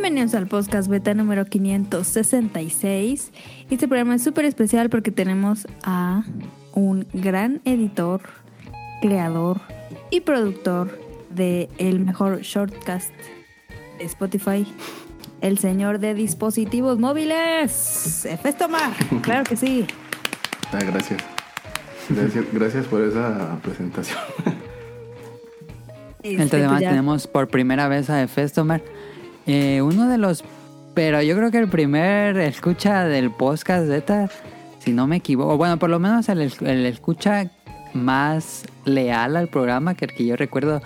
Bienvenidos al podcast beta número 566. Este programa es súper especial porque tenemos a un gran editor, creador y productor de el mejor shortcast de Spotify, el señor de dispositivos móviles, Efestomar. Claro que sí. Ah, gracias. Gracias, gracias por esa presentación. Este, Entonces, además pues ya- tenemos por primera vez a Efestomar. Eh, uno de los... Pero yo creo que el primer escucha del podcast Zeta, si no me equivoco, bueno, por lo menos el, el escucha más leal al programa que el que yo recuerdo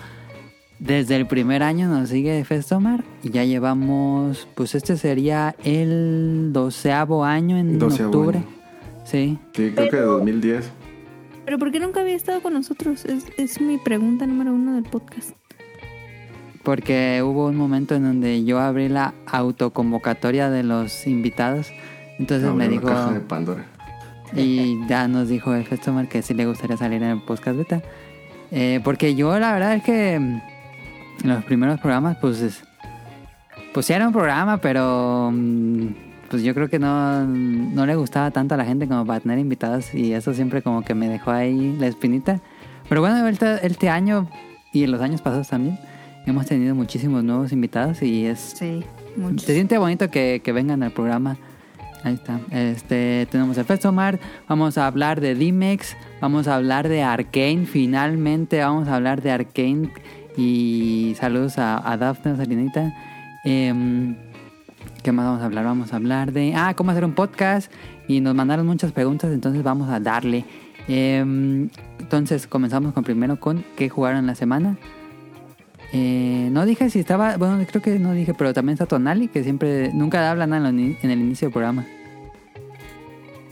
desde el primer año nos sigue Festomar y ya llevamos, pues este sería el doceavo año en Doceavo octubre. año. Sí. Sí, creo que de 2010. Pero ¿por qué nunca había estado con nosotros? Es, es mi pregunta número uno del podcast. Porque hubo un momento en donde yo abrí la autoconvocatoria de los invitados. Entonces me dijo, caja de Pandora. y ya nos dijo el Festomar que sí le gustaría salir en el podcast beta. Eh, porque yo la verdad es que mm, en los primeros programas, pues, es- pues sí era un programa, pero mm, pues yo creo que no, no le gustaba tanto a la gente como para tener invitados y eso siempre como que me dejó ahí la espinita. Pero bueno, este, este año y en los años pasados también hemos tenido muchísimos nuevos invitados y es Sí, muchos. se siente bonito que, que vengan al programa. Ahí está. Este, tenemos el Festomar. Vamos a hablar de Dimex. Vamos a hablar de Arkane. Finalmente vamos a hablar de Arkane. Y saludos a, a Daphne Salinita. Em, ¿Qué más vamos a hablar? Vamos a hablar de. Ah, cómo hacer un podcast. Y nos mandaron muchas preguntas. Entonces vamos a darle. Em, entonces comenzamos con primero con qué jugaron la semana. Eh, no dije si estaba, bueno, creo que no dije, pero también está Tonali, que siempre, nunca habla nada en, en el inicio del programa.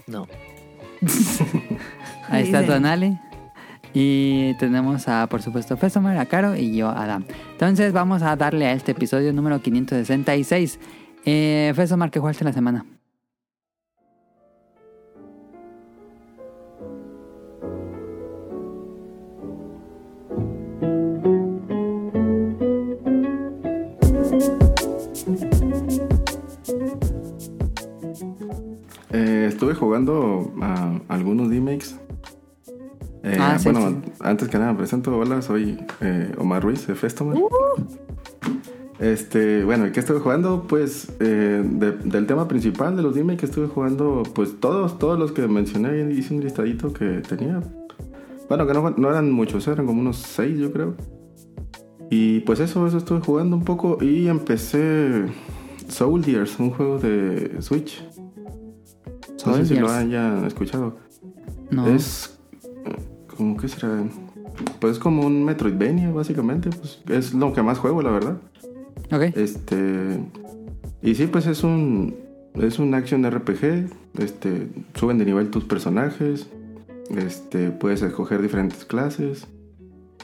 No. Ahí está. Tonali. Y tenemos a, por supuesto, Festomar, a Caro y yo, a Adam. Entonces vamos a darle a este episodio número 566. Eh, Festomar, ¿qué jugaste la semana? Eh, estuve jugando a algunos remakes. Eh, Ah, sí, bueno, sí. antes que nada, me presento. Hola, soy eh, Omar Ruiz de Festomer. Uh. Este, bueno, ¿y qué estuve jugando? Pues eh, de- del tema principal de los remakes que estuve jugando, pues todos, todos los que mencioné, hice un listadito que tenía. Bueno, que no, no eran muchos, eran como unos seis, yo creo. Y pues eso, eso estuve jugando un poco y empecé Soldiers, un juego de Switch. No sé si lo hayan escuchado. No. Es. ¿Cómo que será? Pues es como un Metroidvania, básicamente. Pues es lo que más juego, la verdad. Ok. Este. Y sí, pues es un. Es un action RPG. Este. Suben de nivel tus personajes. Este. Puedes escoger diferentes clases.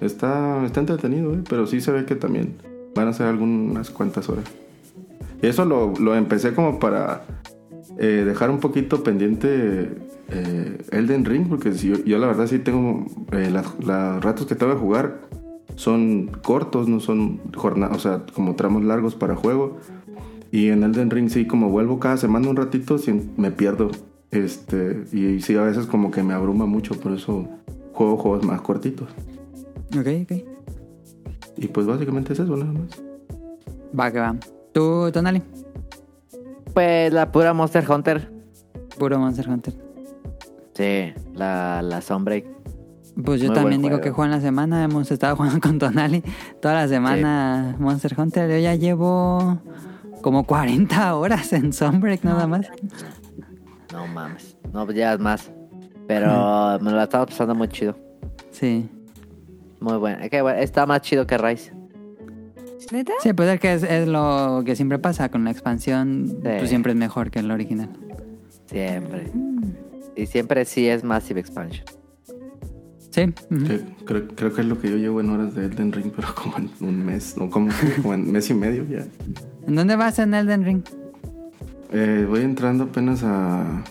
Está. Está entretenido, ¿eh? Pero sí se ve que también van a ser algunas cuantas horas. Y eso lo, lo empecé como para eh, dejar un poquito pendiente eh, Elden Ring, porque si yo, yo la verdad sí tengo eh, los ratos que tengo de jugar son cortos, no son jornadas, o sea, como tramos largos para juego. Y en Elden Ring sí, como vuelvo cada semana un ratito, sí me pierdo. Este, y sí, a veces como que me abruma mucho, por eso juego juegos más cortitos. Ok, ok. Y pues básicamente es eso, nada más. Va que va. ¿Tú, Tonali? Pues la pura Monster Hunter. Puro Monster Hunter. Sí, la, la Sunbreak. Pues yo Muy también digo juego. que juego en la semana. Hemos estado jugando con Tonali toda la semana Monster Hunter. Yo ya llevo como 40 horas en Sunbreak nada más. No mames. No, pues ya es más. Pero me la estaba pasando muy chido. Sí. Muy bueno. Es que bueno, está más chido que Rise. ¿Neta? Sí, pues es que es, es lo que siempre pasa con la expansión. Sí. Pues siempre es mejor que el original. Siempre. Y siempre sí es Massive Expansion. Sí. Que- creo, creo que es lo que yo llevo en horas de Elden Ring, pero como en un mes, no, como, como en mes y medio ya. ¿En dónde vas en Elden Ring? Eh, voy entrando apenas a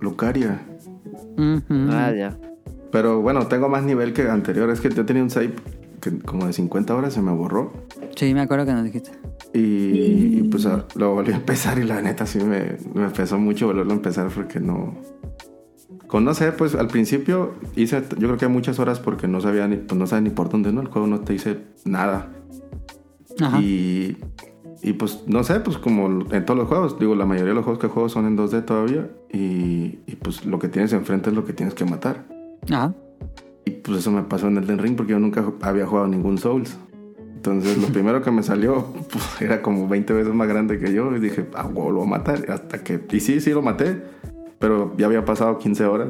Lucaria. Ah, ya. Pero bueno, tengo más nivel que anterior. Es que yo tenía un save que como de 50 horas se me borró. Sí, me acuerdo que nos dijiste. Y, y, pues a- lo volví a empezar y la neta sí me, me pesó mucho volverlo a empezar porque no... Con no sé, pues al principio hice, yo creo que muchas horas porque no sabía ni, pues no sabía ni por dónde, ¿no? El juego no te dice nada. Ajá. Y, y pues no sé, pues como en todos los juegos, digo, la mayoría de los juegos que juego son en 2D todavía y, y, pues lo que tienes enfrente es lo que tienes que matar. Ajá. Y pues eso me pasó en Elden Ring porque yo nunca había jugado ningún Souls. Entonces lo primero que me salió pues, era como 20 veces más grande que yo y dije, ah, huevo, lo voy a matar. Hasta que, y sí, sí lo maté, pero ya había pasado 15 horas.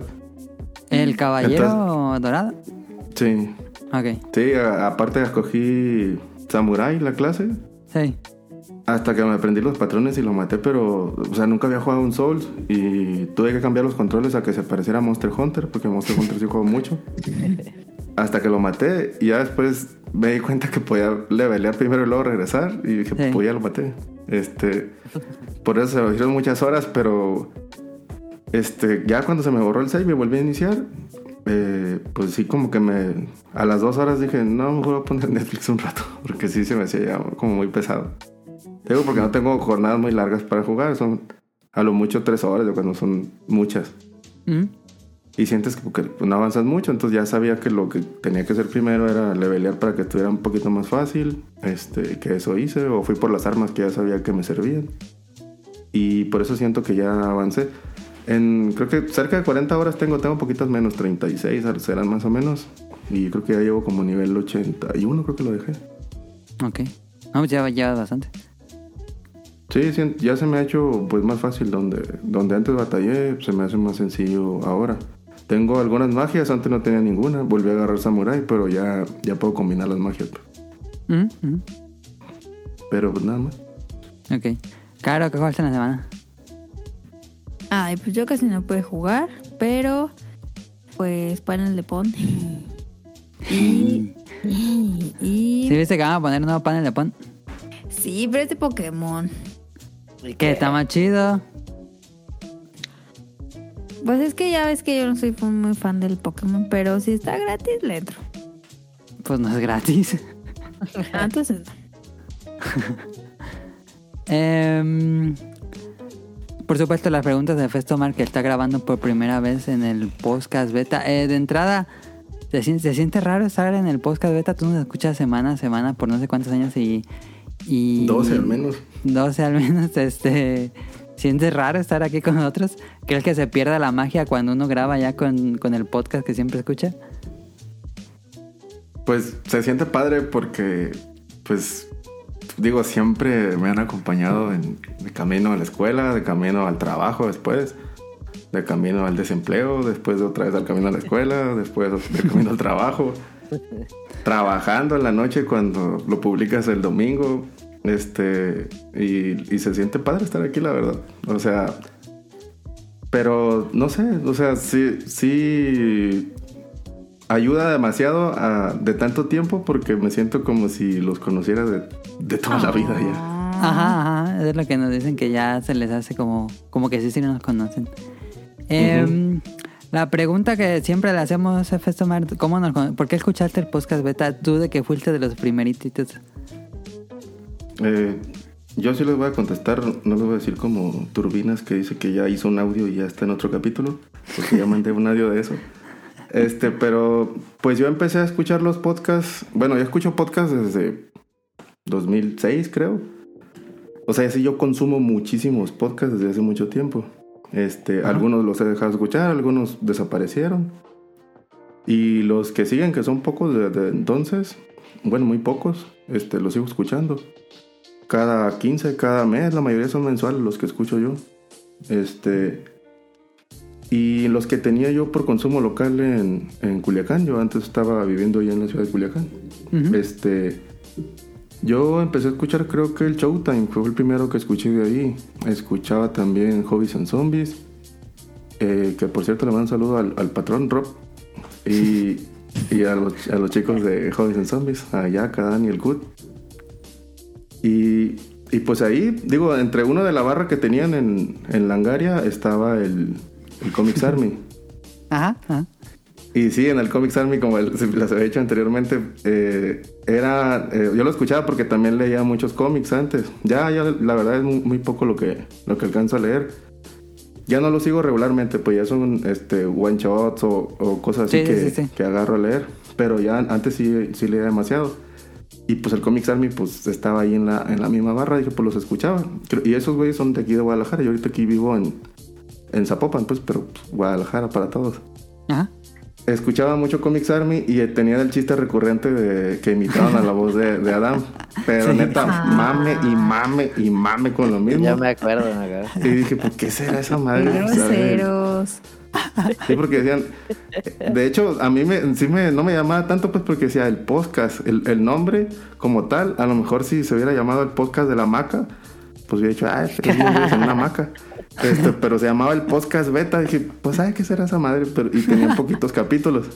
¿El caballero dorado? Sí, Ok. sí, a- aparte escogí Samurai la clase. Sí. Hasta que me aprendí los patrones y lo maté, pero, o sea, nunca había jugado un Souls y tuve que cambiar los controles a que se pareciera a Monster Hunter, porque Monster Hunter sí juego mucho. Hasta que lo maté y ya después me di cuenta que podía levelear primero y luego regresar y dije, Sí. pues ya lo maté. Este, por eso se me hicieron muchas horas, pero este, ya cuando se me borró el save y volví a iniciar, eh, pues sí como que me... A las dos horas dije, no, mejor voy a poner Netflix un rato, porque sí se me hacía ya como muy pesado. Digo, porque no tengo jornadas muy largas para jugar, son a lo mucho tres horas, cuando son muchas. Mm. Y sientes que porque no avanzas mucho, entonces ya sabía que lo que tenía que hacer primero era levelear para que estuviera un poquito más fácil. Este, que eso hice, o fui por las armas que ya sabía que me servían. Y por eso siento que ya avancé. En, creo que cerca de 40 horas tengo, tengo poquitas menos, 36 serán más o menos. Y creo que ya llevo como nivel 81, creo que lo dejé. Ok. No, pues ya lleva bastante. Sí, sí, ya se me ha hecho pues más fácil donde, donde antes batallé, se me hace más sencillo ahora. Tengo algunas magias, antes no tenía ninguna, volví a agarrar samurai, pero ya, ya puedo combinar las magias. Mm, mm. Pero pues nada más. Ok. Caro, ¿qué jugaste en la semana? Ay, pues yo casi no pude jugar, pero pues panel de pon. Y, y, y- ¿Sí viste que van a poner un nuevo panel de pon? sí, pero es de Pokémon. ¿Y ¿Qué? ¿Está más chido? Pues es que ya ves que yo no soy muy fan del Pokémon, pero si está gratis le entro. Pues no es gratis. Ah, entonces. Em, por supuesto, las preguntas de Festomar que está grabando por primera vez en el podcast beta. Eh, de entrada, ¿se siente, se siente raro estar en el podcast beta? Tú nos escuchas semana a semana por no sé cuántos años y... y 12 al menos. 12 al menos, este... ¿Sientes raro estar aquí con nosotros? ¿Crees que se pierda la magia cuando uno graba ya con, con el podcast que siempre escucha? Pues se siente padre porque, pues, digo, siempre me han acompañado en, de camino a la escuela, de camino al trabajo después, de camino al desempleo, después de otra vez al camino a la escuela, después de camino al trabajo, trabajando en la noche cuando lo publicas el domingo, este, y, y se siente padre estar aquí, la verdad. O sea, pero no sé, o sea, sí, sí ayuda demasiado a- de tanto tiempo porque me siento como si los conociera de, de toda la vida ya. Ajá, ajá, es lo que nos dicen que ya se les hace como, como que sí, sí nos conocen. Em, La pregunta que siempre le hacemos a Festomar, ¿cómo nos, ¿por qué escuchaste el podcast beta tú de que fuiste de los primeritos? Eh, yo sí les voy a contestar, no les voy a decir como Turbinas que dice que ya hizo un audio y ya está en otro capítulo, porque ya mandé un audio de eso. Este, pero pues yo empecé a escuchar los podcasts, bueno, yo escucho podcasts desde 2006 creo. O sea, sí yo consumo muchísimos podcasts desde hace mucho tiempo. Este, Ajá. algunos los he dejado de escuchar, algunos desaparecieron. Y los que siguen, que son pocos desde entonces, bueno, muy pocos, este, los sigo escuchando. Cada 15, cada mes, la mayoría son mensuales los que escucho yo. Este. Y los que tenía yo por consumo local en, en Culiacán, yo antes estaba viviendo ahí en la ciudad de Culiacán. Este. Yo empecé a escuchar, creo que el Showtime fue el primero que escuché de ahí. Escuchaba también Hobbies and Zombies. eh, que por cierto le mando un saludo al, al patrón Rob. Y, y a, los, a los chicos de Hobbies and Zombies, a Jack, a Dani, el Good. Y, y pues ahí, digo, entre uno de la barra que tenían en, en Langaria estaba el, el Comics Army. Ajá, ajá. Y sí, en el Comics Army, como les había dicho anteriormente, eh, era, eh, yo lo escuchaba porque también leía muchos cómics antes. Ya, ya la verdad es muy, muy poco lo que, lo que alcanzo a leer. Ya no lo sigo regularmente, pues ya son este, one shots o, o cosas así Sí, que, sí, sí. que agarro a leer. Pero ya antes sí, sí leía demasiado. Y pues el Comics Army pues estaba ahí en la, en la misma barra, dije pues los escuchaba. Y esos güeyes son de aquí de Guadalajara. Yo ahorita aquí vivo en, en Zapopan, pues, pero pues, Guadalajara para todos. Ajá. Escuchaba mucho Comics Army y tenía el chiste recurrente de que imitaban a la voz de, de Adam. Pero Sí. neta, Ah. mame y mame y mame con lo mismo. Ya me acuerdo, me acuerdo. Y dije, ¿por qué será esa madre? Groseros. Sí, porque decían. De hecho, a mí me, sí me, no me llamaba tanto, pues porque decía el podcast, el, el nombre como tal. A lo mejor si se hubiera llamado el podcast de la maca, pues hubiera dicho, ah, tres güeyes en una maca. Este, pero se llamaba el podcast beta. Dije, pues, ¿sabes qué será esa madre? Pero, y tenía poquitos capítulos.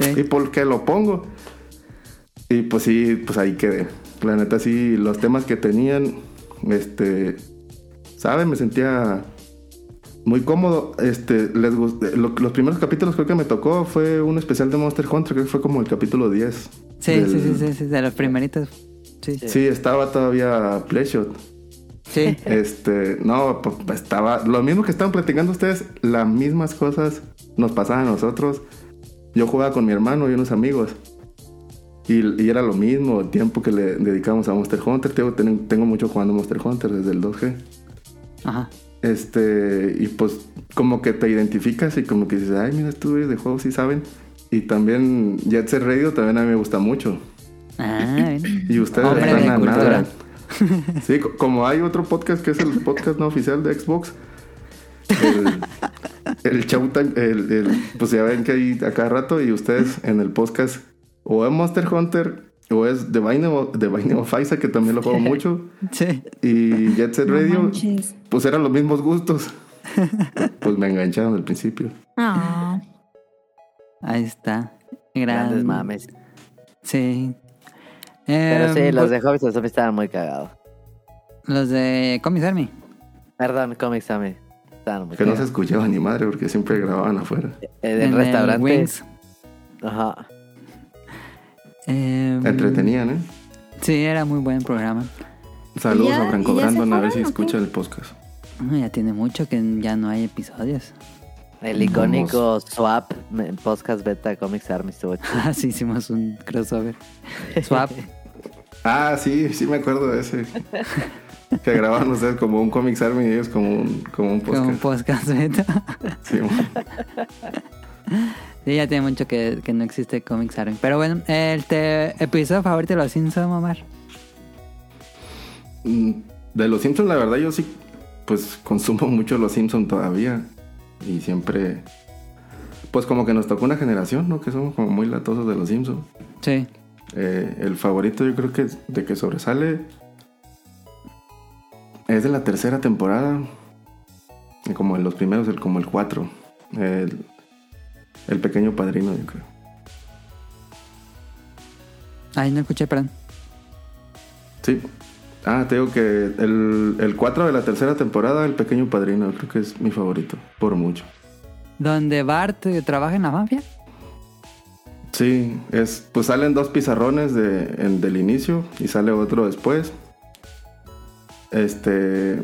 ¿Y Sí. por qué lo pongo? Y pues sí, pues ahí quedé. La neta sí, los temas que tenían, este, ¿saben? Me sentía muy cómodo. Este, les gust- lo- los primeros capítulos creo que me tocó fue un especial de Monster Hunter, creo que fue como el capítulo 10. Sí, del- sí, sí, sí, sí, de los primeritos. Sí. Sí, estaba todavía Playshot. Sí. Este, no, pues, pues, estaba lo mismo que estaban platicando ustedes, las mismas cosas nos pasaban a nosotros. Yo jugaba con mi hermano y unos amigos. Y, y era lo mismo, el tiempo que le dedicamos a Monster Hunter. Tengo, ten- tengo mucho jugando Monster Hunter desde el 2G. Ajá. Este, y pues como que te identificas y como que dices, ay, mira, estos güeyes de juegos sí saben. Y también Jet Set Radio también a mí me gusta mucho. Ah. Y ustedes Hombre están nada. Sí, co- como hay otro podcast que es el podcast no oficial de Xbox. El, el Showtime, el, el- pues ya ven que hay a cada rato y ustedes en el podcast o es Monster Hunter o es The Binding of, The Binding of Isaac, que también lo juego mucho. Sí. Y Jet Set Radio, pues eran los mismos gustos. Pues me engancharon al principio. Ah. Ahí está. Gran... Grandes mames. Sí. Pero Em, sí, los pues, de Hobbits of Zombie estaban muy cagados. los de Comics Army. Perdón, Comics Zombie. Estaban muy Que no se escuchaba ni madre porque siempre grababan afuera. Eh, En el restaurantes. Wings. Ajá. Em, Entretenían, ¿eh? Sí, era muy buen programa. Saludos ya- a Franco Brandon, a ver si escucha el podcast. No, ya tiene mucho que ya no hay episodios. El icónico Swap podcast beta Comics Army estuvo chido. Ah, sí, hicimos un crossover. Swap. Ah, sí, sí me acuerdo de ese. que grababan ustedes como un Comics Army y ellos como un, como un Como un podcast. podcast beta. Sí, bueno. Sí, ya tiene mucho que, que no existe Comics Army. Pero bueno, el te- episodio favorito de los Simpsons, Omar. Mm, De los Simpsons, la verdad, yo sí, pues consumo mucho los Simpsons todavía. Y siempre, pues como que nos tocó una generación, ¿no? Que somos como muy latosos de los Simpsons. Sí. Eh, el favorito yo creo que de que sobresale es de la tercera temporada. Como en los primeros, el, como el 4. El, el pequeño padrino, yo creo. Ay, no escuché, perdón. Sí. Ah, te digo que el, el 4 de la tercera temporada, el pequeño padrino, creo que es mi favorito, por mucho. ¿Donde Bart eh, trabaja en la mafia? Sí, es, pues salen dos pizarrones de, en- del inicio y sale otro después. Este.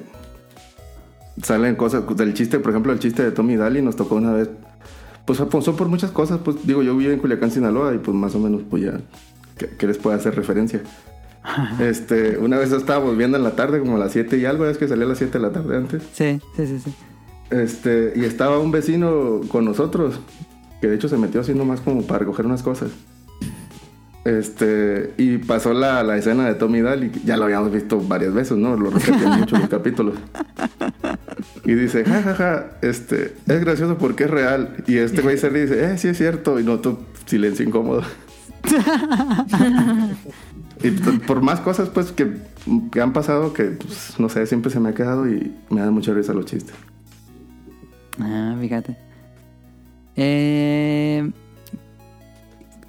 Salen cosas del chiste, por ejemplo, el chiste de Tommy Daly nos tocó una vez. Pues pasó por muchas cosas, pues digo, yo viví en Culiacán, Sinaloa y pues más o menos, pues ya, que, que les puede hacer referencia. Este, una vez estábamos viendo en la tarde, como a las 7 y algo, es que salía a las 7 de la tarde antes. Sí, sí, sí, sí. Este, y estaba un vecino con nosotros, que de hecho se metió así nomás como para recoger unas cosas. Este, y pasó la, la escena de Tommy Daly, ya lo habíamos visto varias veces, ¿no? Lo repetí en muchos los capítulos. Y dice, ja, ja, ja, este, es gracioso porque es real. Y este güey se y dice, eh, sí es cierto. Y notó silencio incómodo. y por más cosas, pues, que, que han pasado, que, pues, no sé, siempre se me ha quedado y me dan mucha risa los chistes. Ah, fíjate. Eh,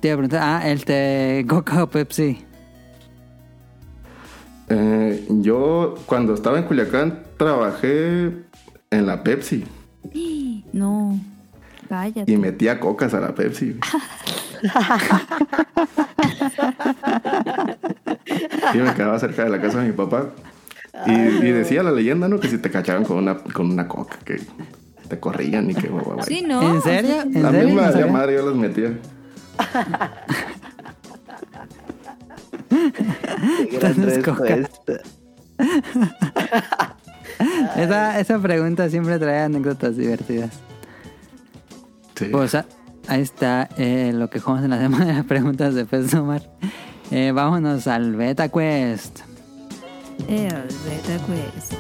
te iba a preguntar, ah, el de Coca o Pepsi. Eh, yo cuando estaba en Culiacán trabajé en la Pepsi. No. Cállate. Y metía cocas a la Pepsi. y me quedaba cerca de la casa de mi papá. Y, y decía la leyenda, ¿no? Que si te cachaban con una, con una coca, que te corrían y que. Sí, ¿no? ¿En serio? ¿En La serio? misma de sabía. madre yo las metía. Qué gran respuesta. Esa, esa pregunta siempre trae anécdotas divertidas. Sí. Pues ah, ahí está eh, lo que jugamos en la semana de las preguntas de Pez Omar. Eh, vámonos al Beta Quest. El Beta Quest.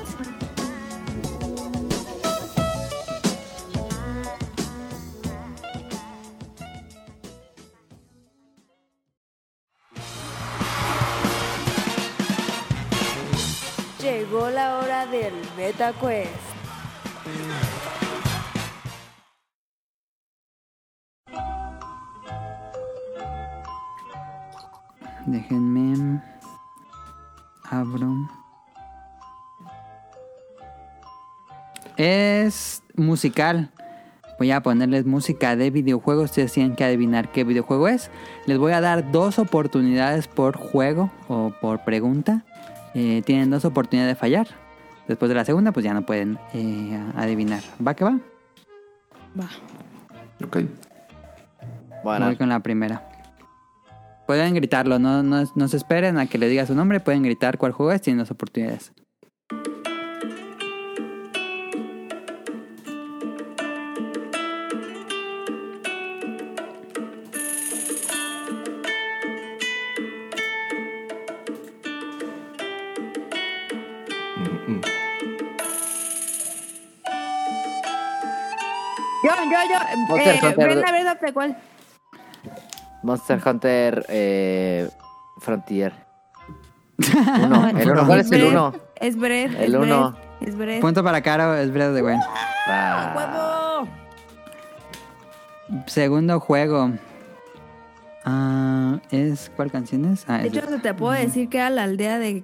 Beta Quest. Déjenme. Abro. Es musical. Voy a ponerles música de videojuegos. Ustedes tienen que adivinar qué videojuego es. Les voy a dar dos oportunidades por juego o por pregunta. Eh, tienen dos oportunidades de fallar. Después de la segunda, pues ya no pueden eh, adivinar. ¿Va que va? Va. Ok. Bueno, Voy con la primera. Pueden gritarlo, no, no, no se esperen a que le diga su nombre. Pueden gritar cuál juego es, tienen dos oportunidades. Monster Eh, Hunter. Brenda, Brenda, ¿de cuál? Monster Hunter eh, Frontier. Uno. El uno. ¿Cuál es el uno? Es Breath. El es uno. Breath, Es Breath. Punto para Caro, es Breath the Wild. Ah, ¡Huevo! Segundo juego. Ah, es ¿Cuál canción es? Ah, De hecho, hasta te puedo decir que era la aldea de,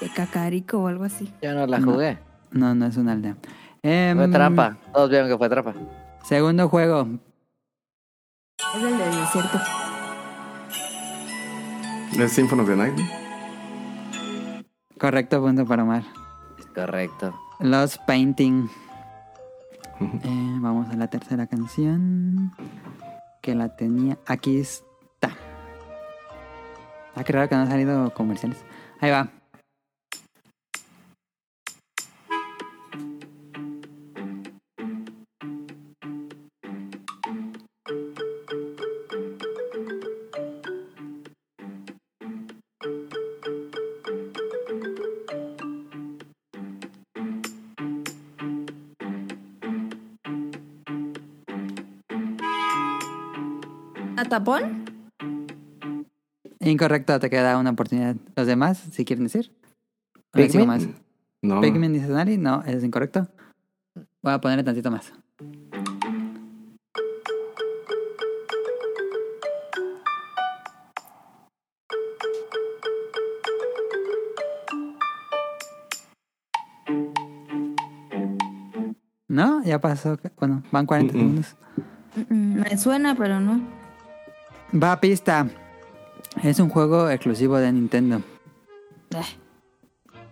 de Cacarico o algo así. yo no la jugué. No, no es una aldea. Em, Fue trampa. Todos vieron que fue trampa. Segundo juego. Es el del desierto. ¿Es Symphony of the Night? Correcto, punto para Omar. Correcto. Los Painting. Eh, vamos a la tercera canción. Que la tenía. Aquí está. Ah, qué raro que no han salido comerciales. Ahí va. Tapón? Incorrecto, te queda una oportunidad. Los demás, si quieren decir. ¿O les sigo ¿Pikmin? más? No. Pikmin dice Sonali, no, es incorrecto. Voy a ponerle tantito más. No, ya pasó. Bueno, van 40 Mm, mm. segundos. Mm, Me suena, pero no. Va a pista. Es un juego exclusivo de Nintendo. Eh,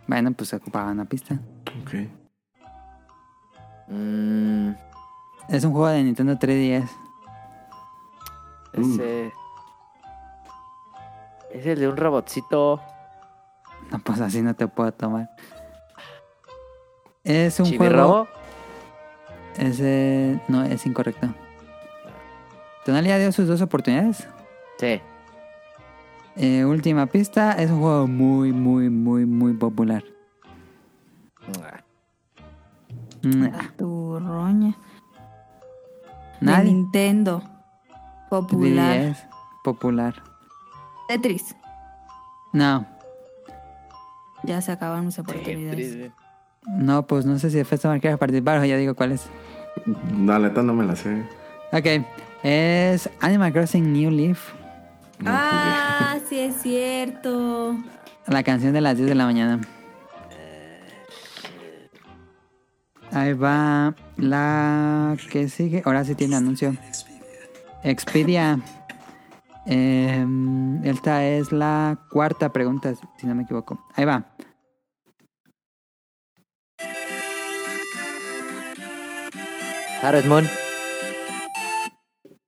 Bueno, pues se ocupaba una pista. Ok. Mm, Es un juego de Nintendo 3DS. ese. Es el de un robotcito. No, pues así no te puedo tomar. Es un juego. ¿Chibi-robo? Ese. No, es incorrecto. ¿Tonali ya dio sus dos oportunidades? Sí. Eh, última pista. Es un juego muy, muy, muy, muy popular. Mm, a tu roña. De Nadie. Nintendo. Popular. 3DS, Popular. Tetris. No. Ya se acaban mis oportunidades. No, pues no sé si Festival quiere participar o ya digo cuál es. La neta no me la sé. Ok. Es Animal Crossing New Leaf. No ah, sí es cierto. La canción de las 10 de la mañana. Ahí va la que sigue. Ahora sí tiene anuncio. Expedia. Em, esta es la cuarta pregunta, si no me equivoco. Ahí va. Harvest Moon.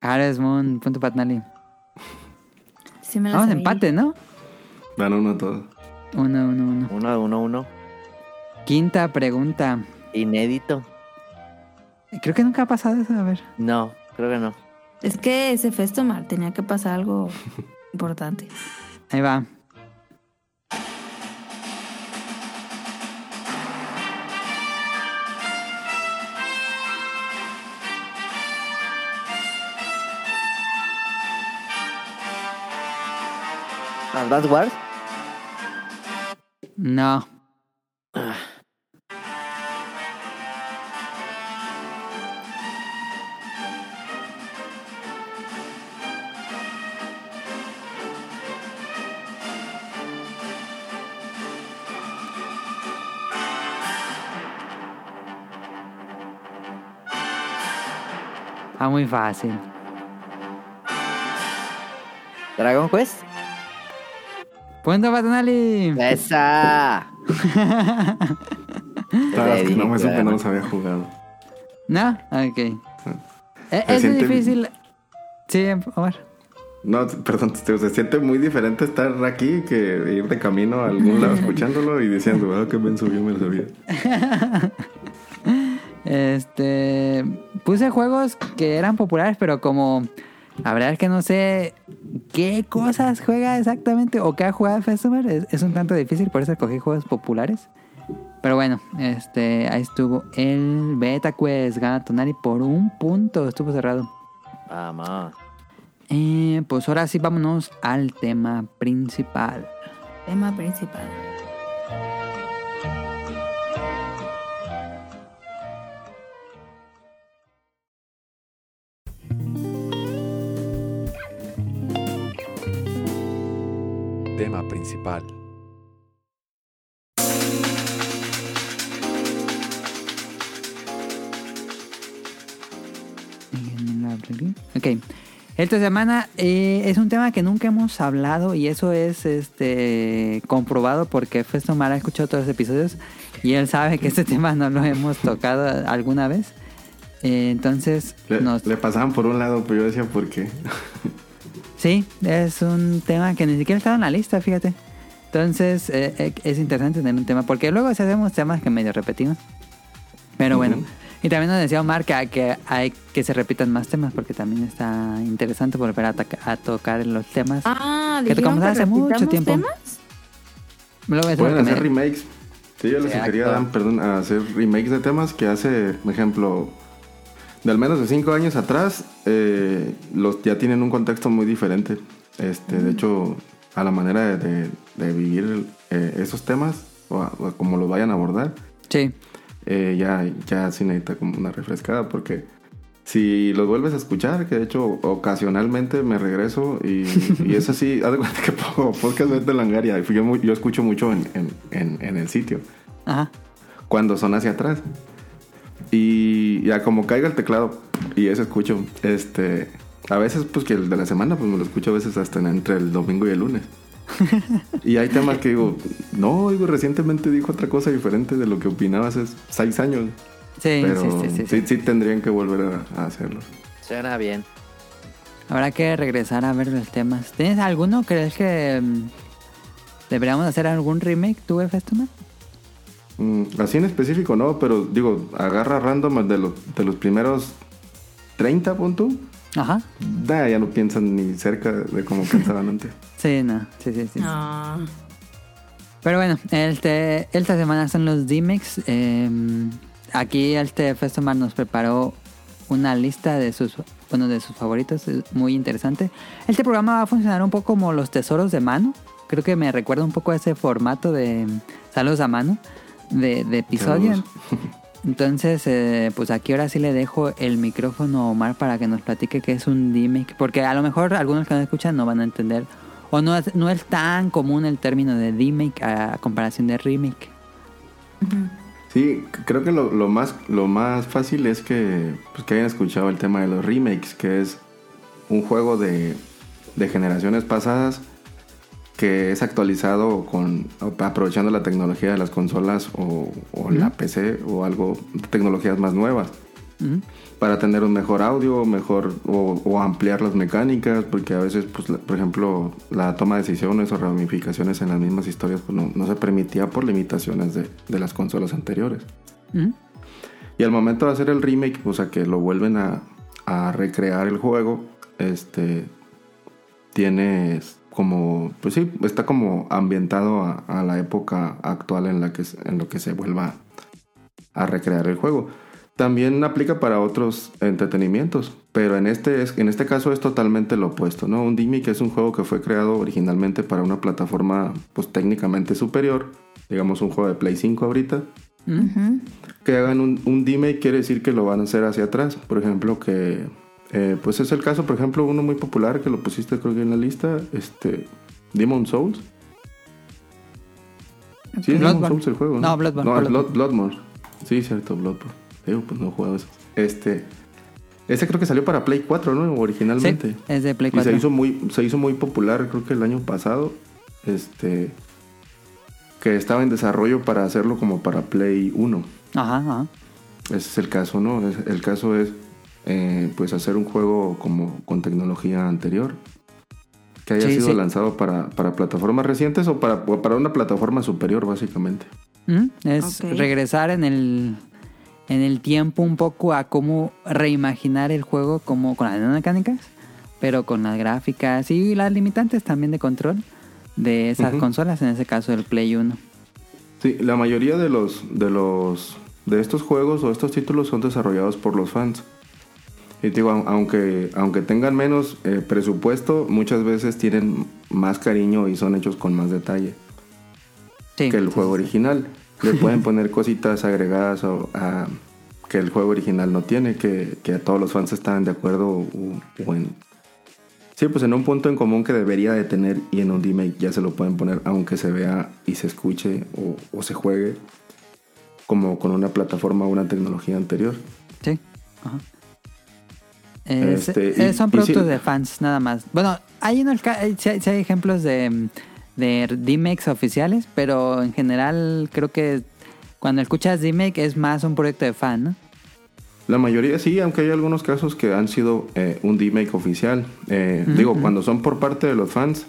Ares Moon, punto Patnali. Sí me Vamos, sabía. empate, ¿no? Van uno todo. Uno, uno, uno. Uno, uno, uno. Quinta pregunta. Inédito. Creo que nunca ha pasado eso, a ver. No, creo que no. Es que ese Festomar tenía que pasar algo importante. Ahí va. Advance Wars. No. Ah, muy fácil. Dragon Quest. Punto Patnali. Esa. Claro, es que no me supe, Dragon. no los había jugado. ¿No? Ok. Eh, Se Es siente- difícil. Sí, Omar. No, perdón, se siente muy diferente estar aquí que ir de camino a algún lado escuchándolo y diciendo, ah, qué me subió, me lo sabía. Este. Puse juegos que eran populares, pero como. La verdad es que no sé qué cosas juega exactamente o qué ha jugado Festival. Es, es un tanto difícil, por eso escogí juegos populares. Pero bueno, este ahí estuvo el Beta Quest. Gana Tonari por un punto. Estuvo cerrado. Vamos. Eh, pues ahora sí, vámonos al tema principal. Tema principal. Principal. Ok. Esta semana eh, es un tema que nunca hemos hablado y eso es este comprobado porque Festomar ha escuchado todos los episodios y él sabe que este tema no lo hemos tocado alguna vez. Eh, entonces, Le, nos... le pasaban por un lado, pero yo decía, ¿por qué? sí, es un tema que ni siquiera estaba en la lista, fíjate. Entonces, eh, eh, es interesante tener un tema porque luego si hacemos temas que medio repetimos. Pero bueno. Y también nos decía Omar que, que hay que se repitan más temas porque también está interesante volver a, tocar los temas. Ah, Que ¿dijeron tocamos que hace mucho tiempo. temas? Luego Pueden hacer me- remakes. Sí, yo les sugería, Dan, perdón, a hacer remakes de temas que hace, por ejemplo, de al menos de cinco años atrás, eh, los ya tienen un contexto muy diferente. Este, De hecho, a la manera de, de- de vivir eh, esos temas, o, a- o como los vayan a abordar, Sí, eh, ya, ya sí necesita como una refrescada porque si los vuelves a escuchar, que de hecho ocasionalmente me regreso y, y es así, haz de cuenta que pongo podcast de Langaria, yo, yo escucho mucho en, en, en, en el sitio, ajá. cuando son hacia atrás. Y ya como caiga el teclado y eso escucho, este, a veces pues que el de la semana pues me lo escucho a veces hasta en- entre el domingo y el lunes. y hay temas que digo, no, digo, recientemente dijo otra cosa diferente de lo que opinaba hace seis años. Sí, Pero sí, sí, sí, sí, sí. sí tendrían que volver a, a hacerlo. Suena bien. Habrá que regresar a ver los temas. ¿Tienes alguno? ¿Crees que mm, deberíamos hacer algún remake tú, Festoman? Mm, así en específico no, pero digo, agarra random de los, de los primeros 30 puntos. Ajá. Da, ya no piensan ni cerca de cómo pensaban antes. Sí, no. Sí, sí, sí. Pero bueno, este, esta semana son los D-Mix. Eh, aquí este Festoman nos preparó una lista de sus, bueno, de sus favoritos, es muy interesante. Este programa va a funcionar un poco como los tesoros de mano. Creo que me recuerda un poco a ese formato de saludos a mano de, de episodio. Entonces, eh, pues aquí ahora sí le dejo el micrófono a Omar para que nos platique qué es un D-Mic. Porque a lo mejor algunos que no escuchan no van a entender. O no es, no es tan común el término de D-Mic a comparación de remake. Sí, creo que lo, lo más, lo más fácil es que, pues, que hayan escuchado el tema de los remakes, que es un juego de, de generaciones pasadas que es actualizado con aprovechando la tecnología de las consolas o, o la PC o algo tecnologías más nuevas Ujú. para tener un mejor audio, mejor o, o ampliar las mecánicas, porque a veces, pues, la- por ejemplo, la toma de decisiones o ramificaciones en las mismas historias pues, no, no se permitía por limitaciones de, de las consolas anteriores. Ujú. Y al momento de hacer el remake, o sea, que lo vuelven a, a recrear el juego, este tienes como, pues sí, está como ambientado a, a la época actual en la que se- en lo que se vuelva a recrear el juego. También aplica para otros entretenimientos, pero en este, es, en este caso es totalmente lo opuesto, ¿no? Un Dimi que es un juego que fue creado originalmente para una plataforma pues técnicamente superior, digamos un juego de Play 5 ahorita, que hagan un, un remake quiere decir que lo van a hacer hacia atrás. Por ejemplo, que eh, pues es el caso, por ejemplo, uno muy popular que lo pusiste creo que en la lista, este Demon Souls. Sí, es Demon. Souls el juego. No, No, Bloodborne, No, es Bloodborne. Blood- Bloodborne. Sí, cierto, Bloodborne. Digo, pues no he jugado eso. Este, ese creo que salió para Play 4, ¿no? Originalmente. Sí, es de Play Y se 4. hizo muy, se hizo muy popular, creo que el año pasado. Este. Que estaba en desarrollo para hacerlo como para Play 1. Ajá, ajá. Ese es el caso, ¿no? El caso es eh, pues hacer un juego como con tecnología anterior. Que haya Sí, sido sí. lanzado para, para plataformas recientes o para, para una plataforma superior, básicamente. Ujú. Es regresar en el, en el tiempo un poco a cómo reimaginar el juego como con las mecánicas, pero con las gráficas y las limitantes también de control de esas consolas, en ese caso el Play 1. Sí, la mayoría de los, de los de estos juegos o estos títulos son desarrollados por los fans. Y te digo, au- aunque, aunque tengan menos eh, presupuesto, muchas veces tienen más cariño y son hechos con más detalle Sí. que el juego original. Le pueden poner cositas agregadas o, a- que el juego original no tiene, que, que a todos los fans están de acuerdo o, o en... Sí, pues en un punto en común que debería de tener y en un remake ya se lo pueden poner aunque se vea y se escuche o, o se juegue como con una plataforma o una tecnología anterior. Sí. Ajá. Es- Este, eh, son y productos sí. de fans, nada más. Bueno, hay, unos, ca- hay, sí hay- sí hay ejemplos de, de DMX oficiales, pero en general creo que cuando escuchas DMX es más un proyecto de fan, ¿no? La mayoría sí, aunque hay algunos casos que han sido eh, un remake oficial. Eh, Digo, cuando son por parte de los fans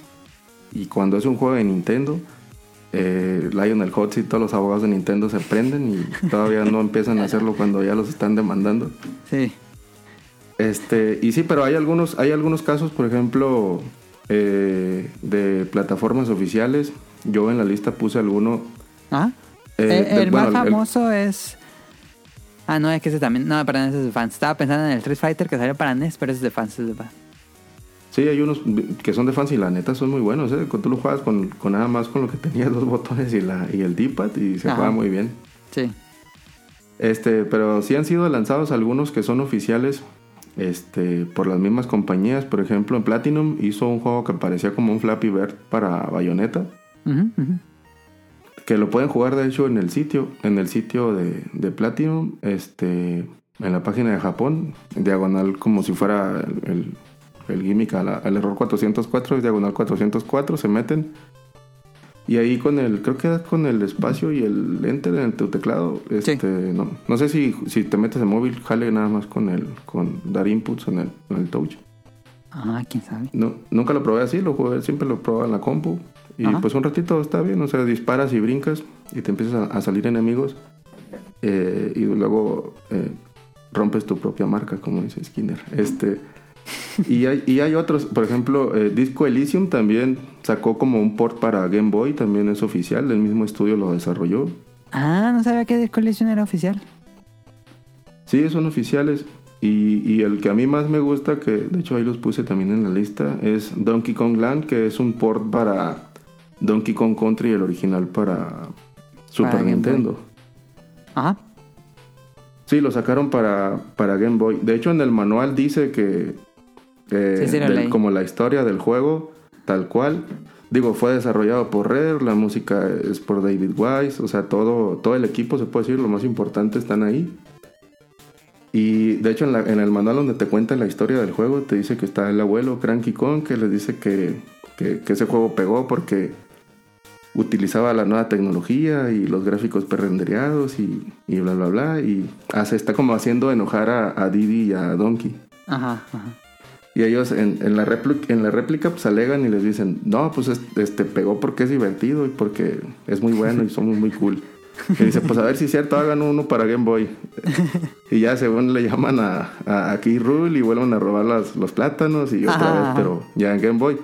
y cuando es un juego de Nintendo, eh, Lionel Hutz y todos los abogados de Nintendo se prenden y todavía no empiezan a hacerlo cuando ya los están demandando. Sí. Este, y sí, pero hay algunos, hay algunos casos, por ejemplo, eh, de plataformas oficiales. Yo en la lista puse alguno. Ajá. eh, el de- el bueno, más el- famoso es... Ah, no, es que ese también... No, perdón, ese es de fans. Estaba pensando en el Street Fighter que salió para NES, pero ese es de fans, es de fans. Sí, hay unos que son de fans y la neta son muy buenos, ¿eh? Cuando tú lo juegas con, con nada más con lo que tenías dos botones y, la, y el D-pad y se Ajá. juega muy bien. Sí. Este, pero sí han sido lanzados algunos que son oficiales este, por las mismas compañías. Por ejemplo, en Platinum hizo un juego que parecía como un Flappy Bird para Bayonetta. Que lo pueden jugar de hecho en el sitio, en el sitio de, de Platinum, este, en la página de Japón, diagonal como si fuera el, el- el gimmick al error 404, es diagonal 404, se meten. Y ahí con el, creo que con el espacio y el enter en tu teclado, este, no, no sé si, si te metes en móvil, jale nada más con el, con dar inputs en el, en el touch. Ah, quién sabe. No, nunca lo probé así, lo jugué, siempre lo probaba en la compu. Y Ajá. pues un ratito está bien, o sea, disparas y brincas y te empiezas a, a salir enemigos. eh, y luego eh, rompes tu propia marca, como dice Skinner. Este, y, hay, y hay otros, por ejemplo, eh, Disco Elysium también sacó como un port para Game Boy, también es oficial, el mismo estudio lo desarrolló. Ah, no sabía que Collision era oficial. Sí, son oficiales. Y, y el que a mí más me gusta, que de hecho ahí los puse también en la lista, es Donkey Kong Land, que es un port para Donkey Kong Country, el original para Super Para Nintendo. Ajá. Sí, lo sacaron para, para Game Boy. De hecho, en el manual dice que, eh, Sí, sí, lo del- leí. como la historia del juego, tal cual. digo, fue desarrollado por Rare, la música es por David Wise, o sea, todo, todo el equipo, se puede decir, lo más importante están ahí. Y de hecho en, la- en el manual donde te cuenta la historia del juego, te dice que está el abuelo Cranky Kong, que les dice que, que, que ese juego pegó porque utilizaba la nueva tecnología y los gráficos prerenderizados y, y bla bla bla. Y hace, está como haciendo enojar a, a Didi y a Donkey. Ajá, ajá. Y ellos en, en la réplica, en la réplica pues alegan y les dicen, no, pues es- este pegó porque es divertido y porque es muy bueno y somos muy cool. Y dice, pues a ver si es cierto, hagan uno para Game Boy. Y ya según le llaman a, a, a Key Rule y vuelven a robar las- los plátanos y otra Ajá. vez, pero ya en Game Boy.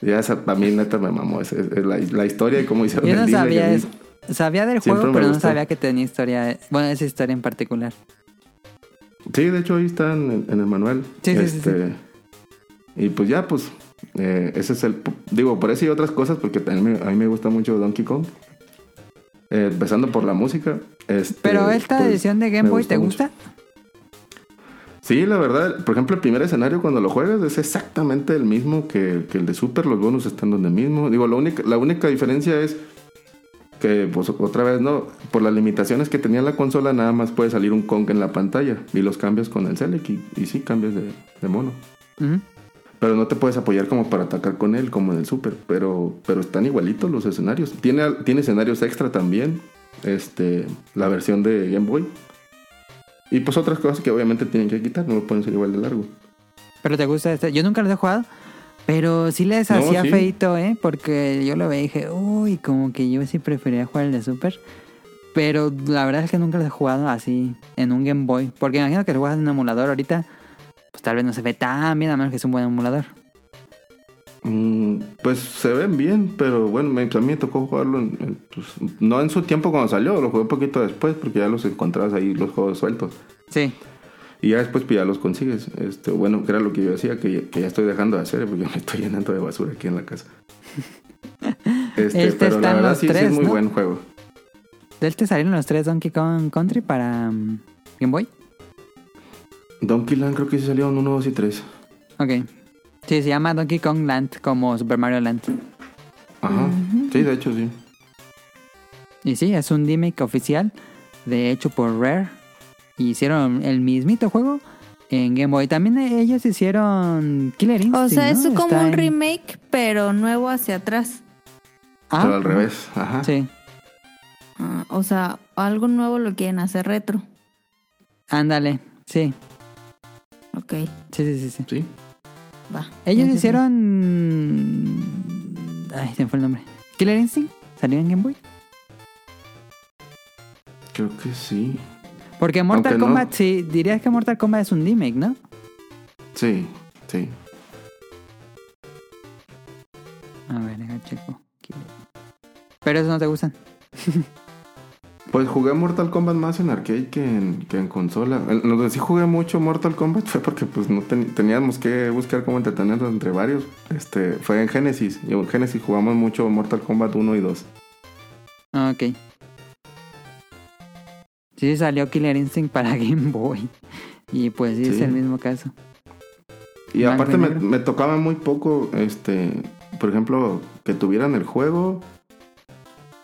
Ya esa, a mí neta me mamó esa- es la, la historia y cómo hicieron Yo no el sabía eso. Sabía del Siempre juego, pero no gustó. sabía que tenía historia. Bueno, esa historia en particular. Sí, de hecho ahí está en, en el manual. Sí, sí, sí, Este, Y pues ya, pues, eh, ese es el... Digo, por eso y otras cosas, porque también me- a mí me gusta mucho Donkey Kong. Eh, empezando por la música. este, Pero esta pues, edición de Game me Boy, ¿te mucho. gusta? Sí, la verdad, por ejemplo, el primer escenario cuando lo juegas es exactamente el mismo que, que el de Super, los bonus están donde mismo. Digo, la única, la única diferencia es que, pues otra vez, no, por las limitaciones que tenía la consola, nada más puede salir un Kong en la pantalla y los cambias con el Select y, y sí cambias de, de mono. Ujú. Pero no te puedes apoyar como para atacar con él, como en el Super. Pero, pero están igualitos los escenarios. Tiene, tiene escenarios extra también. Este, la versión de Game Boy. Y pues otras cosas que obviamente tienen que quitar, no lo pueden ser igual de largo. ¿Pero te gusta este? Yo nunca los he jugado, pero sí les No, hacía sí. feito, ¿eh? Porque yo lo veía y dije, uy, como que yo sí prefería jugar el de Super. Pero la verdad es que nunca los he jugado así en un Game Boy. Porque imagino que lo juegas en un emulador ahorita, pues tal vez no se ve tan bien, a menos que es un buen emulador. Mm, pues se ven bien, pero bueno, me, a mí me tocó jugarlo en- en, pues, no en su tiempo cuando salió, lo jugué un poquito después porque ya los encontrabas ahí los juegos sueltos. Sí. Y ya después pues, ya los consigues. Este, bueno, que era lo que yo decía, que, que ya estoy dejando de hacer porque me estoy llenando de basura aquí en la casa. Este, Este pero la verdad sí, sí es muy ¿no? buen juego. ¿De él te salieron los tres Donkey Kong Country para mm, Game Boy? Donkey Land creo que sí salieron 1, 2 y 3. Ok. Sí, se llama Donkey Kong Land como Super Mario Land. Ajá. Sí, de hecho sí. Y sí, es un remake oficial de hecho por Rare. Y hicieron el mismito juego en Game Boy. También ellos hicieron Killer Instinct, O sea, es ¿no? como Está un en- remake, pero nuevo hacia atrás. Ah, pero al revés. Ajá. Sí, Ah, o sea, algo nuevo lo quieren hacer retro. ándale. Sí, Ok, sí, sí, sí. sí. Sí. va. Ellos hicieron... Ay, se me fue el nombre. Killer Instinct. ¿Salió en Game Boy? Creo que sí. Porque Mortal Aunque no. Kombat, sí, dirías que Mortal Kombat es un remake, ¿no? Sí, sí. A ver, deja checo. Pero esos no te gustan. Pues jugué Mortal Kombat más en arcade que en, que en consola. Lo que sí jugué mucho Mortal Kombat fue porque pues no ten- teníamos que buscar cómo entretenernos entre varios. Este, fue en Genesis. Y en Genesis jugamos mucho Mortal Kombat 1 y 2. Ah, Ok. Sí, salió Killer Instinct para Game Boy. Y pues sí, es el mismo caso. Y Blanco aparte y me, me tocaba muy poco, este, por ejemplo, que tuvieran el juego,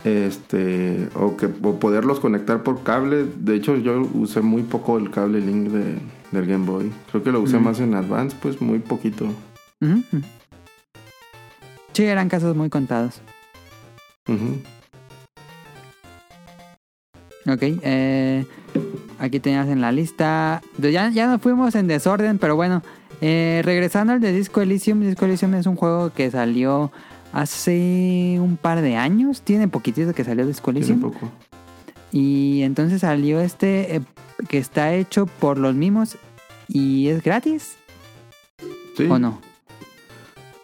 este, o que o poderlos conectar por cable. De hecho, yo usé muy poco el cable link de, del Game Boy. Creo que lo usé Mm. más en Advance, pues muy poquito. Sí, eran casos muy contados. Ok, eh, aquí tenías en la lista. Ya, ya nos fuimos en desorden, pero bueno. eh, regresando al de Disco Elysium. Disco Elysium es un juego que salió hace un par de años. Tiene poquitito que salió Elysium. poco. Y entonces salió este eh, que está hecho por los mismos y es gratis Sí. o no.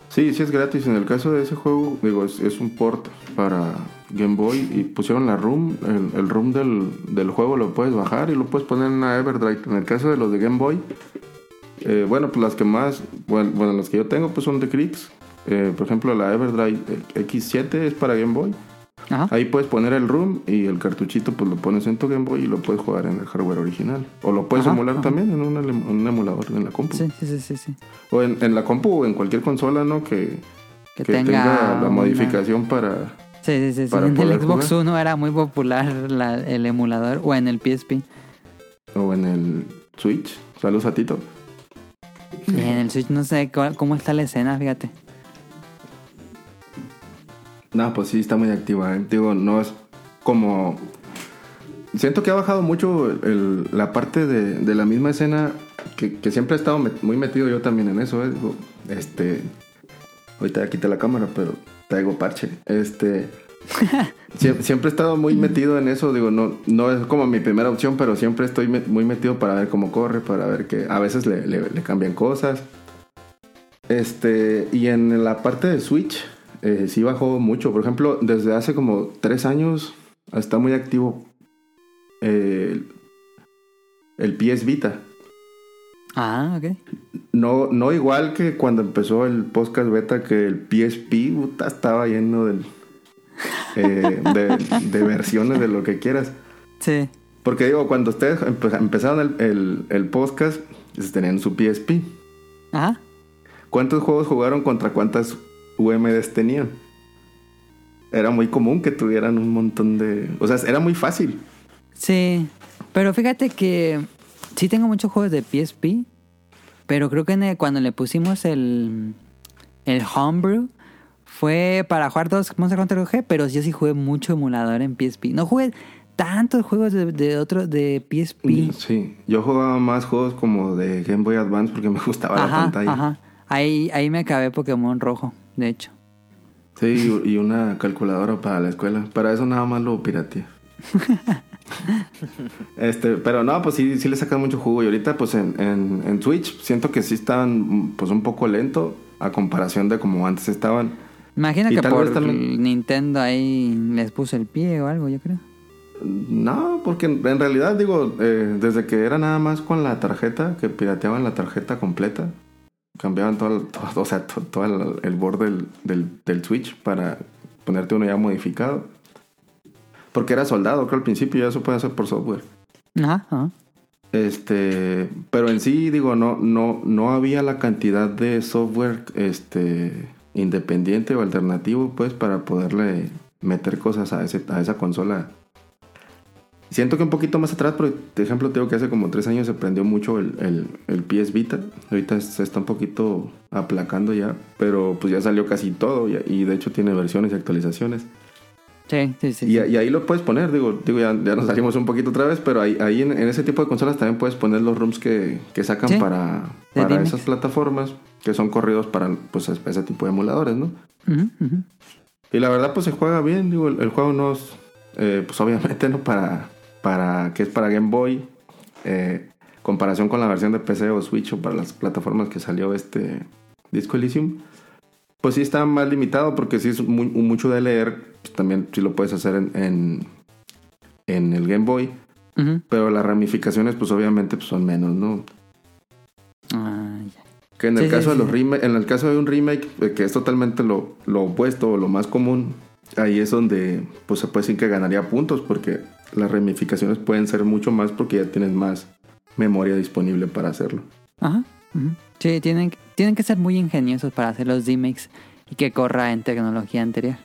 Sí, sí es gratis. En el caso de ese juego, digo, es, es un port para Game Boy y pusieron la room, el, el room del, del juego lo puedes bajar y lo puedes poner en una Everdrive. En el caso de los de Game Boy, eh, bueno, pues las que más, bueno, bueno, las que yo tengo pues son de Crix. Eh, por ejemplo, la Everdrive X7 es para Game Boy. Ajá. Ahí puedes poner el room y el cartuchito pues lo pones en tu Game Boy y lo puedes jugar en el hardware original. O lo puedes Ajá, emular ajá. también en un, emulador en la compu. Sí, sí, sí, sí. O en, en la compu o en cualquier consola, ¿no? Que, Que, que tenga, tenga, la una- modificación para... Sí, sí, sí. En el Xbox jugar. One era muy popular la- el emulador o en el PSP. o en el Switch. Saludos a Tito. En el Switch no sé cómo está la escena, fíjate. No, pues sí, está muy activa. ¿eh? Digo, no es como... Siento que ha bajado mucho el- la parte de, de la misma escena que, que siempre he estado met- muy metido yo también en eso. ¿eh? Digo, este... Ahorita ya quité la cámara, pero traigo parche. Este... sie- siempre he estado muy metido en eso. Digo, no, no es como mi primera opción, pero siempre estoy me- muy metido para ver cómo corre, para ver que a veces le, le- le cambian cosas. Este, y en la parte de Switch, eh, sí bajó mucho. Por ejemplo, desde hace como tres años está muy activo eh, el, PS Vita. Ah, ok. No, no igual que cuando empezó el podcast beta, que el PSP puta, estaba lleno del, eh, de, de versiones de lo que quieras. Sí. Porque digo, cuando ustedes empe- empezaron el, el, el podcast, pues, tenían su PSP. Ajá. ¿Cuántos juegos jugaron contra cuántas UMDs tenían? Era muy común que tuvieran un montón de... O sea, era muy fácil. Sí. Pero fíjate que sí tengo muchos juegos de PSP. Pero creo que el- cuando le pusimos el, el Homebrew fue para jugar dos Monster Hunter G, pero yo sí jugué mucho emulador en PSP. No jugué tantos juegos de, de otro de PSP. Sí, yo jugaba más juegos como de Game Boy Advance porque me gustaba la pantalla. ajá. Ahí, ahí me acabé Pokémon rojo, de hecho. Sí, y una calculadora para la escuela. Para eso nada más lo pirateé. este, pero no, pues sí, sí le sacan mucho jugo. Y ahorita, pues en, en, en Switch, siento que sí están pues un poco lento a comparación de como antes estaban. Imagino Y que por también- Nintendo ahí les puso el pie o algo, yo creo. No, porque en, en realidad, digo, eh, desde que era nada más con la tarjeta, que pirateaban la tarjeta completa, cambiaban todo, el- todo- o sea, to- todo, el, el borde del, del, del Switch para ponerte uno ya modificado. Porque era soldado, creo al principio ya eso puede hacer por software. Ajá, ajá. Este, pero en sí, digo, no, no, no había la cantidad de software este, independiente o alternativo, pues, para poderle meter cosas a, ese, a esa consola. Siento que un poquito más atrás, por ejemplo, tengo que hace como tres años se prendió mucho el, el, el PS Vita. Ahorita se está un poquito aplacando ya, pero pues ya salió casi todo y, y de hecho tiene versiones y actualizaciones. Sí, sí, sí. Y, y ahí lo puedes poner, digo, digo ya, ya nos salimos un poquito otra vez, pero ahí, ahí en, en ese tipo de consolas también puedes poner los rooms que, que sacan Sí, para, de para esas plataformas, que son corridos para pues, ese tipo de emuladores, ¿no? Y la verdad, pues se juega bien, digo, el, el juego no es, eh, pues obviamente, ¿no? Para, para, que es para Game Boy, eh, comparación con la versión de PC o Switch o para las plataformas que salió este Disco Elysium, pues sí está más limitado porque sí es muy- mucho de leer, pues también sí lo puedes hacer en, en, en el Game Boy, pero las ramificaciones, pues obviamente pues, son menos, ¿no? Ah, ya. Que en el sí, caso de sí. los remake, en el caso de un remake, eh, que es totalmente lo, lo opuesto o lo más común, ahí es donde pues se puede decir que ganaría puntos, porque las ramificaciones pueden ser mucho más porque ya tienes más memoria disponible para hacerlo. Ajá. Sí, tienen, tienen que ser muy ingeniosos para hacer los D-Mix y que corra en tecnología anterior.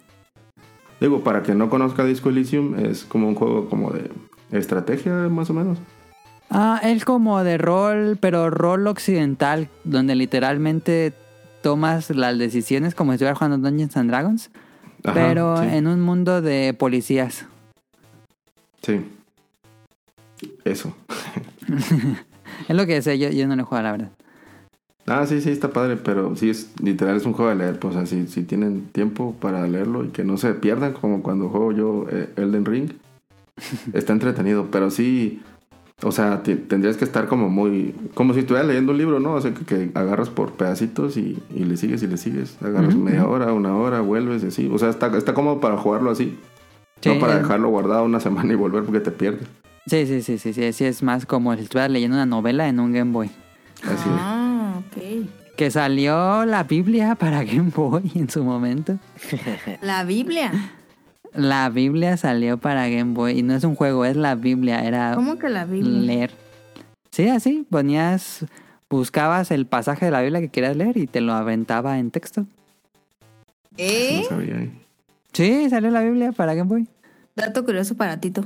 Digo, para quien no conozca Disco Elysium, es como un juego como de estrategia, más o menos. Ah, es como de rol, pero rol occidental, donde literalmente tomas las decisiones como si estuvieras jugando Dungeons and Dragons, Ajá, pero sí, en un mundo de policías. Sí. Eso. Es lo que sé, yo, yo no lo juego, la verdad. Ah, sí, sí, está padre, pero sí es literal, es un juego de leer. Pues, o sea, si, si tienen tiempo para leerlo y que no se pierdan, como cuando juego yo eh, Elden Ring, está entretenido, pero sí, o sea, tendrías que estar como muy, como si estuvieras leyendo un libro, ¿no? O sea, que, que agarras por pedacitos y, y le sigues y le sigues. Agarras media hora, una hora, vuelves y así. O sea, está, está como para jugarlo así. Sí, no para dejarlo guardado una semana y volver porque te pierdes. Sí, sí, sí, sí, sí, sí, es más como si estuvieras leyendo una novela en un Game Boy. Así Ah, ok. Que salió la Biblia para Game Boy en su momento. La Biblia. La Biblia salió para Game Boy y no es un juego, es la Biblia, era ¿Cómo que la Biblia? leer. Sí, así, ponías, buscabas el pasaje de la Biblia que querías leer y te lo aventaba en texto. ¿Eh? No sabía. ¿eh? Sí, salió la Biblia para Game Boy. Dato curioso para Tito.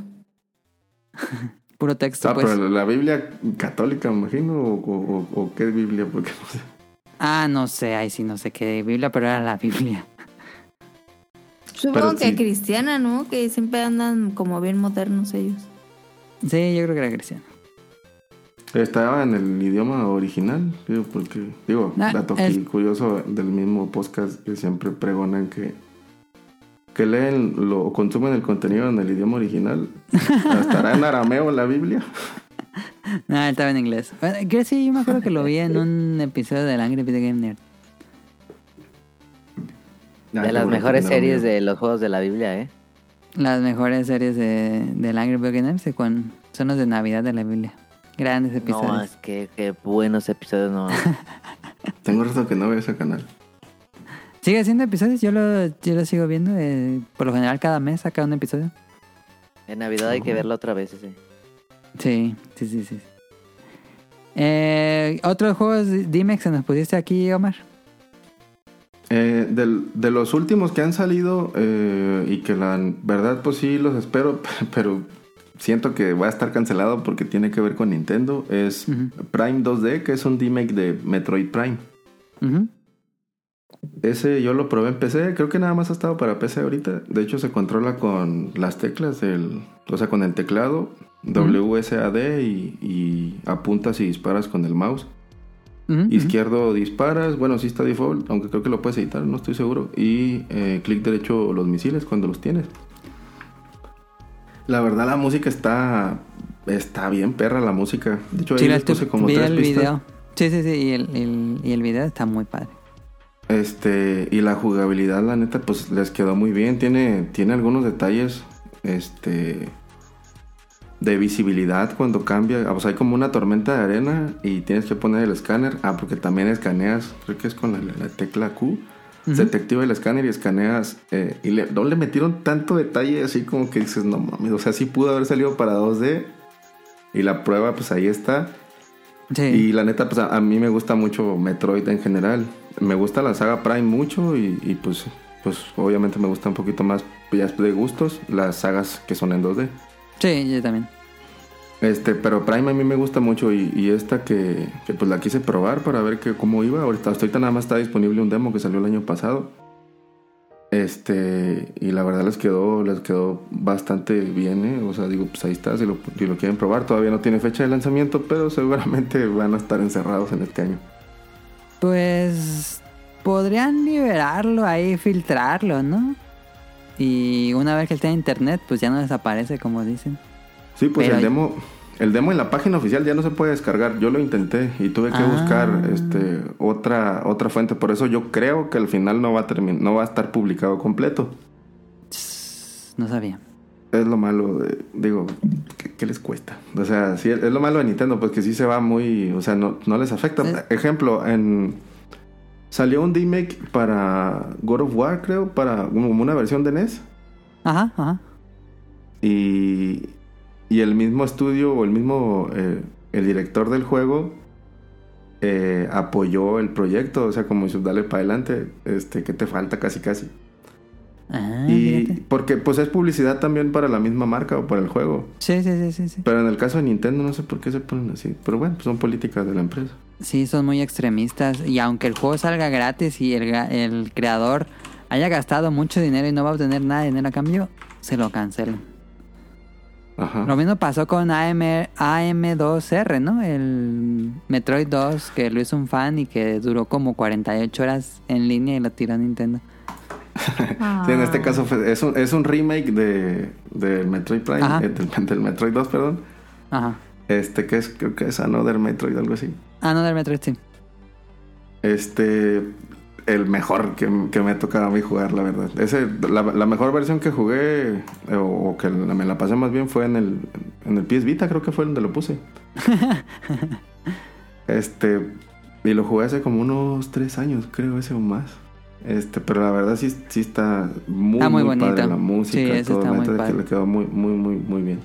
Puro texto, Ah, pues. pero la Biblia católica, me imagino, o, o- o- o qué Biblia, porque no sé. Ah, no sé, ahí sí no sé qué Biblia, pero era la Biblia. Supongo Pero que sí. cristiana, ¿no? Que siempre andan como bien modernos ellos. Sí, yo creo que era cristiano. Estaba en el idioma original, digo, porque, digo, Ah, dato curioso del mismo podcast que siempre pregonan que que leen lo, o consumen el contenido en el idioma original. ¿Estará en arameo la Biblia? Ah, estaba en inglés. Bueno, que sí, yo me acuerdo que lo vi en un episodio del Angry Video Game Nerd. De las mejores series de los juegos de la Biblia, ¿eh? Las mejores series de, del Angry Video Game Nerd con- son los de Navidad de la Biblia. Grandes episodios. No, es que buenos episodios, no. Tengo rato que no veo ese canal. Sigue haciendo episodios, yo lo, yo lo sigo viendo. eh, por lo general cada mes saca un episodio. En Navidad hay que verlo otra vez ese. Sí, sí, sí, sí. Eh, Otros juegos Dimex que nos pusiste aquí, Omar. Eh, del- de los últimos que han salido eh, y que la verdad pues sí los espero, pero siento que va a estar cancelado porque tiene que ver con Nintendo, es. Prime 2D, que es un remake de Metroid Prime. Ujú. Ese yo lo probé en PC, creo que nada más ha estado para PC ahorita. De hecho se controla con las teclas del, o sea, con el teclado WSAD y, y apuntas y disparas con el mouse. Izquierdo disparas, bueno, sí está default, aunque creo que lo puedes editar, no estoy seguro. Y eh, clic derecho los misiles cuando los tienes. La verdad la música está está bien perra la música. De hecho Sí, ahí la les puse como tres el pistas. video. Sí, sí, sí, y el, el- y el video está muy padre. Este, y la jugabilidad, la neta, pues les quedó muy bien. Tiene, tiene algunos detalles, este, de visibilidad cuando cambia. O sea, hay como una tormenta de arena y tienes que poner el escáner. Ah, porque también escaneas, creo que es con la, la tecla Q. Se te activa el escáner y escaneas. eh, y le, no le metieron tanto detalle así como que dices, no mames. O sea, sí pudo haber salido para 2D. Y la prueba, pues ahí está. Sí. Y la neta, pues a, a mí me gusta mucho Metroid en general. Me gusta la saga Prime mucho y, y, pues, pues obviamente me gusta un poquito más, ya de gustos, las sagas que son en 2D. Sí, yo también. Este, pero Prime a mí me gusta mucho y, y esta que, que, pues la quise probar para ver que, cómo iba. Ahorita, hasta ahorita nada más está disponible un demo que salió el año pasado. Este, y la verdad les quedó, les quedó bastante bien, ¿eh? O sea, digo, pues ahí está, si lo, si lo quieren probar. Todavía no tiene fecha de lanzamiento, pero seguramente van a estar encerrados en este año. Pues podrían liberarlo ahí, filtrarlo, ¿no? Y una vez que esté en internet, pues ya no desaparece, como dicen. Sí, pues Pero el demo, el demo en la página oficial ya no se puede descargar. Yo lo intenté y tuve que Ah. buscar este otra otra fuente. Por eso yo creo que al final no va a terminar, no va a estar publicado completo. No sabía. Es lo malo de, digo, ¿qué, qué les cuesta? O sea, sí, es lo malo de Nintendo, pues que sí se va muy, o sea, no, no les afecta. Ejemplo, en salió un remake para God of War, creo, para como una versión de NES. Ajá, ajá. Y, y el mismo estudio o el mismo, eh, el director del juego eh, apoyó el proyecto, o sea, como dice, dale para adelante, este, que te falta casi casi. Ah, y fíjate. porque pues es publicidad también para la misma marca o para el juego. Sí, sí, sí, sí, sí. Pero en el caso de Nintendo no sé por qué se ponen así. Pero bueno, pues son políticas de la empresa. Sí, son muy extremistas. Y aunque el juego salga gratis y el, el creador haya gastado mucho dinero y no va a obtener nada de dinero a cambio, se lo cancelan. Ajá. Lo mismo pasó con AM, AM2R, ¿no? El Metroid 2, que lo hizo un fan y que duró como 48 horas en línea y lo tiró a Nintendo. Sí, en este caso fue- es, un, es un remake de, de Metroid Prime, eh, del, del Metroid 2, perdón. Ajá. Este que es, creo que es Another Metroid, algo así. Ah, no, del Metroid, sí. Este, el mejor que, que me ha tocado a mí jugar, la verdad. Ese, la, la mejor versión que jugué, eh, o, o que la- me la pasé más bien, fue en el, en el PS Vita, creo que fue donde lo puse. este, y lo jugué hace como unos tres años, creo, ese o más. Este, pero la verdad sí, sí está muy, Está muy muy, bonito. padre la música, Sí, todo, está muy padre. que le quedó muy, muy, muy, muy bien.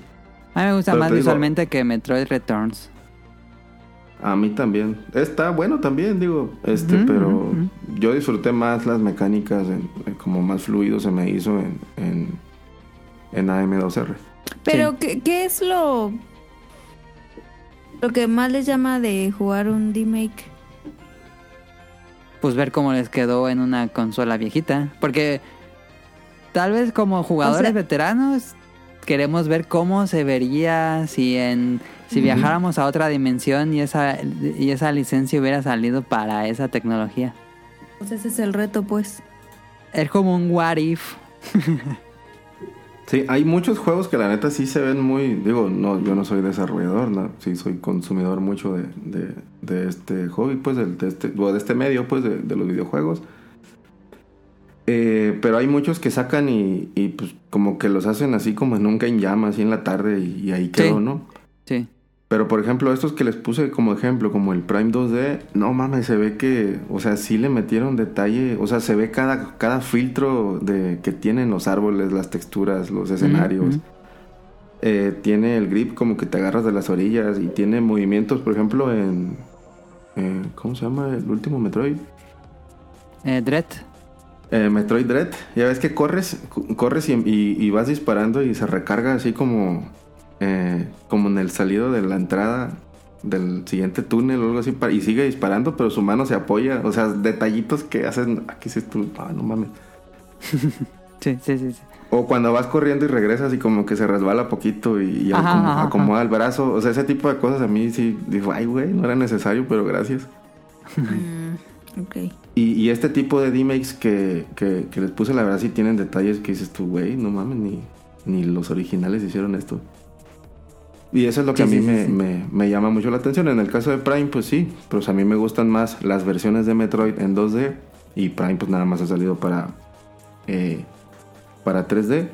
A mí me gusta Pero más digo- visualmente que Metroid Returns. A mí también. Está bueno también, digo, este, pero yo disfruté más las mecánicas en- como más fluido se me hizo en, en, en AM2R. Pero, Sí. ¿qué, qué es lo, lo que más les llama de jugar un remake? Pues ver cómo les quedó en una consola viejita. Porque tal vez como jugadores O sea- veteranos queremos ver cómo se vería si en si viajáramos a otra dimensión y esa y esa licencia hubiera salido para esa tecnología. Pues ese es el reto, pues. Es como un what if. Sí, hay muchos juegos que la neta sí se ven muy... Digo, no, yo no soy desarrollador, ¿no? Sí soy consumidor mucho de, de, de este hobby, pues, del- de, este, de este medio, pues, de, de los videojuegos. Eh, pero hay muchos que sacan y, y, pues como que los hacen así como nunca en llama, así en la tarde y, y ahí quedó, Sí. ¿no? Sí. Pero por ejemplo, estos que les puse como ejemplo, como el Prime 2D, no mames, se ve que, o sea, sí le metieron detalle, o sea, se ve cada, cada filtro de que tienen los árboles, las texturas, los escenarios. Eh, tiene el grip como que te agarras de las orillas y tiene movimientos, por ejemplo, en... eh, ¿Cómo se llama el último Metroid? Eh, Dread. Eh, Metroid Dread. Ya ves que corres, corres y, y- y vas disparando y se recarga así como, eh, como en el salido de la entrada del siguiente túnel o algo así y sigue disparando, pero su mano se apoya. O sea, detallitos que hacen. Aquí dices tú, ah, no mames. Sí, sí, sí. sí. O cuando vas corriendo y regresas y como que se resbala poquito y, y Ajá, acomo- ajá, ajá. acomoda el brazo. O sea, ese tipo de cosas a mí sí digo, ay, güey, no era necesario, pero gracias. Mm, ok. Y, y este tipo de D-Makes que, que, que les puse, la verdad, sí tienen detalles que dices tú, güey, no mames, ni, ni los originales hicieron esto. Y eso es lo que Sí, a mí sí, me, sí. Me, me llama mucho la atención. En el caso de Prime, pues sí, pues a mí me gustan más las versiones de Metroid en 2D. Y Prime, pues nada más ha salido para, eh, para 3D.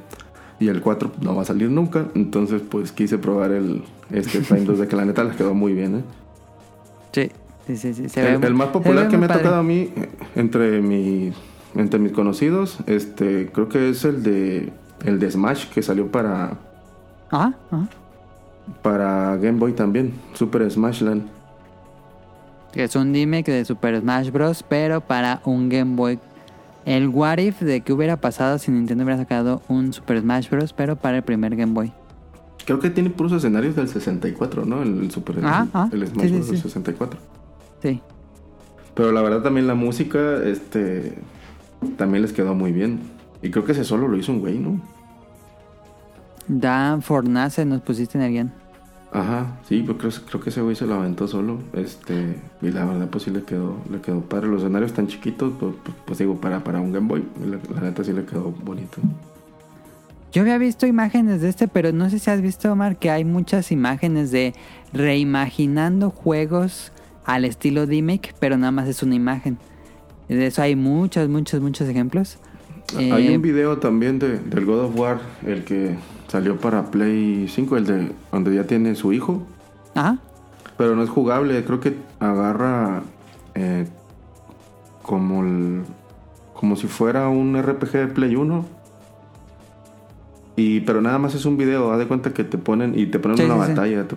Y el 4 no va a salir nunca. Entonces, pues quise probar el este Prime 2D, que la neta les quedó muy bien, ¿eh? Sí, sí, sí, se El, más popular que me ha tocado a mí entre mi entre mis conocidos, este creo que es el de el de Smash que salió para Ajá, ajá. Para Game Boy también, Super Smash Land. Que es un remake de Super Smash Bros. Pero para un Game Boy. El what if de que hubiera pasado si Nintendo hubiera sacado un Super Smash Bros. Pero para el primer Game Boy. Creo que tiene puros escenarios del 64, ¿no? El, el Super el Smash Sí, sí, Bros. del sí. 64. Sí. Pero la verdad también la música este también les quedó muy bien. Y creo que ese solo lo hizo un güey, ¿no? Dan Fornace nos pusiste en el guion. Ajá, sí, pues creo, creo que ese güey se lo aventó solo. Este, y la verdad, pues sí le quedó, le quedó padre. Los escenarios tan chiquitos, pues, pues, pues, digo, para, para un Game Boy, la, la neta sí le quedó bonito. Yo había visto imágenes de este, pero no sé si has visto, Omar, que hay muchas imágenes de reimaginando juegos al estilo remake, pero nada más es una imagen. De eso hay muchos, muchos, muchos ejemplos. Hay Eh, un video también de, del God of War, el que salió para Play 5, el de donde ya tiene su hijo, Ajá. pero no es jugable. Creo que agarra eh, como el, como si fuera un RPG de Play 1. Y, pero nada más es un video, haz de cuenta que te ponen y te ponen Sí, una sí, sí. batalla, te-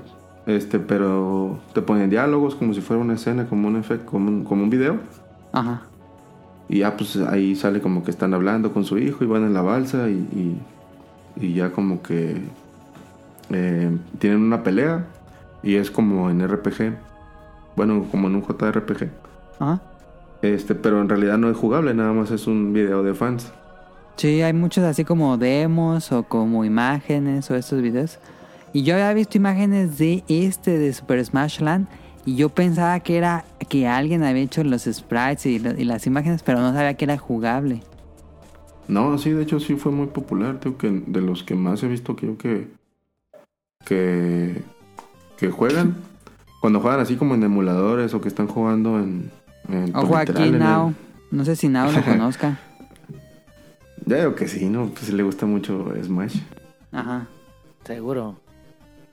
este, pero te ponen diálogos como si fuera una escena, como un efecto, como un, como un video. Ajá. Y ya pues ahí sale como que están hablando con su hijo y van en la balsa y, y, y ya como que eh, tienen una pelea y es como en RPG, bueno, como en un JRPG. Ajá. Este, pero en realidad no es jugable, nada más es un video de fans. Sí, hay muchos así como demos o como imágenes o estos videos. Y yo había visto imágenes de este de Super Smash Land y yo pensaba que era que alguien había hecho los sprites y, las imágenes, pero no sabía que era jugable. No, sí, de hecho sí fue muy popular, creo que de los que más he visto creo que que que juegan cuando juegan así como en emuladores o que están jugando en, en Ojo literal, aquí en el- Now. No sé si Now lo conozca. Ya digo que sí, ¿no? Pues le gusta mucho Smash. Ajá. Seguro.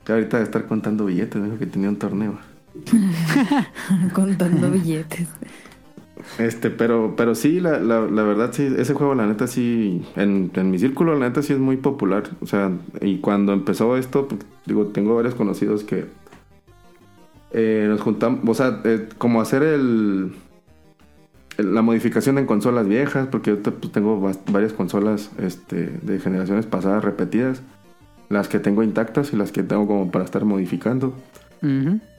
Que ahorita de estar contando billetes, dijo que tenía un torneo. Contando billetes. Este, pero, pero sí, la, la, la verdad sí, ese juego la neta sí, en, en mi círculo la neta sí es muy popular. O sea, y cuando empezó esto, pues, digo, tengo varios conocidos que eh, nos juntamos, o sea, eh, como hacer el, la modificación en consolas viejas, porque yo pues, tengo varias consolas este, de generaciones pasadas repetidas, las que tengo intactas y las que tengo como para estar modificando.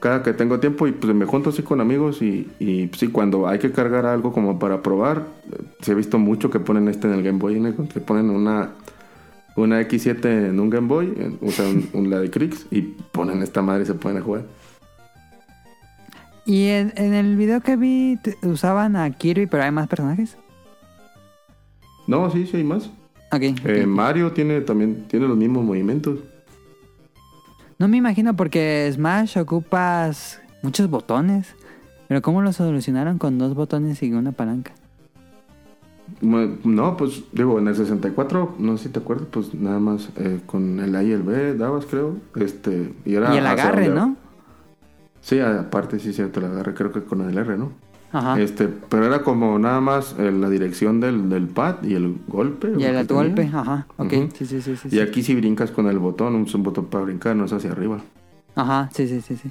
Cada que tengo tiempo y pues me junto así con amigos y, y pues, sí, cuando hay que cargar algo como para probar, eh, se ha visto mucho que ponen este en el Game Boy, ¿no? que ponen una, una X7 en un Game Boy, en- o sea, un, un- la de Crix, y ponen esta madre y se pueden jugar. Y en, en el video que vi usaban a Kirby, pero hay más personajes. No, sí, sí hay más. Ok. Eh. Mario tiene también tiene los mismos movimientos. No me imagino porque Smash ocupas muchos botones. Pero ¿cómo lo solucionaron con dos botones y una palanca? No, pues digo, en el 64, no sé si te acuerdas, pues nada más eh, con el A y el B dabas, creo. Este, y, era y el agarre, ¿no? Sí, aparte sí, cierto, el agarre creo que con el R, ¿no? Ajá. Este, pero era como nada más eh, la dirección del, del pad y el golpe. y el tenía. golpe, ajá. Ok, sí, sí, sí, sí. Y aquí si brincas con el botón, un, un botón para brincar, no es hacia arriba. Ajá, sí, sí, sí, sí.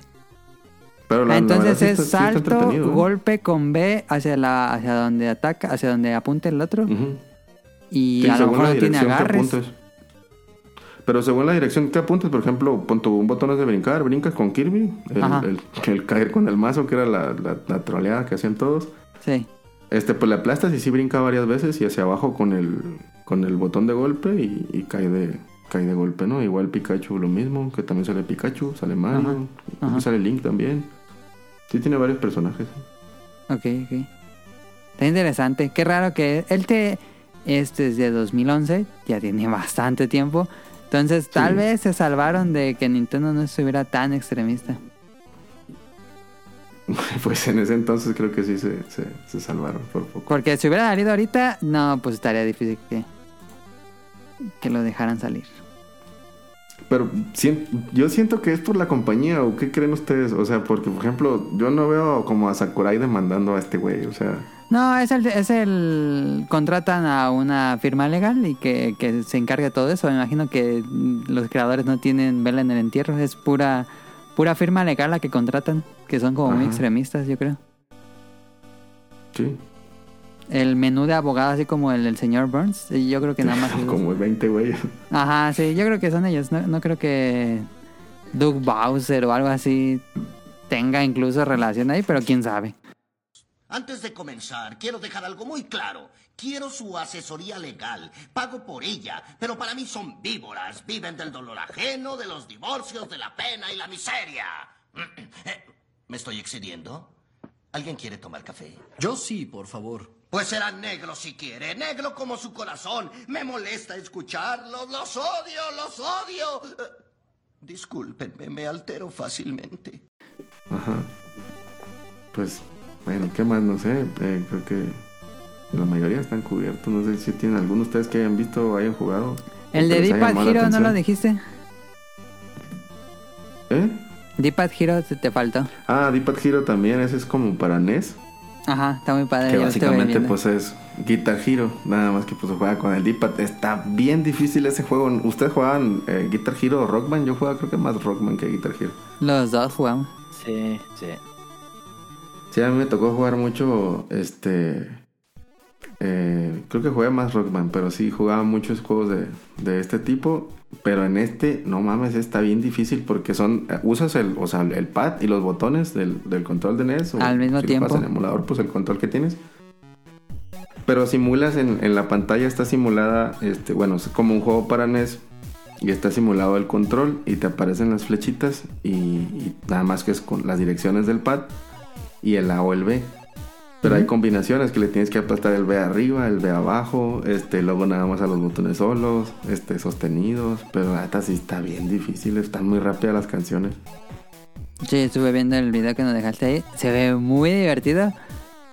Pero la, la Entonces es está- salto, ¿eh? golpe con B hacia la hacia donde ataca, hacia donde apunta el otro. Ujú. Y a lo mejor no tiene agarres. Pero según la dirección que apuntes, por ejemplo, pon tu un botón es de brincar, brincas con Kirby, el, el- el caer con el mazo, que era la, la, la troleada que hacían todos. Sí. Este, pues le aplastas y sí brinca varias veces y hacia abajo con el, con el botón de golpe y, y cae de cae de golpe, ¿no? Igual Pikachu lo mismo, que también sale Pikachu, sale Mario, Ajá, y ajá. sale Link también. Sí tiene varios personajes. Ok, ok. Está interesante. Qué raro que él te es desde 2011, ya tiene bastante tiempo. Entonces, tal Sí. vez se salvaron de que Nintendo no estuviera tan extremista. pues en ese entonces creo que sí se, se, se salvaron por poco. Porque si hubiera salido ahorita, no, pues estaría difícil que, que lo dejaran salir. Pero sien- yo siento que es por la compañía, ¿o qué creen ustedes? O sea, porque, por ejemplo, yo no veo como a Sakurai demandando a este güey, o sea... No, es el, es el... Contratan a una firma legal y que, que se encargue de todo eso. Me imagino que los creadores no tienen vela en el entierro. Es pura, pura firma legal la que contratan. Que son como muy extremistas, yo creo. Sí, El menú de abogado, así como el del señor Burns. Yo creo que nada más... esos. como 20 güeyes. Ajá, sí, yo creo que son ellos. No, no creo que Doug Bowser o algo así tenga incluso relación ahí, pero quién sabe. Antes de comenzar, quiero dejar algo muy claro. Quiero su asesoría legal. Pago por ella. Pero para mí son víboras. Viven del dolor ajeno, de los divorcios, de la pena y la miseria. Eh, ¿Me estoy excediendo? ¿Alguien quiere tomar café? Yo sí, por favor. Pues será negro si quiere. Negro como su corazón. Me molesta escucharlos. Los odio, los odio. Eh, Discúlpenme, me altero fácilmente. Ajá. Pues, bueno, ¿qué más? No sé, eh, creo que la mayoría están cubiertos. No sé si tienen alguno de ustedes que hayan visto o hayan jugado. El de que les Deep haya Pad llamado la Hero, ¿no lo dijiste? ¿Eh? Deep Pad Hero te, te faltó. Ah, Deep Hero también, ese es como para NES. Ajá, está muy padre. Que básicamente pues es Guitar Hero, nada más que pues se juega con el D-pad. Está bien difícil ese juego. ¿Ustedes jugaban eh, Guitar Hero o Rockman? Yo jugaba creo que más Rockman que Guitar Hero. Los dos jugamos. Sí, sí. Sí, a mí me tocó jugar mucho, este... eh, creo que jugué más Rockman, pero sí jugaba muchos juegos de, de este tipo. Pero en este, no mames, está bien difícil porque son... eh, Usas el, o sea, el pad y los botones del, del control de NES. o Al mismo si lo tiempo. juegas en emulador, pues el control que tienes. Pero simulas en, en la pantalla, está simulada, este, bueno, es como un juego para NES. Y está simulado el control y te aparecen las flechitas y, y nada más que es con las direcciones del pad y el A o el B. Pero hay combinaciones que le tienes que aplastar el B arriba, el B abajo, este, luego nada más a los botones solos, este, sostenidos. Pero la neta sí está bien difícil, están muy rápidas las canciones. Sí, estuve viendo el video que nos dejaste ahí. Se ve muy divertido.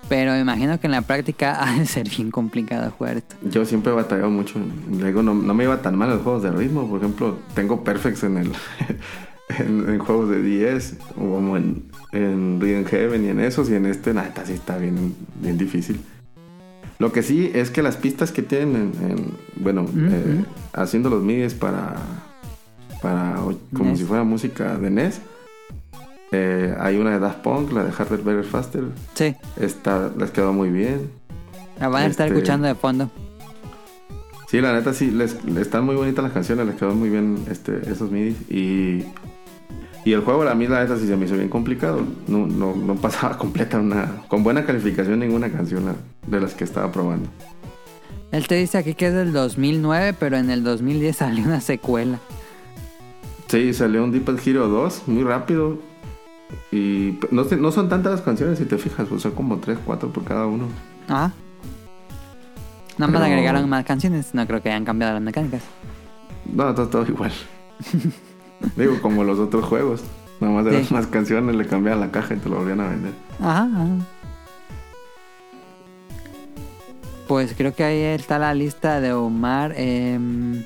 Pero me imagino que en la práctica ha de ser bien complicado jugar esto. Yo siempre he batallado mucho. Luego no, no me iba tan mal en los juegos de ritmo. Por ejemplo, tengo perfects en el en, en juegos de 10, o como en, en Rhythm Heaven y en esos, y en este, nada, sí está bien, bien difícil. Lo que sí es que las pistas que tienen, en, en- bueno, eh, haciendo los midis para, para como si fuera música de NES, Eh, hay una de Daft Punk, la de Harder, Better, Faster. Sí, Esta les quedó muy bien. la van a estar Este- escuchando de fondo. Sí, la neta sí, les, les están muy bonitas las canciones, les quedó muy bien este, esos midis. Y, y el juego, a mí la neta sí se me hizo bien complicado. No, no, no pasaba completa una, con buena calificación ninguna canción de las que estaba probando. Él te dice aquí que es del 2009, pero en el 2010 salió una secuela. Sí, salió un Deep Hero 2 muy rápido. Y no, no son tantas las canciones si te fijas, pues son como 3, 4 por cada uno. Ah. Nada más Pero- agregaron más canciones. No creo que hayan cambiado las mecánicas. No, todo, todo igual. Digo, como los otros juegos. Nada más eran Sí. más canciones, le cambiaban la caja y te lo volvían a vender. Ajá, ajá. Pues creo que ahí está la lista de Omar. Em,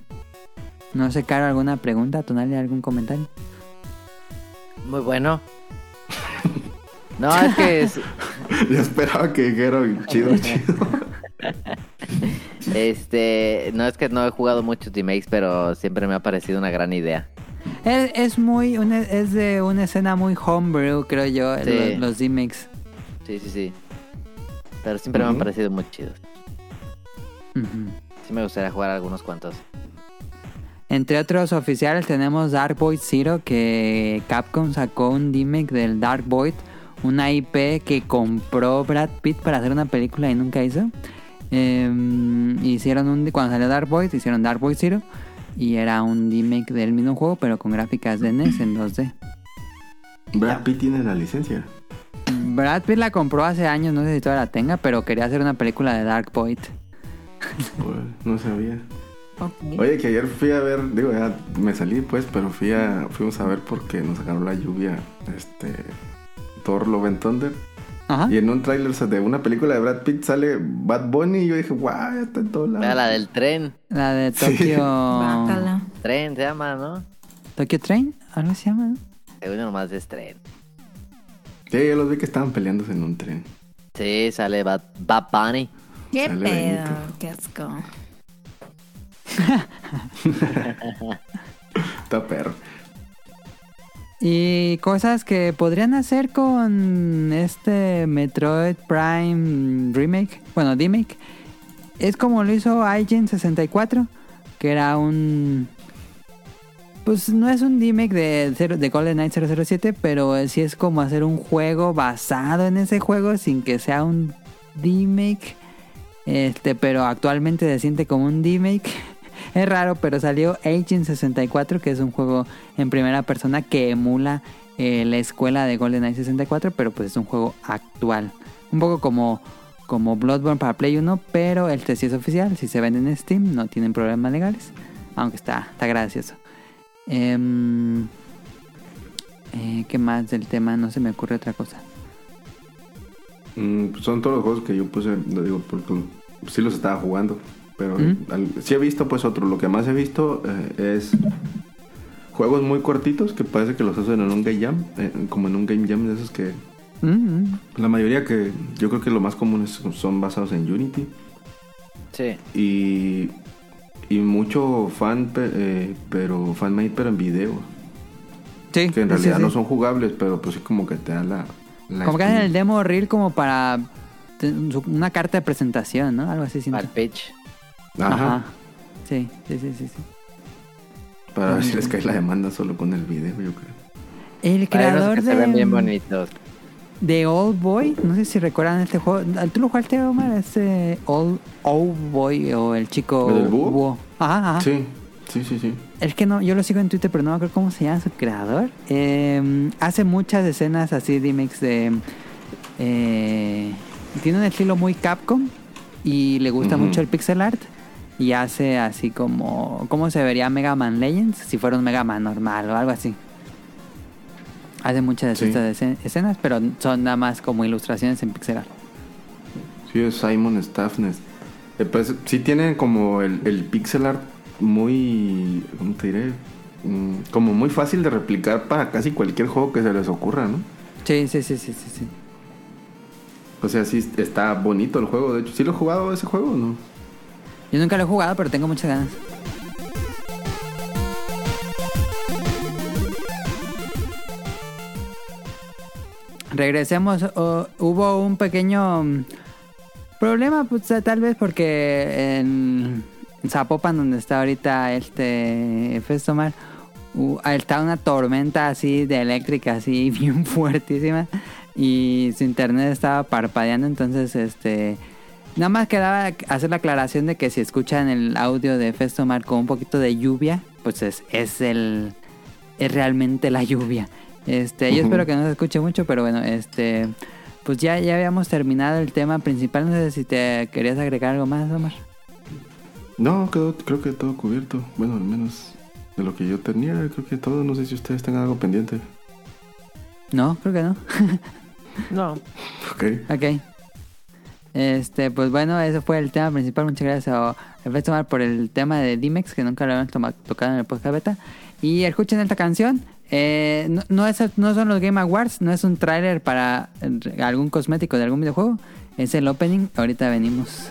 no sé, Caro, ¿alguna pregunta? ¿Tonali algún comentario? Muy bueno. No, es que es, Yo esperaba que dijeran chido, chido. este, no es que no he jugado muchos remakes, pero siempre me ha parecido una gran idea. Es, es muy, una- es de una escena muy homebrew, creo yo, Sí. los, D-Mix. Sí, sí, sí. Pero siempre me han parecido muy chidos. Ujú. Sí me gustaría jugar algunos cuantos. Entre otros oficiales tenemos Dark Void Zero, que Capcom sacó un remake del Dark Void, una IP que compró Brad Pitt para hacer una película y nunca hizo. Em, hicieron un cuando salió Dark Void, hicieron Dark Void Zero y era un remake del mismo juego, pero con gráficas de NES en 2D. Brad Pitt tiene la licencia. Brad Pitt la compró hace años, no sé si todavía la tenga, pero quería hacer una película de Dark Void. Pues, no sabía. Oye, que ayer fui a ver, digo, ya me salí pues, pero fui a, fuimos a ver porque nos sacaron la lluvia, este, Thor Love and Thunder. Ajá. Y en un tráiler de una película de Brad Pitt sale Bad Bunny y yo dije, guau, ya está en todos Vea lados. la del tren. La de Sí. Tokyo. Bácala. Tren se llama, ¿no? Tokyo Train, algo se llama, ¿no? Según yo nomás es tren. Sí, yo los vi que estaban peleándose en un tren. Sí, sale Bad, Bad Bunny. ¿Qué Sale pedo? Benito. Qué asco. Está perro. Y cosas que podrían hacer con este Metroid Prime Remake, bueno, remake, es como lo hizo IGN 64, que era un... Pues no es un remake de, cero- de Golden Knight 007, pero sí es como hacer un juego basado en ese juego sin que sea un remake. Este, pero actualmente se siente como un remake. Es raro, pero salió Agent 64, que es un juego en primera persona que emula eh, la escuela de GoldenEye 64, pero pues es un juego actual. Un poco como, como Bloodborne para Play 1, pero este sí es oficial. Si se vende en Steam, no tienen problemas legales. Aunque está, está gracioso. Em, eh, ¿Qué más del tema? No se me ocurre otra cosa. Mm, son todos los juegos que yo puse, lo digo porque sí los estaba jugando. Pero ¿Mm? al- sí he visto pues otro. Lo que más he visto eh, es juegos muy cortitos que parece que los hacen en un game jam. eh, como en un game jam de esos que... Mm, mm. La mayoría que yo creo que lo más común es- son basados en Unity. Sí. Y, y mucho fan, eh, pero fanmade, pero en video. Sí, Que en realidad sí. no son jugables, pero pues sí como que te da la... la Como que hacen el demo reel como para una carta de presentación, ¿no? Algo así siento. Al pitch. Ajá. Sí, sí, sí, sí, sí. Para ver si les cae la demanda solo con el video, yo creo. El creador que se ven bien de, bonitos. de Old Boy, no sé si recuerdan este juego. ¿Tú lo jugaste, Omar? Este Old, Old Boy o el chico ¿El del búho? Ajá, ajá. Sí, sí, sí, sí. Es que no, yo lo sigo en Twitter, pero no me acuerdo cómo se llama su creador. Eh, hace muchas escenas así, remakes de. eh, tiene un estilo muy Capcom y le gusta mucho el pixel art. Y hace así como. ¿Cómo se vería Mega Man Legends si fuera un Mega Man normal o algo así? Hace muchas de estas escen- escenas, pero son nada más como ilustraciones en pixel art. Sí, es Simon Staffness. Eh, pues, sí tienen como el, el pixel art muy... ¿Cómo te diré? Mm, como muy fácil de replicar para casi cualquier juego que se les ocurra, ¿no? Sí, sí, sí, sí, sí. sí. O sea, sí está bonito el juego. De hecho, ¿sí lo he jugado ese juego o no? Yo nunca lo he jugado, pero tengo muchas ganas. regresemos. hubo un pequeño mm, problema, pues tal vez porque en Zapopan, donde está ahorita este Festomar, hu- está una tormenta así de eléctrica, así bien fuertísima. Y su internet estaba parpadeando, entonces este... Nada más quedaba hacer la aclaración de que si escuchan el audio de Festomar con un poquito de lluvia, pues es, es el es realmente la lluvia. Este, yo espero que no se escuche mucho, pero bueno, este pues ya, ya habíamos terminado el tema principal. No sé si te querías agregar algo más, Omar. No, quedó, creo que todo cubierto. Bueno, al menos de lo que yo tenía, creo que todo. No sé si ustedes tengan algo pendiente. No, creo que no. No. Ok. Ok. Este, pues bueno, eso fue el tema principal. Muchas gracias a Efecto Omar por el tema de Dimex, que nunca lo habíamos tocado en el podcast beta. Y escuchen esta canción. Eh, no, no, es, no son los Game Awards, no es un tráiler para eh, algún cosmético de algún videojuego. Es el opening. Ahorita venimos.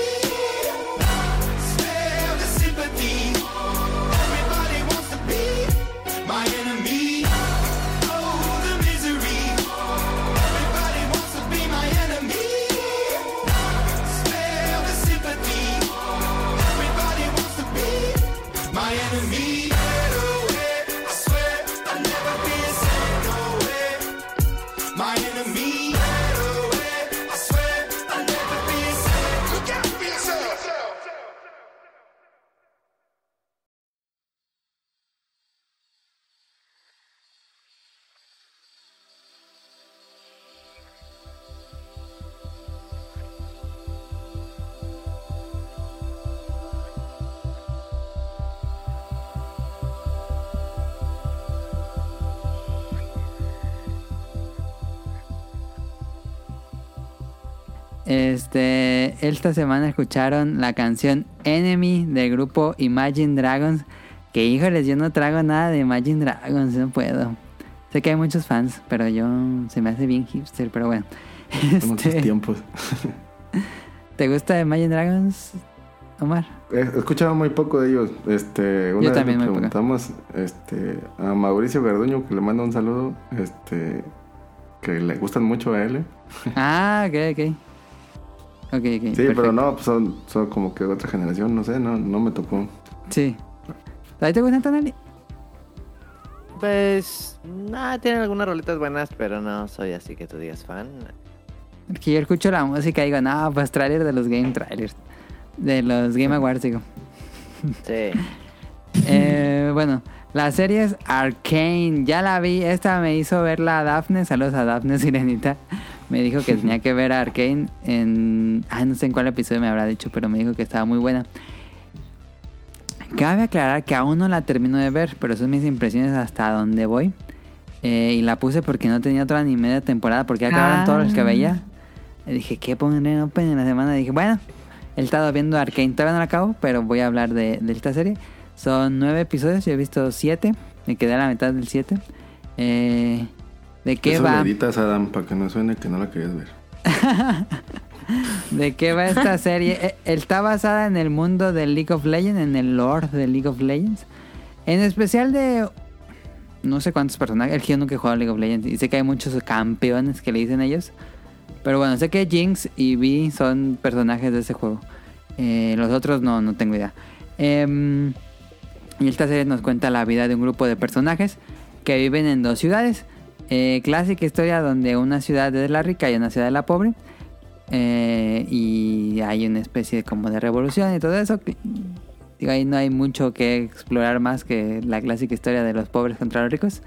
Este, esta semana escucharon la canción Enemy del grupo Imagine Dragons. Que híjoles, yo no trago nada de Imagine Dragons, no puedo. Sé que hay muchos fans, pero yo se me hace bien hipster, pero bueno. Este, tiempos. ¿Te gusta Imagine Dragons, Omar? He escuchado muy poco de ellos. Este, una Yo vez también le preguntamos este, a Mauricio Garduño, que le manda un saludo, este, que le gustan mucho a él. ¿eh? Ah, ok, ok. Ok, ok. Sí, perfecto. pero no, pues son, son como que otra generación, no sé, no, no me tocó. Sí. ¿A te gusta Tonali? Pues, nada, tienen algunas rolitas buenas, pero no soy así que tú digas fan. Porque yo escucho la música y digo, no, pues trailer de los Game Trailers. De los Game Awards, digo. Sí. Eh, bueno, la serie es Arcane. Ya la vi. Esta me hizo verla a Daphne. Saludos a Daphne Sirenita. Me dijo que tenía que ver a Arcane en. Ah, no sé en cuál episodio me habrá dicho, pero me dijo que estaba muy buena. Cabe aclarar que aún no la termino de ver, pero son mis impresiones hasta donde voy. Eh, y la puse porque no tenía otra ni media temporada, porque ya acabaron Ah. todos los que veía. Y dije, ¿qué pondré en Open en la semana? dije, bueno, he estado viendo Arcane, todavía no la acabo, pero voy a hablar de, de esta serie. Son nueve episodios, yo he visto siete, me quedé a la mitad del siete. Eh, ¿De qué Eso va? le editas, Adam, para que no suene que no la querías ver. ¿De qué va esta serie? Eh, Está basada en el mundo de League of Legends, en el lore de League of Legends. En especial de... No sé cuántos personajes. El que yo nunca he jugado a League of Legends. Y sé que hay muchos campeones que le dicen ellos. Pero bueno, sé que Jinx y Vi son personajes de ese juego. Eh, los otros no, no tengo idea. Em, y esta serie nos cuenta la vida de un grupo de personajes que viven en dos ciudades. Eh, clásica historia donde una ciudad es la rica y una ciudad es la pobre. Eh, y hay una especie como de revolución y todo eso. Digo, ahí no hay mucho que explorar más que la clásica historia de los pobres contra los ricos.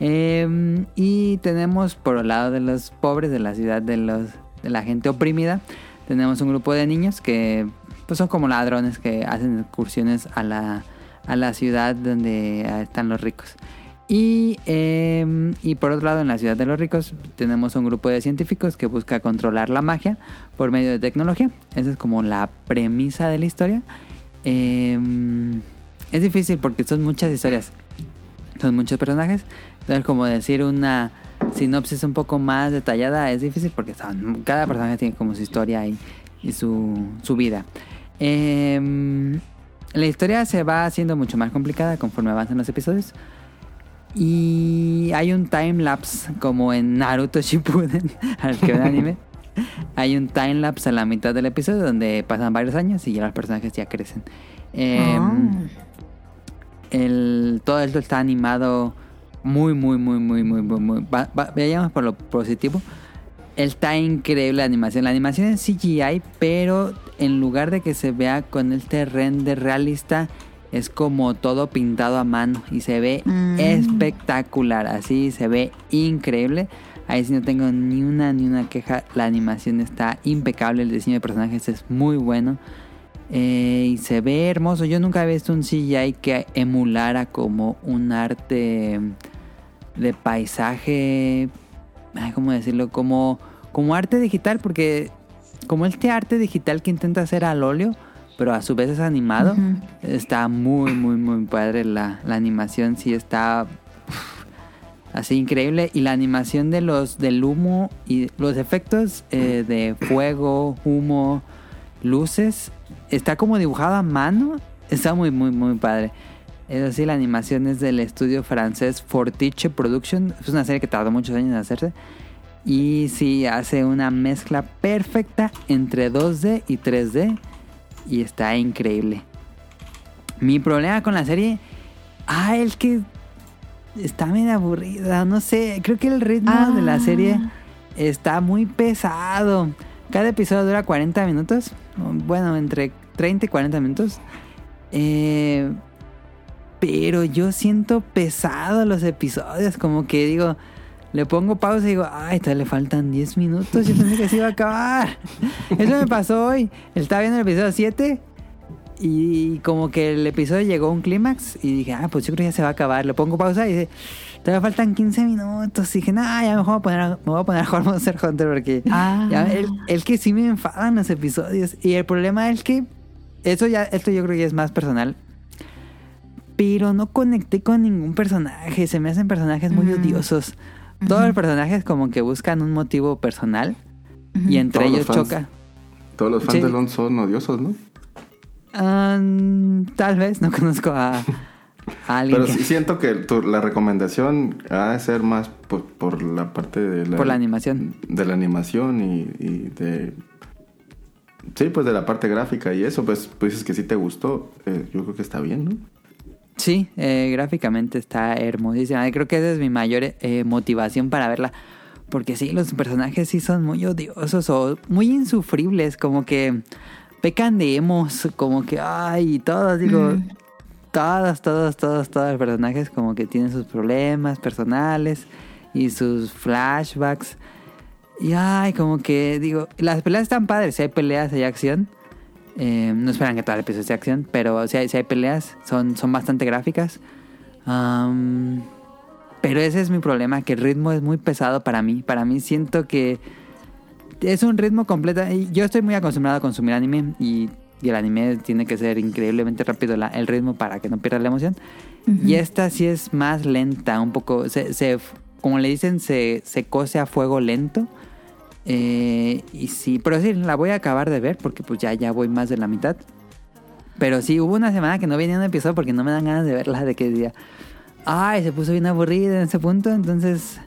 Eh, y tenemos por el lado de los pobres, de la ciudad de, los, de la gente oprimida, tenemos un grupo de niños que pues, son como ladrones que hacen excursiones a la, a la ciudad donde están los ricos. Y, eh, y por otro lado, en la ciudad de los ricos tenemos un grupo de científicos que busca controlar la magia por medio de tecnología. Esa es como la premisa de la historia. Eh, es difícil porque son muchas historias, son muchos personajes. Entonces, como decir una sinopsis un poco más detallada es difícil porque cada personaje tiene como su historia y, y su, su vida. Eh, la historia se va haciendo mucho más complicada conforme avanzan los episodios. Y hay un time lapse como en Naruto Shippuden, al que ven anime. Hay un time lapse a la mitad del episodio donde pasan varios años y ya los personajes ya crecen. Ah. el, todo esto está animado muy, muy, muy, muy, muy, muy, muy. va- por lo positivo. Está increíble la animación. La animación es CGI, pero en lugar de que se vea con este render realista, es como todo pintado a mano y se ve Mm. espectacular. Así se ve increíble. Ahí sí no tengo ni una ni una queja. La animación está impecable. El diseño de personajes es muy bueno. Eh, y se ve hermoso. Yo nunca había visto un CGI que emulara como un arte de paisaje. Ay, ¿Cómo decirlo? Como, como arte digital. Porque como este arte digital que intenta hacer al óleo. Pero a su vez es animado. Está muy, muy, muy padre. La, la animación sí está así increíble. Y la animación de los del humo y los efectos eh, de fuego, humo, luces, está como dibujado a mano. Está muy, muy, muy padre. Eso sí, la animación es del estudio francés Fortiche Production. Es una serie que tardó muchos años en hacerse. Y sí, hace una mezcla perfecta entre 2D y 3D. Y está increíble. Mi problema con la serie. Ah, el que está medio aburrida. No sé. Creo que el ritmo de la Ah. serie está muy pesado. Cada episodio dura 40 minutos. Bueno, entre 30 y 40 minutos. Eh, pero yo siento pesado los episodios. Como que digo, le pongo pausa y digo, ay, todavía le faltan 10 minutos. Yo pensé que se iba a acabar. Eso me pasó hoy. Estaba viendo el episodio 7 y como que el episodio llegó a un clímax y dije, ah, pues yo creo que ya se va a acabar. Le pongo pausa y dice, todavía faltan 15 minutos. Y dije, no, ya mejor me voy a poner a, me voy a, poner a jugar Monster Hunter porque Ah. ya, el, el que sí me enfadan los episodios. Y el problema es que, eso ya, esto yo creo que es más personal. Pero no conecté con ningún personaje. Se me hacen personajes muy Mm. odiosos. Todos los personajes como que buscan un motivo personal. Y entre Todos ellos fans. choca. Todos los fans Sí. de LOL son odiosos, ¿no? Ah, tal vez, no conozco a, a alguien. Pero que- sí siento que tu- la recomendación ha de ser más por, por la parte de la, Por la animación. De la animación y, y de... Sí, pues de la parte gráfica y eso, pues, pues dices que sí te gustó. eh, yo creo que está bien, ¿no? Sí, eh, gráficamente está hermosísima. Creo que esa es mi mayor eh, motivación para verla. Porque sí, los personajes sí son muy odiosos o muy insufribles. Como que pecan de emos. Como que, ay, todos, digo, todos, todos, todos, todos los personajes como que tienen sus problemas personales y sus flashbacks. Y ay, como que, digo, las peleas están padres. Si hay peleas, hay acción. Eh, no esperan que todo el episodio sea acción, pero si hay, si hay peleas, son, son bastante gráficas. Am, pero ese es mi problema, que el ritmo es muy pesado para mí. Para mí siento que es un ritmo completo. Yo estoy muy acostumbrado a consumir anime y, y el anime tiene que ser increíblemente rápido la- el ritmo para que no pierda la emoción. Y esta sí es más lenta, un poco, se, se- como le dicen, se, se cose a fuego lento. Eh, y sí, pero sí, la voy a acabar de ver porque pues ya, ya voy más de la mitad. Pero sí, hubo una semana que no venía un episodio porque no me dan ganas de verla, de que decía, ay, se puso bien aburrida en ese punto, entonces...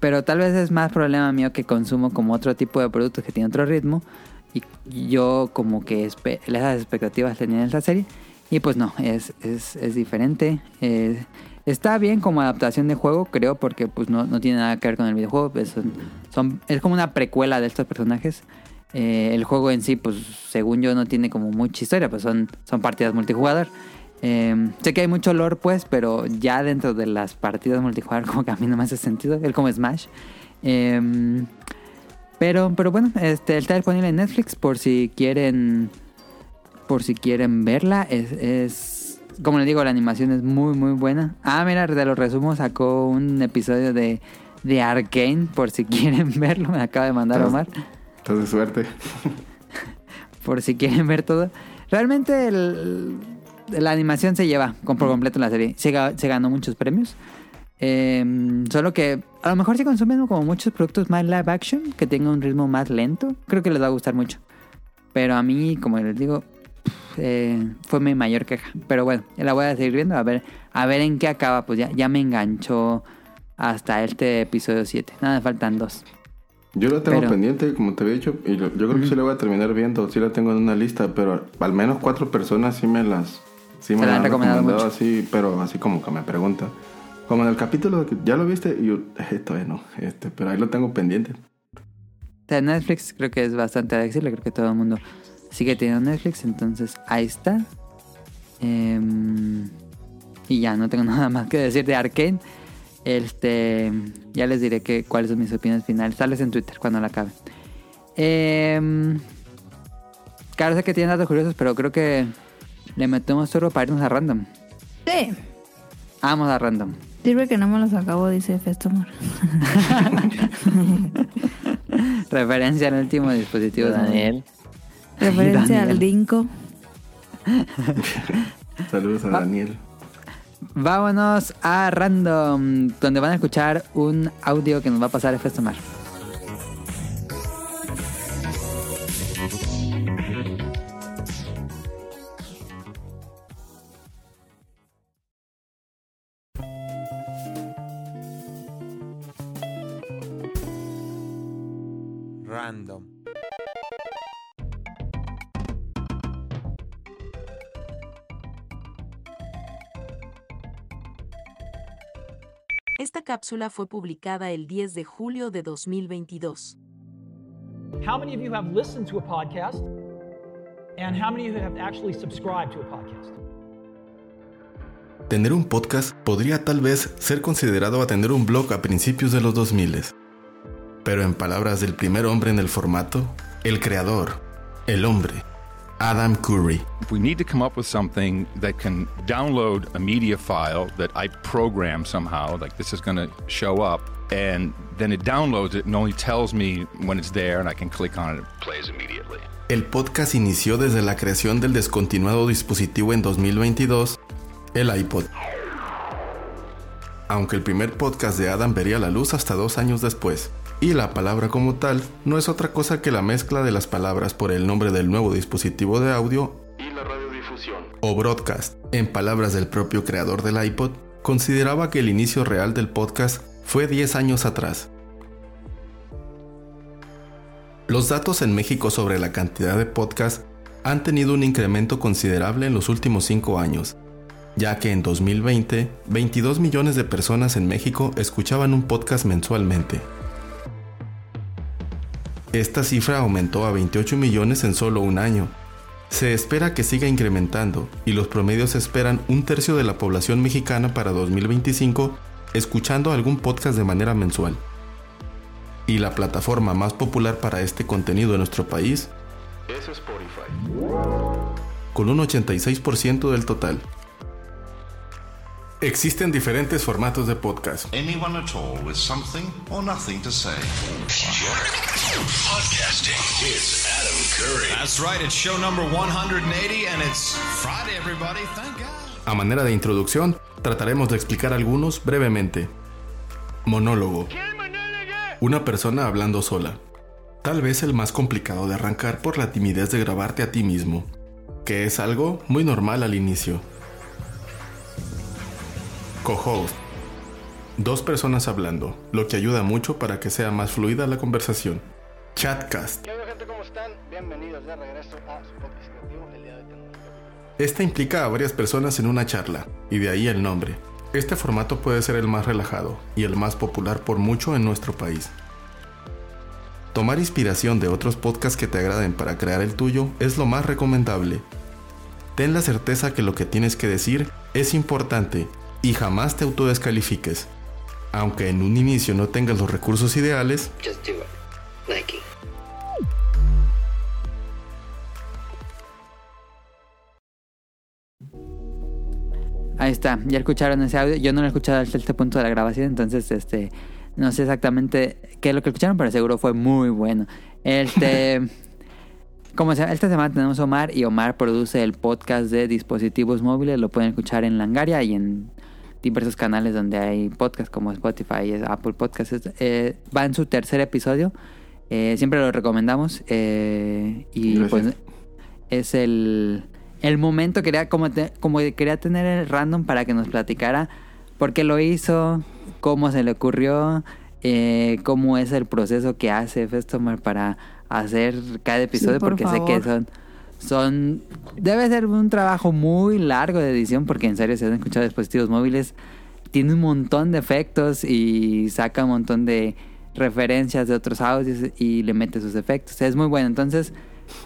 Pero tal vez es más problema mío que consumo como otro tipo de productos que tiene otro ritmo. Y yo como que esas expectativas tenía en esta serie. Y pues no, es, es, es diferente. Eh, está bien como adaptación de juego, creo, porque pues no, no tiene nada que ver con el videojuego. pues, son, es como una precuela de estos personajes. Eh, el juego en sí, pues según yo, no tiene como mucha historia, pues son, son partidas multijugador. Eh, sé que hay mucho lore, pues, pero ya dentro de las partidas multijugador, como que a mí no me hace sentido. Es como Smash. Eh, pero, pero bueno, este, está disponible en Netflix por si quieren. Por si quieren verla. Es. Como les digo, la animación es muy, muy buena. Ah, mira, de los resumos sacó un episodio de, de Arkane. Por si quieren verlo. Me acaba de mandar Omar. Estás de suerte. Por si quieren ver todo. Realmente el- la animación se lleva con por completo la serie. Se, ga- se ganó muchos premios. Eh, solo que a lo mejor si consumen como muchos productos más live action, que tengan un ritmo más lento, creo que les va a gustar mucho. Pero a mí, como les digo, eh, fue mi mayor queja. Pero bueno, la voy a seguir viendo a ver, a ver en qué acaba. Pues ya, ya me enganchó hasta este episodio 7. Nada, me faltan dos. Yo lo tengo Pero- pendiente, como te había dicho, y yo creo que sí lo voy a terminar viendo, sí la tengo en una lista, pero al menos cuatro personas sí me las... Sí me la han recomendado mucho. así, pero así como que me preguntan. Como en el capítulo, ¿ya lo viste? Y yo, eh, todavía no, este, pero ahí lo tengo pendiente. O sea, Netflix creo que es bastante accesible, creo que todo el mundo sigue teniendo Netflix, entonces ahí está. Em, y ya, no tengo nada más que decir de Arkane. Este, ya les diré que, cuáles son mis opiniones finales. Sales en Twitter cuando la acabe. Em, claro, sé que tienen datos curiosos, pero creo que le metemos turbo para irnos a random. Sí. Vamos a random. Sirve que no me los acabo, dice Festomar. Referencia al último dispositivo de Daniel. Referencia al Dinko. Saludos a. Daniel. Vámonos a Random, donde van a escuchar un audio que nos va a pasar Festomar. Random. Cápsula fue publicada el 10 de julio de 2022. How many of you have listened to a podcast? And how many of you have actually subscribed to a podcast? Tener un podcast podría tal vez ser considerado a tener un blog a principios de los 2000. Pero en palabras del primer hombre en el formato, el creador, el hombre, Adam Curry. We need to come up with something that can download a media file that I program somehow, like this is going to show up, and then it downloads it and only tells me when it's there, and I can click on it and it plays immediately. El podcast inició desde la creación del descontinuado dispositivo en 2022, el iPod. Aunque el primer podcast de Adam vería la luz hasta dos años después. Y la palabra como tal no es otra cosa que la mezcla de las palabras por el nombre del nuevo dispositivo de audio y la o broadcast, en palabras del propio creador del iPod, consideraba que el inicio real del podcast fue 10 años atrás. Los datos en México sobre la cantidad de podcasts han tenido un incremento considerable en los últimos 5 años, ya que en 2020 22 millones de personas en México escuchaban un podcast mensualmente. Esta cifra aumentó a 28 millones en solo un año. Se espera que siga incrementando y los promedios esperan un tercio de la población mexicana para 2025 escuchando algún podcast de manera mensual. Y la plataforma más popular para este contenido en nuestro país es Spotify, con un 86% del total. Existen diferentes formatos de podcast. Anyone at all with something or nothing to say. Podcasting. Adam Curry. That's right. It's show number 180 and it's Friday, everybody. Thank God. A manera de introducción, trataremos de explicar algunos brevemente. Monólogo. Una persona hablando sola. Tal vez el más complicado de arrancar por la timidez de grabarte a ti mismo, que es algo muy normal al inicio. Co-host. Dos personas hablando, lo que ayuda mucho para que sea más fluida la conversación. Chatcast. ¿Qué gente? ¿Cómo están? Bienvenidos de regreso a su podcast creativo. El día de hoy Esta implica a varias personas en una charla, y de ahí el nombre. Este formato puede ser el más relajado y el más popular por mucho en nuestro país. Tomar inspiración de otros podcasts que te agraden para crear el tuyo es lo más recomendable. Ten la certeza que lo que tienes que decir es importante y jamás te autodescalifiques. Aunque en un inicio no tengas los recursos ideales, Just do it. Nike. Ahí está, ya escucharon ese audio. Yo no lo he escuchado hasta este punto de la grabación, entonces este no sé exactamente qué es lo que escucharon, pero seguro fue muy bueno. Este, como se, esta semana tenemos a Omar y Omar produce el podcast de dispositivos móviles. Lo pueden escuchar en Langaria y en diversos canales donde hay podcasts como Spotify, Apple Podcasts. Eh, va en su tercer episodio. Eh, siempre lo recomendamos. eh, y Gracias. pues es el, el momento, quería como, te- como quería tener el random para que nos platicara por qué lo hizo, cómo se le ocurrió, eh, cómo es el proceso que hace Festomar para hacer cada episodio, por porque sé que son, son, debe ser un trabajo muy largo de edición, porque en serio, si han escuchado dispositivos móviles, tiene un montón de efectos y saca un montón de referencias de otros audios y le mete sus efectos. Es muy bueno. Entonces,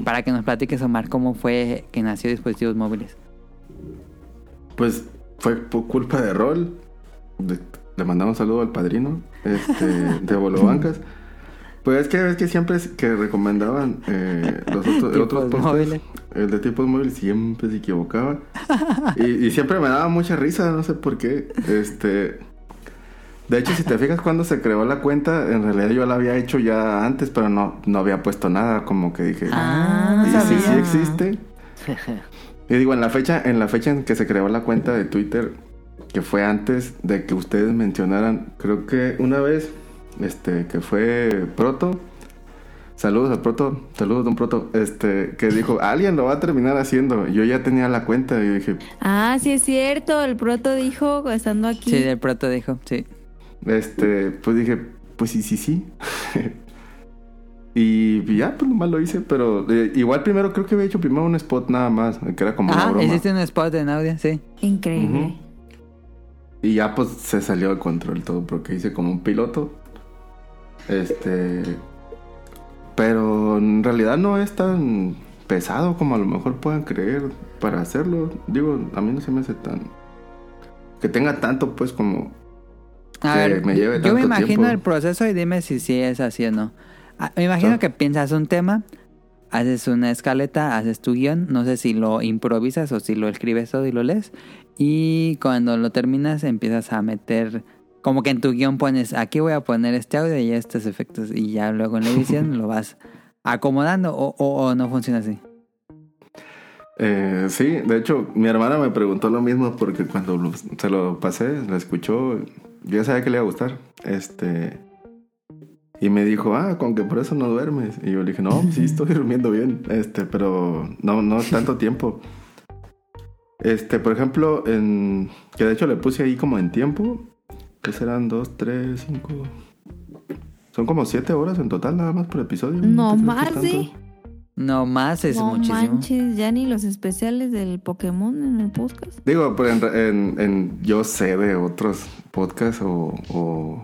para que nos platiques, Omar, cómo fue que nació dispositivos móviles. Pues fue por culpa de Rol. Le mandamos un saludo al padrino este, de Bolobancas. Pues es que es que siempre que recomendaban eh, los otros, otros móviles. el de tipos móviles siempre se equivocaba. y, y siempre me daba mucha risa, no sé por qué. Este, de hecho, si te fijas cuando se creó la cuenta, en realidad yo la había hecho ya antes, pero no, no había puesto nada, como que dije. Ah, y sí, sí existe. Y digo, en la fecha, en la fecha en que se creó la cuenta de Twitter, que fue antes de que ustedes mencionaran, creo que una vez, este, que fue Proto. Saludos al Proto, saludos Don Proto, este, que dijo, alguien lo va a terminar haciendo. Yo ya tenía la cuenta y dije, Ah, sí es cierto. El proto dijo estando aquí. Sí, del proto dijo, sí. este, pues dije, pues sí, sí, sí. y ya, pues nomás lo hice, pero eh, igual primero creo que había hecho primero un spot nada más, que era como una Ah, broma. hiciste un spot en audio, sí. Increíble. Y ya pues se salió de control todo porque hice como un piloto. Este. Pero en realidad no es tan pesado como a lo mejor puedan creer para hacerlo. Digo, a mí no se me hace tan. Que tenga tanto pues como. A que ver, me lleve yo me tanto imagino tiempo. el proceso y dime si sí es así o no. Ah, Me imagino Ah. que piensas un tema, haces una escaleta, haces tu guion, no sé si lo improvisas o si lo escribes todo y lo lees. Y cuando lo terminas empiezas a meter, como que en tu guion pones, aquí voy a poner este audio y estos efectos. Y ya luego en la edición lo vas acomodando o, o- o no funciona así. Eh, sí, de hecho, mi hermana me preguntó lo mismo porque cuando se lo pasé, la escuchó, yo ya sabía que le iba a gustar. Este. Y me dijo, ah, con que por eso no duermes. Y yo le dije, no, sí estoy durmiendo bien, este, pero no, no tanto tiempo. Este, por ejemplo, en. Que de hecho le puse ahí como en tiempo. Que serán dos, tres, cinco. Son como siete horas en total, nada más por episodio. No que más. ¿sí? No más es no muchísimo. manches, ya ni los especiales del Pokémon en el podcast. Digo, pero en, en- en- yo sé de otros podcasts o, o,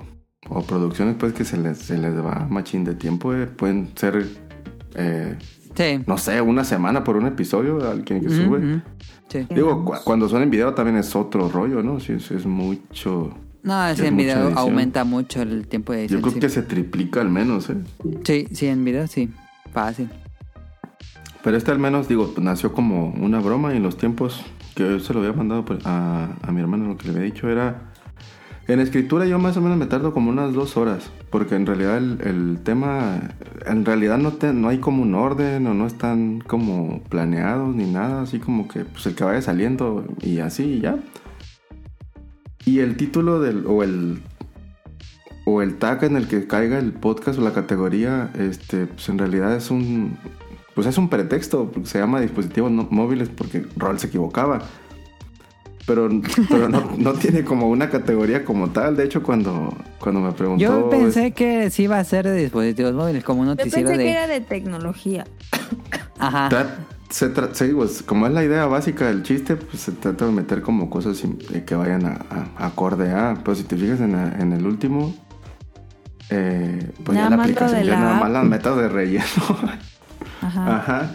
o producciones pues que se les, se les va machín de tiempo. eh. Pueden ser, eh, Sí. no sé, una semana por un episodio alguien que Ujú, sube. Sí. Digo, cu- cuando son en video también es otro rollo, ¿no? Sí, es, es mucho... No, es en video aumenta mucho el tiempo de Yo edición. creo sí. que se triplica al menos, ¿eh? sí, sí, en video sí. Fácil. Pero este al menos, digo, pues, nació como una broma y en los tiempos que yo se lo había mandado pues, a, a mi hermano, lo que le había dicho era... En escritura yo más o menos me tardo como unas dos horas, porque en realidad el, el tema, en realidad no, te- no hay como un orden o no están como planeados ni nada, así como que pues el que vaya saliendo y así y ya. Y el título del, o el, o el tag en el que caiga el podcast o la categoría, este, pues en realidad es un, pues es un pretexto, porque se llama dispositivos no- móviles porque Roll se equivocaba. Pero, pero no, no tiene como una categoría como tal. De hecho, cuando, cuando me preguntó... Yo pensé que sí iba a ser de dispositivos móviles, como un Yo noticiero pensé de. que era de tecnología. Ajá. Se sí, pues, como es la idea básica del chiste, pues se trata de meter como cosas eh, que vayan a, a- acorde a. Pues si te fijas en, la- en el último, eh, pues Nada ya la aplicación ya la nada más las metas de relleno. Ajá. Ajá.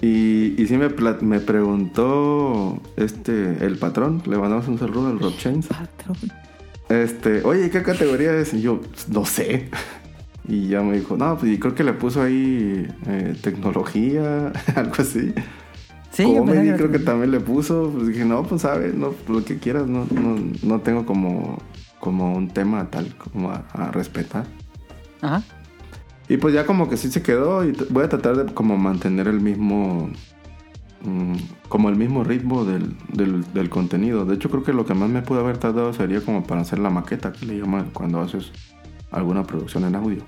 Y, y sí me, me preguntó este el patrón, le mandamos un saludo al Rob Chains. Este, oye, ¿qué categoría es? Y yo, no sé. Y ya me dijo, no, pues y creo que le puso ahí eh, tecnología, algo así. Sí, Comedy creo que también le puso. Pues dije, no, pues sabes, no, lo que quieras, no, no, no tengo como, como un tema tal como a, a respetar. Ajá. Y pues ya como que sí se quedó y voy a tratar de como mantener el mismo... mm, como el mismo ritmo del, del, del contenido. De hecho creo que lo que más me pudo haber tardado sería como para hacer la maqueta que le llaman cuando haces alguna producción en audio.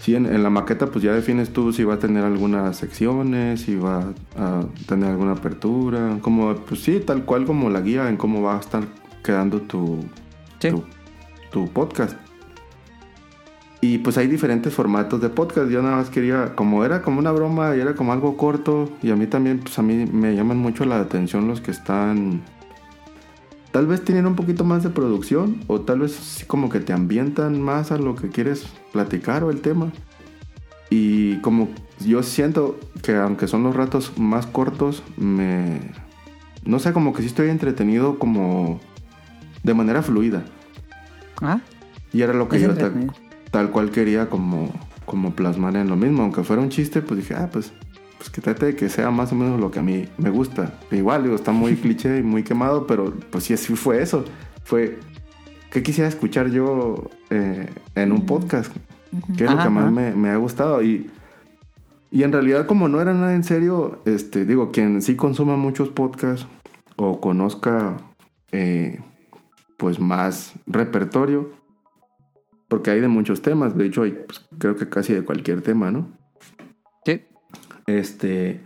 Sí, en, en la maqueta pues ya defines tú si va a tener algunas secciones, si va a tener alguna apertura, como pues sí, tal cual como la guía en cómo va a estar quedando tu, tu, tu podcast. Y pues hay diferentes formatos de podcast. Yo nada más quería, como era como una broma y era como algo corto, y a mí también, pues a mí me llaman mucho la atención los que están, tal vez tienen un poquito más de producción, o tal vez sí como que te ambientan más a lo que quieres platicar o el tema. Y como yo siento que aunque son los ratos más cortos, me... No sé, como que sí estoy entretenido como de manera fluida. Ah, Y era lo que Es yo tal, tal cual quería como, como plasmar en lo mismo. Aunque fuera un chiste, pues dije, ah, pues, pues que trate de que sea más o menos lo que a mí me gusta. Igual, digo, está muy cliché y muy quemado, pero pues sí, así fue eso. Fue, ¿qué quisiera escuchar yo eh, en un podcast? ¿Qué es lo que más me ha gustado? Y, y en realidad, como no era nada en serio, este, digo, quien sí consuma muchos podcasts o conozca eh, pues más repertorio, porque hay de muchos temas, de hecho hay pues, creo que casi de cualquier tema, ¿no? Este...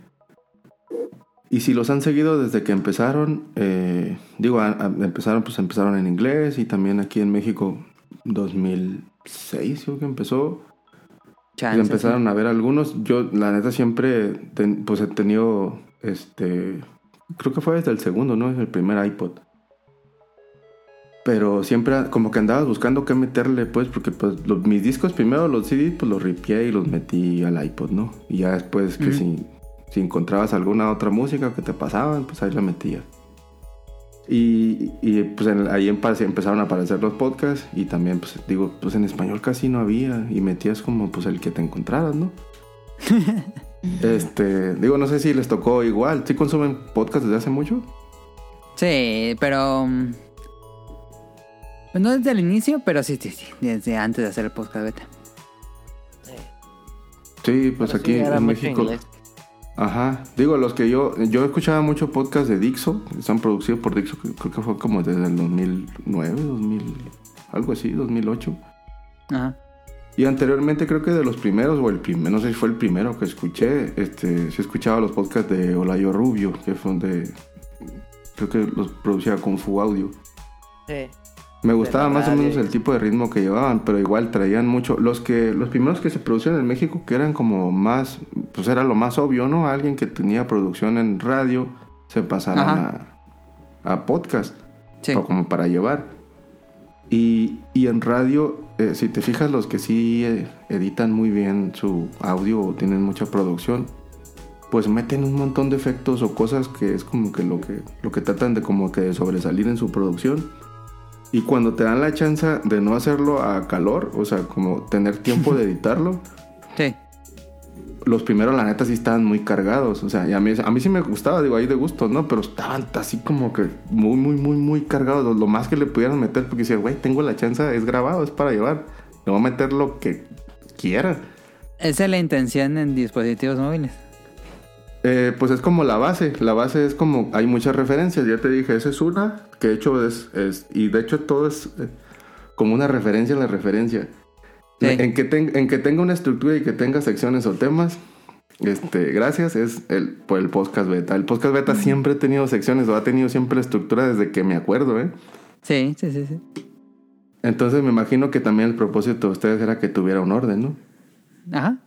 Y si los han seguido desde que empezaron, eh, digo, a- a- empezaron, pues empezaron en inglés y también aquí en México 2006 creo que empezó. Chance, y empezaron a ver algunos. Yo, la neta, siempre ten- pues he tenido, este, creo que fue desde el segundo, ¿no? El primer iPod. Pero siempre como que andabas buscando qué meterle, pues, porque pues los- mis discos primero, los CDs, pues los ripié y los metí al iPod, ¿no? Y ya después que si, si encontrabas alguna otra música que te pasaban, pues ahí la metías. Y, y, pues en- ahí empe- empezaron a aparecer los podcasts y también, pues digo, pues en español casi no había y metías como pues el que te encontraras, ¿no? este, digo, no sé si les tocó igual. ¿Sí consumen podcast desde hace mucho? Sí, pero. Pues no desde el inicio, pero sí, sí, sí. Desde antes de hacer el podcast beta. Sí, pues Pero aquí sí, en México. inglés. Ajá. Digo, los que yo. Yo escuchaba mucho podcast de Dixo. que Están producidos por Dixo. Creo que fue como desde el 2009, 2000. Algo así, 2008. Ajá. Y anteriormente creo que de los primeros, o el primero, no sé si fue el primero que escuché, este, se escuchaba los podcasts de Olayo Rubio, que fue donde creo que los producía con Fu Audio. Sí. Me gustaba más o menos el tipo de ritmo que llevaban, pero igual traían mucho. Los que los primeros que se producían en México, que eran como más, pues era lo más obvio, ¿no? Alguien que tenía producción en radio, se pasaron a, a podcast, Sí. o como para llevar. Y, y en radio, eh, si te fijas, los que sí eh, editan muy bien su audio o tienen mucha producción, pues meten un montón de efectos o cosas que es como que lo que, lo que tratan de como que de sobresalir en su producción. Y cuando te dan la chance de no hacerlo a calor, o sea, como tener tiempo de editarlo, Sí. los primeros la neta sí estaban muy cargados. O sea, y a mí, a mí sí me gustaba, digo, ahí de gusto, ¿no? Pero estaban así como que muy, muy, muy, muy cargados. Lo, lo más que le pudieran meter, porque decía, güey, tengo la chance, es grabado, es para llevar. Le voy a meter lo que quiera. Esa es la intención en dispositivos móviles. Eh, pues es como la base. La base es como, hay muchas referencias. Ya te dije, esa es una, que de hecho es, es y de hecho todo es eh, como una referencia en la referencia. En, que ten- en que tenga una estructura y que tenga secciones o temas. Este, gracias, es el, por el podcast beta. El podcast beta siempre ha tenido secciones o ha tenido siempre estructura desde que me acuerdo, ¿eh? Sí, sí, sí, sí. Entonces me imagino que también el propósito de ustedes era que tuviera un orden, ¿no? Ajá.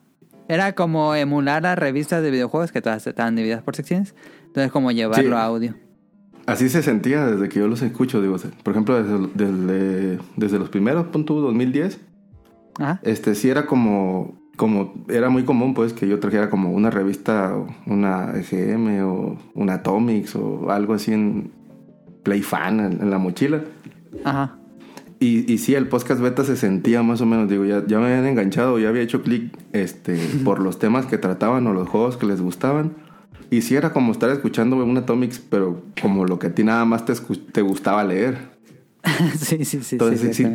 Era como emular las revistas de videojuegos que todas estaban divididas por secciones. Entonces, como llevarlo Sí. a audio. Así se sentía desde que yo los escucho, digo, por ejemplo, desde, desde, desde los primeros, punto 2010, Ajá. este sí era como, como, era muy común pues que yo trajera como una revista, una EGM o una Atomics o algo así en Playfan en, en la mochila. Ajá. Y, y sí, el podcast beta se sentía más o menos, digo, ya, ya me habían enganchado, ya había hecho clic este, por los temas que trataban o los juegos que les gustaban. Y sí era como estar escuchando un Atomics, pero como lo que a ti nada más te, te gustaba leer. sí, sí, sí. Entonces, sí.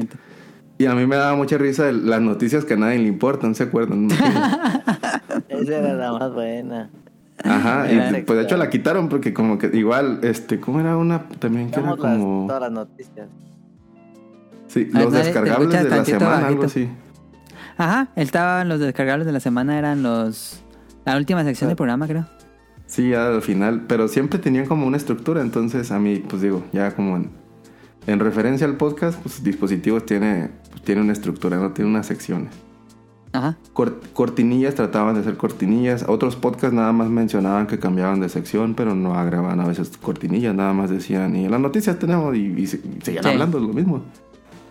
Y a mí me daba mucha risa el- las noticias que a nadie le importan, ¿se acuerdan? Esa era la más buena. Ajá, y pues de hecho la quitaron porque como que igual, este, ¿cómo era una también que era Damos las- como... todas las noticias. Sí, ver, los descargables de la semana, bajito. algo así. Ajá. Estaban los descargables de la semana, eran los. La última sección del programa, creo. Sí, ya al final, pero siempre tenían como una estructura, entonces a mí, pues digo, ya como en, en referencia al podcast, pues dispositivos tiene, pues, tiene una estructura, no tiene unas secciones. Ajá. Cor- cortinillas trataban de hacer cortinillas, otros podcasts nada más mencionaban que cambiaban de sección, pero no agregaban a veces cortinillas, nada más decían, y las noticias tenemos, y, y se- seguían Sí. hablando lo mismo.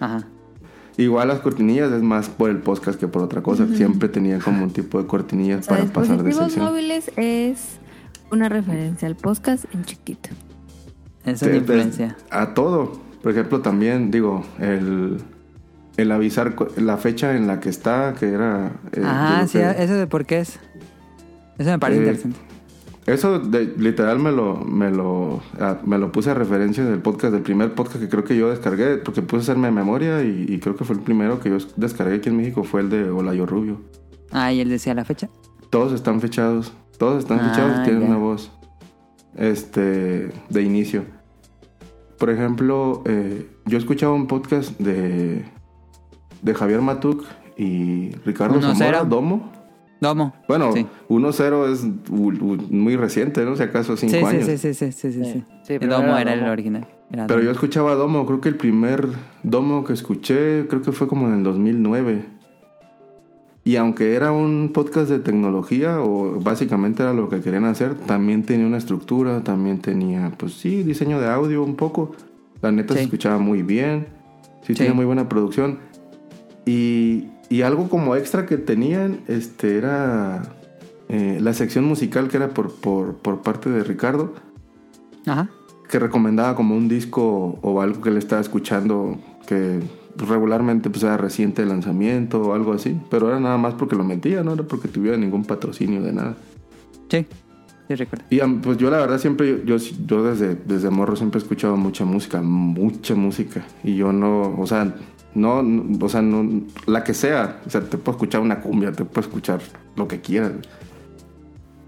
Ajá. Igual las cortinillas es más por el podcast que por otra cosa, siempre tenían como un tipo de cortinillas Para para pasar de sección. móviles es una referencia al podcast en chiquito. Esa es la influencia. A todo. Por ejemplo, también, digo, el, el avisar la fecha en la que está, que era... eh, Ajá, yo sí, que- eso de por qué es. Eso me parece Eh, interesante. Eso de- literal me lo, me lo, ah, me lo puse a referencia del podcast, del primer podcast que creo que yo descargué, porque puse a hacerme memoria y, y creo que fue el primero que yo descargué aquí en México, fue el de Olayo Rubio. Ah, y él decía la fecha. Todos están fechados, todos están Ah, fechados y tienen una voz este, de inicio. Por ejemplo, eh, yo escuchaba un podcast de, de Javier Matuk y Ricardo Zamora. Domo. Domo. Bueno, Sí. 1-0 es muy reciente, ¿no? Si acaso 5 Sí, sí, años. sí, sí, sí, sí, sí, sí. Domo era era el original. Era Pero yo Domo. escuchaba Domo, creo que el primer Domo que escuché, creo que fue como en el 2009. Y aunque era un podcast de tecnología, o básicamente era lo que querían hacer, también tenía una estructura, también tenía, pues sí, diseño de audio un poco. La neta se escuchaba muy bien, sí, Sí. tenía muy buena producción. Y, y algo como extra que tenían, este, era eh, la sección musical que era por, por, por parte de Ricardo Ajá. que recomendaba como un disco o algo que le estaba escuchando que regularmente pues era reciente de lanzamiento o algo así, pero era nada más porque lo metía, no era porque tuviera ningún patrocinio de nada. Sí. Sí, recuerdo. Y pues yo la verdad siempre, yo, yo desde, desde morro siempre he escuchado mucha música, mucha música. Y yo no, o sea, no, no- o sea, no, la que sea, o sea, te puedo escuchar una cumbia, te puedo escuchar lo que quieras.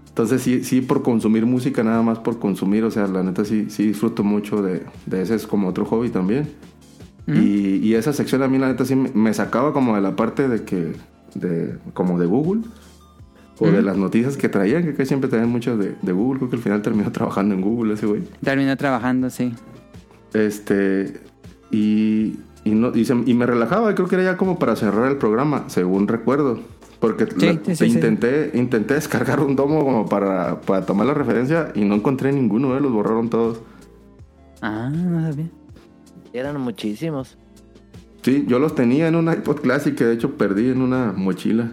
Entonces sí, sí por consumir música, nada más por consumir, o sea, la neta sí, sí disfruto mucho de, de ese, es como otro hobby también. y, y esa sección a mí la neta sí me, sacaba como de la parte de que, de, como de Google. O de Ujú. las noticias que traían, que casi siempre traían muchas de, de Google. Creo que al final terminó trabajando en Google ese güey. Terminó trabajando, sí. Este. Y. Y, no, y, se- y me relajaba, creo que era ya como para cerrar el programa, según recuerdo. Porque Sí, la- sí, sí, sí. intenté, intenté descargar un domo como para, para tomar la referencia y no encontré ninguno, eh, los borraron todos. Ah, no sabía. Eran muchísimos. Sí, yo los tenía en un iPod Classic que de hecho perdí en una mochila.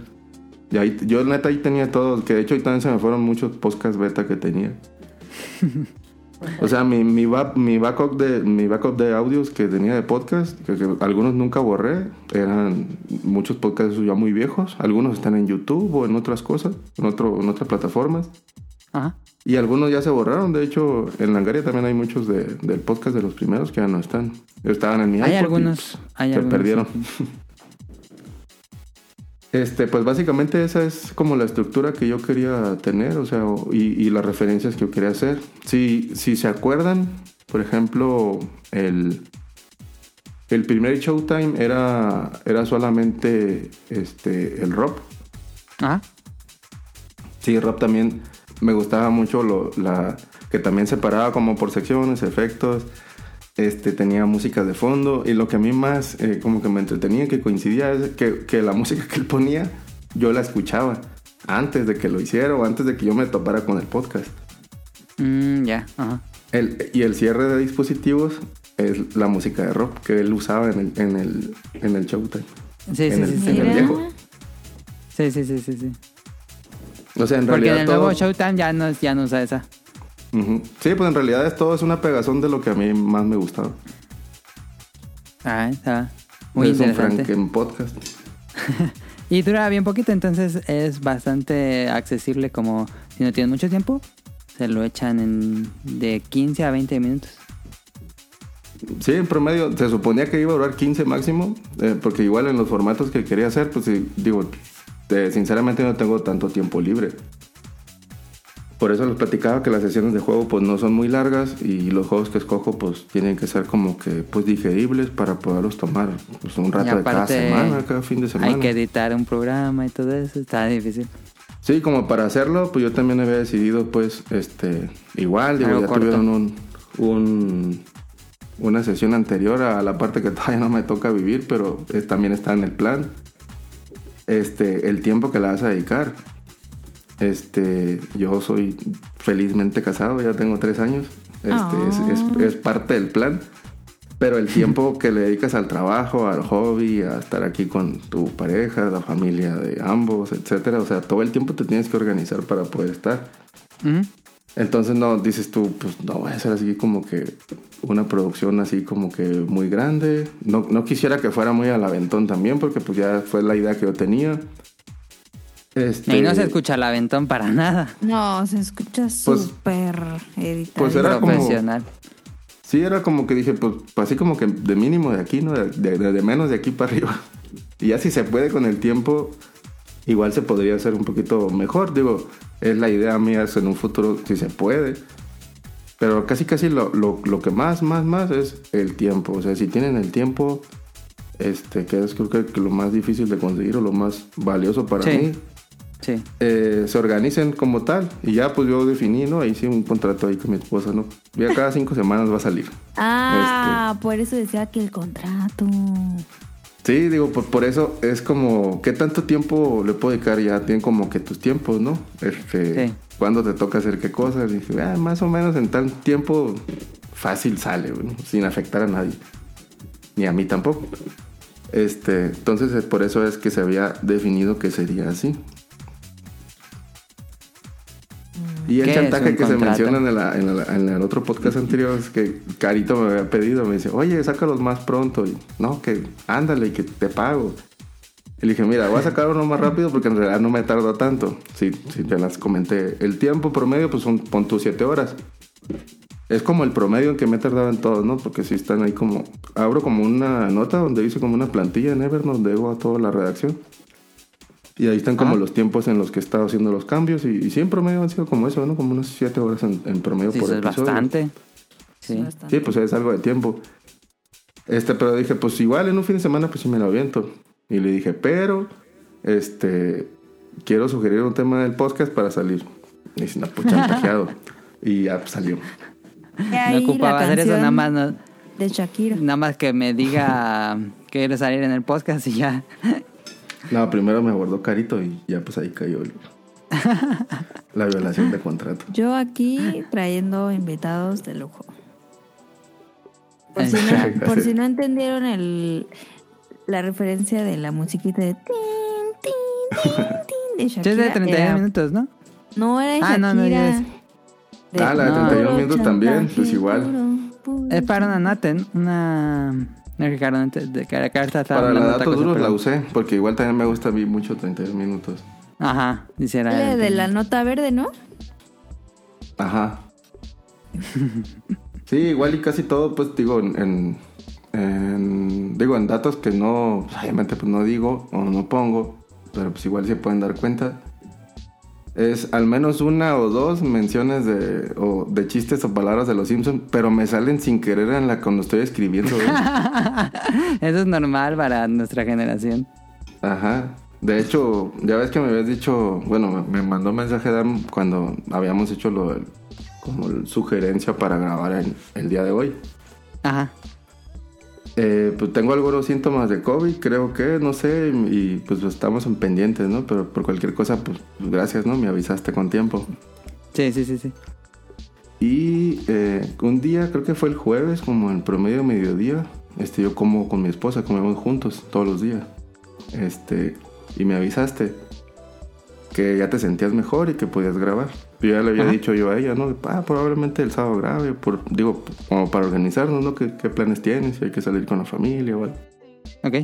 Y ahí, yo neta ahí tenía todos, que de hecho ahí también se me fueron muchos podcasts beta que tenía. O sea, mi, mi, ba- mi backup de mi backup de audios que tenía de podcast, que, que algunos nunca borré, eran muchos podcasts ya muy viejos. Algunos están en YouTube o en otras cosas, en, otro, en otras plataformas. Ajá. Y algunos ya se borraron. De hecho, en Langaria también hay muchos de, del podcast de los primeros que ya no están. Estaban en mi Hay iPod y, algunos, hay se algunos, perdieron. sí. Este, pues básicamente esa es como la estructura que yo quería tener, o sea, y, y las referencias que yo quería hacer. Si, si se acuerdan, por ejemplo, el, el primer Showtime era, era solamente este, el rock. Ajá. Sí, rap también me gustaba mucho lo, la que también separaba como por secciones, efectos, este tenía música de fondo y lo que a mí más eh, como que me entretenía que coincidía es que, que la música que él ponía yo la escuchaba antes de que lo hiciera o antes de que yo me topara con el podcast. Mm, ya, ajá. El, y el cierre de dispositivos es la música de rock que él usaba en el, en el, en el Showtime. Sí, en sí, el, sí, sí. en el viejo. Sí, sí, sí, sí, sí. O sea, en Porque en realidad el todo- nuevo Showtime ya no, ya no usa esa. Sí, pues en realidad es todo es una pegazón de lo que a mí más me gustaba. Ah, está muy es un interesante. Franken podcast. Y dura bien poquito, entonces es bastante accesible como si no tienen mucho tiempo, se lo echan en de 15 a 20 minutos. Sí, en promedio se suponía que iba a durar 15 máximo, eh, porque igual en los formatos que quería hacer, pues sí, digo, eh, sinceramente no tengo tanto tiempo libre. Por eso les platicaba que las sesiones de juego pues no son muy largas y los juegos que escojo pues tienen que ser como que pues digeribles para poderlos tomar pues un rato de cada semana, cada fin de semana. Hay que editar un programa y todo eso, está difícil. Sí, como para hacerlo, pues yo también había decidido, pues, este, igual, digo, ya corto. tuvieron un, un- una sesión anterior a la parte que todavía no me toca vivir, pero también está en el plan. Este, el tiempo que le vas a dedicar. Este, yo soy felizmente casado, ya tengo tres años. Este, es, es- es parte del plan. Pero el tiempo que le dedicas al trabajo, al hobby, a estar aquí con tu pareja, la familia de ambos, etcétera, o sea, todo el tiempo te tienes que organizar para poder estar. Entonces no dices tú, pues no voy a hacer así como que una producción así como que muy grande. No, no quisiera que fuera muy al aventón también, porque pues ya fue la idea que yo tenía. Este, Y no se escucha el aventón para nada. No, se escucha Pues- súper editado. pues era como- Profesional. Sí, era como que dije, pues así como que de mínimo de aquí, ¿no? De, de- de menos de aquí para arriba. Y ya si se puede con el tiempo, igual se podría hacer un poquito mejor. Digo, es la idea mía es en un futuro si se puede. Pero casi casi lo, lo- lo que más, más, más es el tiempo. O sea, si tienen el tiempo, este, que es creo que lo más difícil de conseguir o lo más valioso para Sí. mí, Sí. eh, se organicen como tal. Y ya pues yo definí, ¿no? Ahí sí un contrato ahí con mi esposa, ¿no? Ya cada cinco semanas va a salir. Ah, por eso decía que el contrato. Sí, digo, por, por eso es como, ¿qué tanto tiempo le puedo dedicar? Ya tienen como que tus tiempos, ¿no? Este, Sí. ¿Cuándo te toca hacer qué cosas? Y dije, ah, más o menos en tal tiempo fácil sale, ¿no? sin afectar a nadie. Ni a mí tampoco. Este, entonces es por eso es que se había definido que sería así. Y el ¿Qué es chantaje que se menciona en, la- en la- en el otro podcast anterior es que Carito me había pedido, me dice, oye, sácalos más pronto. Y no, que ándale, que te pago. Y le dije, mira, voy a sacar uno más rápido porque en realidad no me tarda tanto. Sí, sí, te las comenté. El tiempo promedio, pues son, pon tus siete horas. Es como el promedio en que me he tardado en todo, ¿no? Porque si están ahí como... Abro como una nota donde hice como una plantilla en Evernote donde hago toda la redacción. Y ahí están como Ah. los tiempos en los que he estado haciendo los cambios. Y, y sí, en promedio han sido como eso, ¿no? Como unas siete horas en, en promedio Sí, por eso es episodio. bastante. Sí. Sí, pues es algo de tiempo. Este, pero dije, pues igual en un fin de semana, pues sí me lo aviento. Y le dije, pero, este, quiero sugerir un tema del podcast para salir. Y dice, no, pues chantajeado. y ya pues, salió. No ocupaba hacer eso, nada más, no- De Shakira. nada más que me diga que quiere salir en el podcast y ya. No, primero me abordó Carito y ya pues ahí cayó el- la violación de contrato. Yo aquí trayendo invitados de lujo. Por si no, por si no entendieron el, la referencia de la musiquita de tin, tin, tin, tin de Shakira. es de 31 era- minutos, ¿no? No, era de Ah, no, no, Shakira. ya es. De Ah, la de No. 31 puro minutos también, pues igual. puro, puro Es para una Naten, una... No, Ricardo, antes de que acá está Para la datos duros pero- la usé, porque igual también me gusta a mí mucho 32 minutos. Ajá, chantaje. de la nota verde, ¿no? Ajá. Sí, igual y casi todo, pues digo, en, digo, en datos que no, obviamente pues no digo o no pongo, pero pues igual se pueden dar cuenta. Es al menos una o dos menciones de, o de chistes o palabras de los Simpsons, pero me salen sin querer en la cuando estoy escribiendo. Eso es normal para nuestra generación. Ajá. De hecho, ya ves que me habías dicho, bueno, me mandó un mensaje Dan cuando habíamos hecho lo como sugerencia para grabar el, el día de hoy. Ajá. Eh, pues tengo algunos síntomas de COVID, creo que, no sé, y pues estamos en pendientes, ¿no? Pero por cualquier cosa, pues gracias, ¿no? Me avisaste con tiempo. Sí, sí, sí, sí. Y eh, un día, creo que fue el jueves, como en promedio mediodía, este, yo como con mi esposa, comemos juntos todos los días. Este, y me avisaste que ya te sentías mejor y que podías grabar. Yo ya le había Ajá. dicho yo a ella, ¿no? Ah, probablemente el sábado grave, por, digo, como para organizarnos, ¿no? ¿Qué, qué planes tienes? Si hay que salir con la familia o algo. Ok.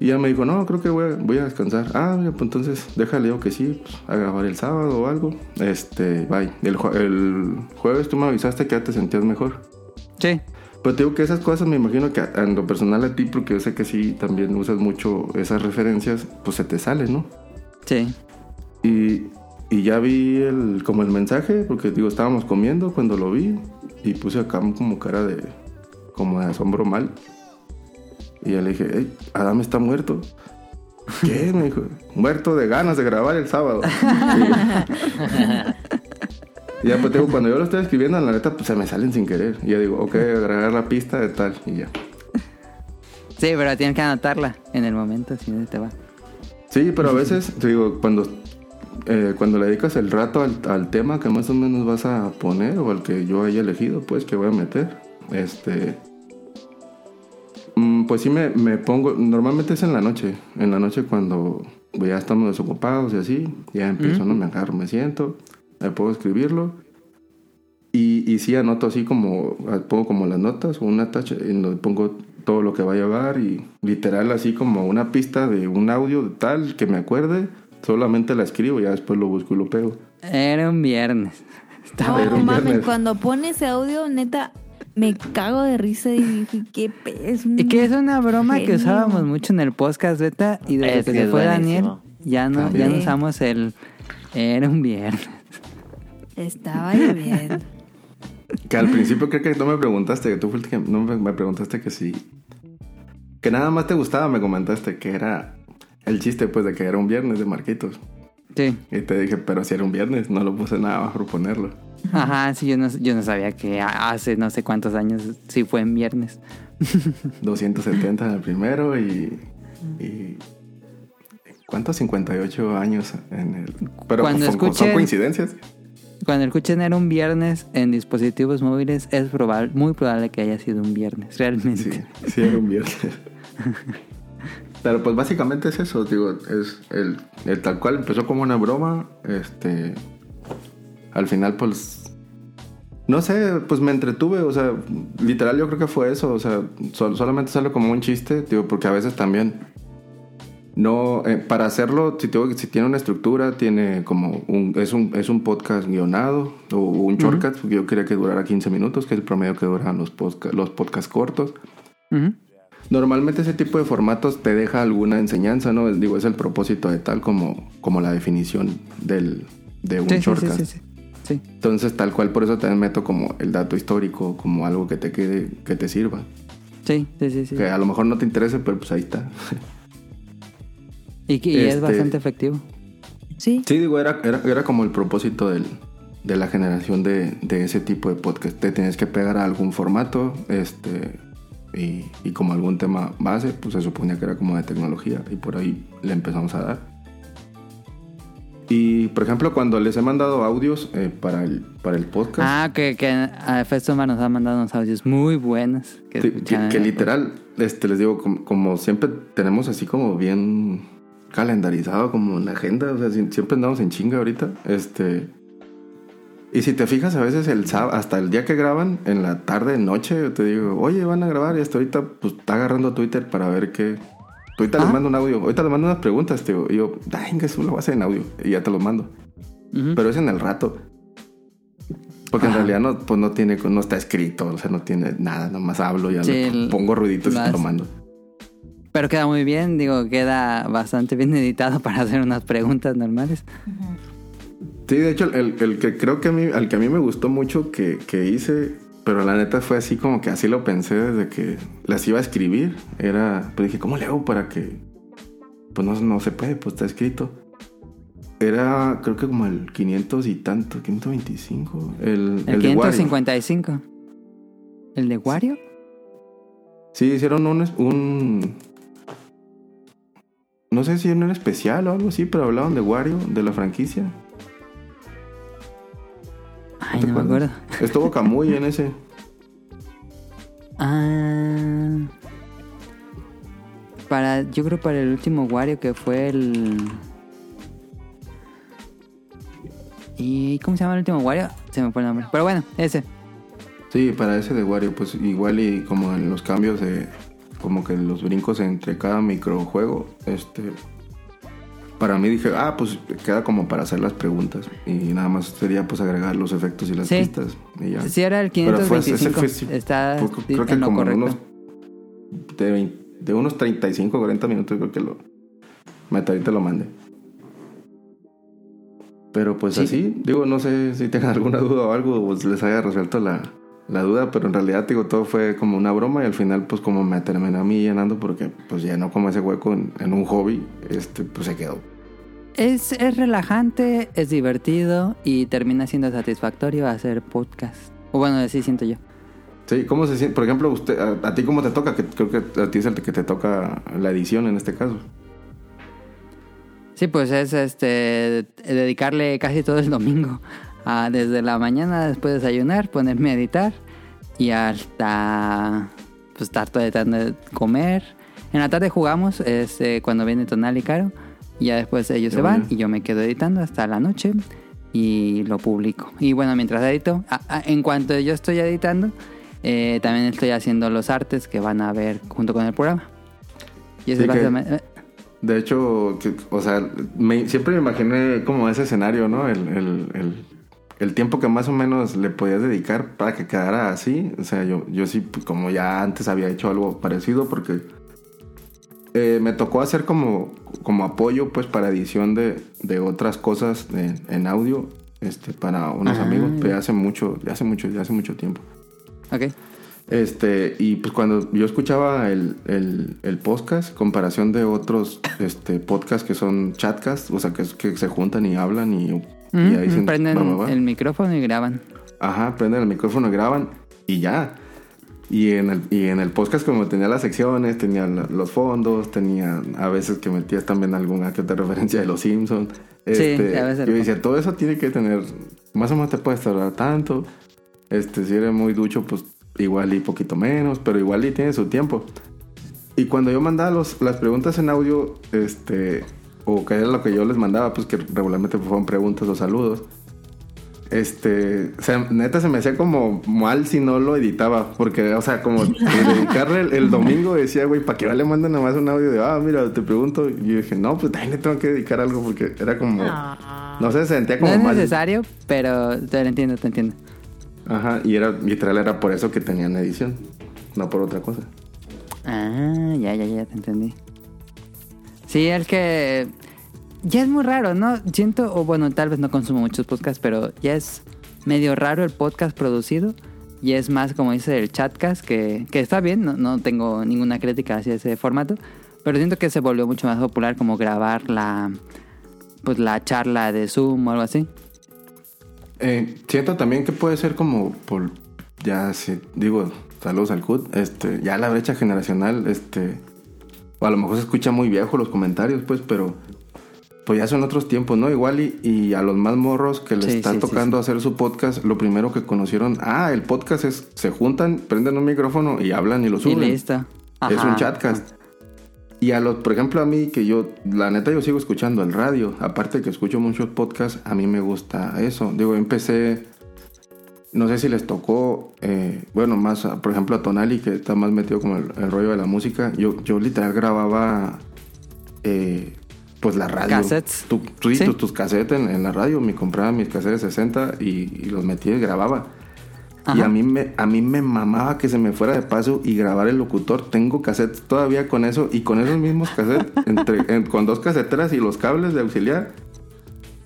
Y ella me dijo, no, creo que voy a, voy a descansar. Ah, mira, pues entonces déjale digo que sí, pues, a grabar el sábado o algo. Este, bye. El, el jueves tú me avisaste que ya te sentías mejor. Sí. Pero te digo que esas cosas me imagino que en lo personal a ti, porque yo sé que sí también usas mucho esas referencias, pues se te sale, ¿no? Sí. Y, y ya vi el, como el mensaje, porque digo, estábamos comiendo cuando lo vi y puse acá como cara de, como de asombro mal. Y ya le dije, hey, Adam está muerto. ¿Qué? Me dijo, muerto de ganas de grabar el sábado. Y ya pues digo, cuando yo lo estoy escribiendo, la neta, pues se me salen sin querer. Y ya digo, ok, agregar la pista de tal y ya. Sí, pero tienes que anotarla en el momento, si no te va. Sí, pero a veces, te digo, cuando, eh, cuando le dedicas el rato al, al tema que más o menos vas a poner o al que yo haya elegido, pues que voy a meter, este... mm, Pues sí me, me pongo, normalmente es en la noche, en la noche cuando ya estamos desocupados y así, ya empiezo, no me agarro, me siento, me puedo escribirlo y, y sí anoto así como, pongo como las notas o una tacha donde pongo todo lo que va a llevar y literal así como una pista de un audio de tal que me acuerde, solamente la escribo y ya después lo busco y lo pego. Era un viernes. Estaba No un mames, viernes. cuando pone ese audio, neta, me cago de risa y dije, qué pez. Y que es una broma que usábamos mucho en el podcast beta y desde Es que que se fue buenísimo. Daniel ya no, ya no usamos el era un viernes. Estaba lloviendo. Que al principio creo que no me preguntaste, que tú fuiste que no me preguntaste que sí. Que nada más te gustaba, me comentaste que era el chiste pues de que era un viernes de Marquitos. Sí. Y te dije, pero si era un viernes, no lo puse nada bajo ponerlo. Ajá, sí, yo no, yo no sabía que hace no sé cuántos años sí fue en viernes. 270 en el primero y, y ¿cuántos? 58 años en el... Pero Cuando son, son coincidencias. Cuando escuchen era un viernes en dispositivos móviles, es probable, muy probable que haya sido un viernes, realmente. Sí, sí era un viernes. Pero pues básicamente es eso, digo, es el, el tal cual empezó como una broma, este, al final pues, no sé, pues me entretuve, o sea, literal yo creo que fue eso, o sea, sol- solamente sale como un chiste, digo, porque a veces también, no, eh, para hacerlo, si, tengo, si tiene una estructura, tiene como un, es un, es un podcast guionado o un shortcut, porque yo quería que durara 15 minutos, que es el promedio que duran los, los podcasts cortos. Ujú. Normalmente ese tipo de formatos te deja alguna enseñanza, ¿no? Digo, es el propósito de tal como, como la definición del, de un Sí, sí, sí, shortcast. sí, sí. Sí. Entonces, tal cual, por eso también meto como el dato histórico, como algo que te quede, que te sirva. Sí, sí, sí. sí. Que a lo mejor no te interese, pero pues ahí está. Y es Este- bastante efectivo. Sí. Sí, digo, era, era, era como el propósito del, de la generación de, de ese tipo de podcast. Te tienes que pegar a algún formato, este, y, y como algún tema base, pues se suponía que era como de tecnología, y por ahí le empezamos a dar. Y, por ejemplo, cuando les he mandado audios eh, para, el, para el podcast, Ah, que, que a Festomar nos ha mandado unos audios muy buenos. Que, Sí, que, que literal, este, les digo, como, como siempre tenemos así como bien calendarizado como en la agenda, o sea, si- siempre andamos en chinga ahorita, este... Y si te fijas, a veces el sábado, hasta el día que graban, en la tarde, noche, te digo, oye, van a grabar y hasta ahorita, pues, está agarrando Twitter para ver qué... Ahorita les mando un audio, ahorita les mando unas preguntas, tío. Y yo, ay, que eso lo voy a hacer en audio. Y ya te los mando. Pero es en el rato. Porque en realidad no, pues no tiene, no está escrito, o sea, no tiene nada, nomás hablo y Sí, pongo ruiditos y lo te lo mando. Pero queda muy bien, digo, queda bastante bien editado para hacer unas preguntas normales. Sí, de hecho, el, el que creo que a mí, al que a mí me gustó mucho que, que hice, pero la neta fue así como que así lo pensé desde que las iba a escribir, era, pues dije, ¿cómo le hago para que, pues no, no se puede, pues está escrito. Era, creo que como el 500 y tanto, 525, el, El, el de Wario. 555. ¿El de Wario? Sí, hicieron un, un... No sé si era un especial o algo así, pero hablaban de Wario, de la franquicia. Ay, ¿Te no me acuerdo. Estuvo Camuy en ese. Ah. Para, yo creo para el último Wario que fue el. ¿Y cómo se llama el último Wario? Se me fue el nombre. Pero bueno, ese. Sí, para ese de Wario, pues igual y como en los cambios de... Como que los brincos entre cada microjuego, este... Para mí dije, ah, pues queda como para hacer las preguntas. Y nada más sería pues agregar los efectos y las Sí. pistas. Y ya. Sí, era el Pero fue- ese 525. fue, sí, Está fue- creo que como en correcto. unos... De, 20 de unos 35, 40 minutos creo que lo... Meta, ahorita lo mande. Pero pues Sí. así, digo, no sé si tengan alguna duda o algo, pues les haya resuelto la, la duda, pero en realidad, digo, todo fue como una broma y al final, pues como me terminé a mí llenando porque pues llenó como ese hueco en, en un hobby, este, pues se quedó. Es, es relajante, es divertido y termina siendo satisfactorio hacer podcast. O bueno, así siento yo. Sí, ¿cómo se siente? Por ejemplo, usted, a, a ti cómo te toca? Que creo que a ti es el que te toca la edición en este caso. Sí, pues es este dedicarle casi todo el domingo. A desde la mañana después de desayunar, ponerme a editar y hasta pues, estar todo editando de comer. En la tarde jugamos este, cuando viene Tonal y Caro. Y ya después ellos Qué se van bueno. y yo me quedo editando hasta la noche y lo publico. Y bueno, mientras edito, a- a- en cuanto yo estoy editando, eh, también estoy haciendo los artes que van a ver junto con el programa. Y Sí, que- básicamente- De hecho, que- o sea, me- siempre me imaginé como ese escenario, ¿no? El, el- el- el tiempo que más o menos le podías dedicar para que quedara así. O sea, yo, yo sí, pues, como ya antes había hecho algo parecido, porque eh, me tocó hacer como, como apoyo, pues, para edición de, de otras cosas de- en audio, este, para unos Ah, amigos, pero hace mucho, ya hace mucho, ya hace mucho tiempo. Ok. Este, y pues cuando yo escuchaba el, el, el podcast, comparación de otros este, podcasts que son chatcasts, o sea, que, que se juntan y hablan y, y Ujú, ahí dicen, prenden "Va, va, va". el micrófono y graban. Ajá, prenden el micrófono, graban y ya. Y en el, y en el podcast como tenía las secciones, tenía los fondos, tenía a veces que metías también alguna que otra referencia de los Simpsons. Este, a veces yo decía, todo eso tiene que tener, más o menos te puedes tardar tanto. Este, si eres muy ducho, pues igual y poquito menos, pero igual y tiene su tiempo. Y cuando yo mandaba los, las preguntas en audio, este, o que era lo que yo les mandaba, pues que regularmente fueron preguntas o saludos. Este, o sea, neta se me hacía como mal si no lo editaba, porque, o sea, como dedicarle el, el domingo decía, güey, ¿para qué le mandan nada más un audio de, ah, mira, te pregunto? Y yo dije, no, pues también le tengo que dedicar algo, porque era como, no sé, se sentía No como es mal. necesario, pero te lo entiendo, te entiendo. Ajá, y era, literal era por eso que tenían edición, no por otra cosa. Ah, ya, ya, ya te entendí. Sí, es que ya es muy raro, ¿no? Siento, o bueno, tal vez no consumo muchos podcasts, pero ya es medio raro el podcast producido y es más como dice el chatcast, que, que está bien, no, no tengo ninguna crítica hacia ese formato, pero siento que se volvió mucho más popular como grabar la pues la charla de Zoom o algo así. Eh, siento también que puede ser como por ya si digo saludos al CUT, este, ya la brecha generacional, este, o a lo mejor se escucha muy viejo los comentarios, pues, pero pues ya son otros tiempos, ¿no? Igual y, y a los más morros que les Sí, está sí, sí, tocando hacer su podcast, lo primero que conocieron, ah, el podcast es, se juntan, prenden un micrófono y hablan y lo Y suben. listo. Es Ajá. un chatcast. Y a los, por ejemplo, a mí que yo, la neta, yo sigo escuchando el radio. Aparte que escucho muchos podcasts, a mí me gusta eso. Digo, empecé, no sé si les tocó, eh, bueno, más, por ejemplo, a Tonali, que está más metido como el, el rollo de la música. Yo, yo literal grababa, eh, pues la radio. Cassettes. Tu- tu- sí, tus, tus cassettes en, en la radio. Me compraba mis cassettes de 60 y, y los metía y grababa. Y a mí, me, a mí me mamaba que se me fuera de paso y grabar el locutor. Tengo cassettes todavía con eso y con esos mismos cassettes, entre, en- con dos caseteras y los cables de auxiliar,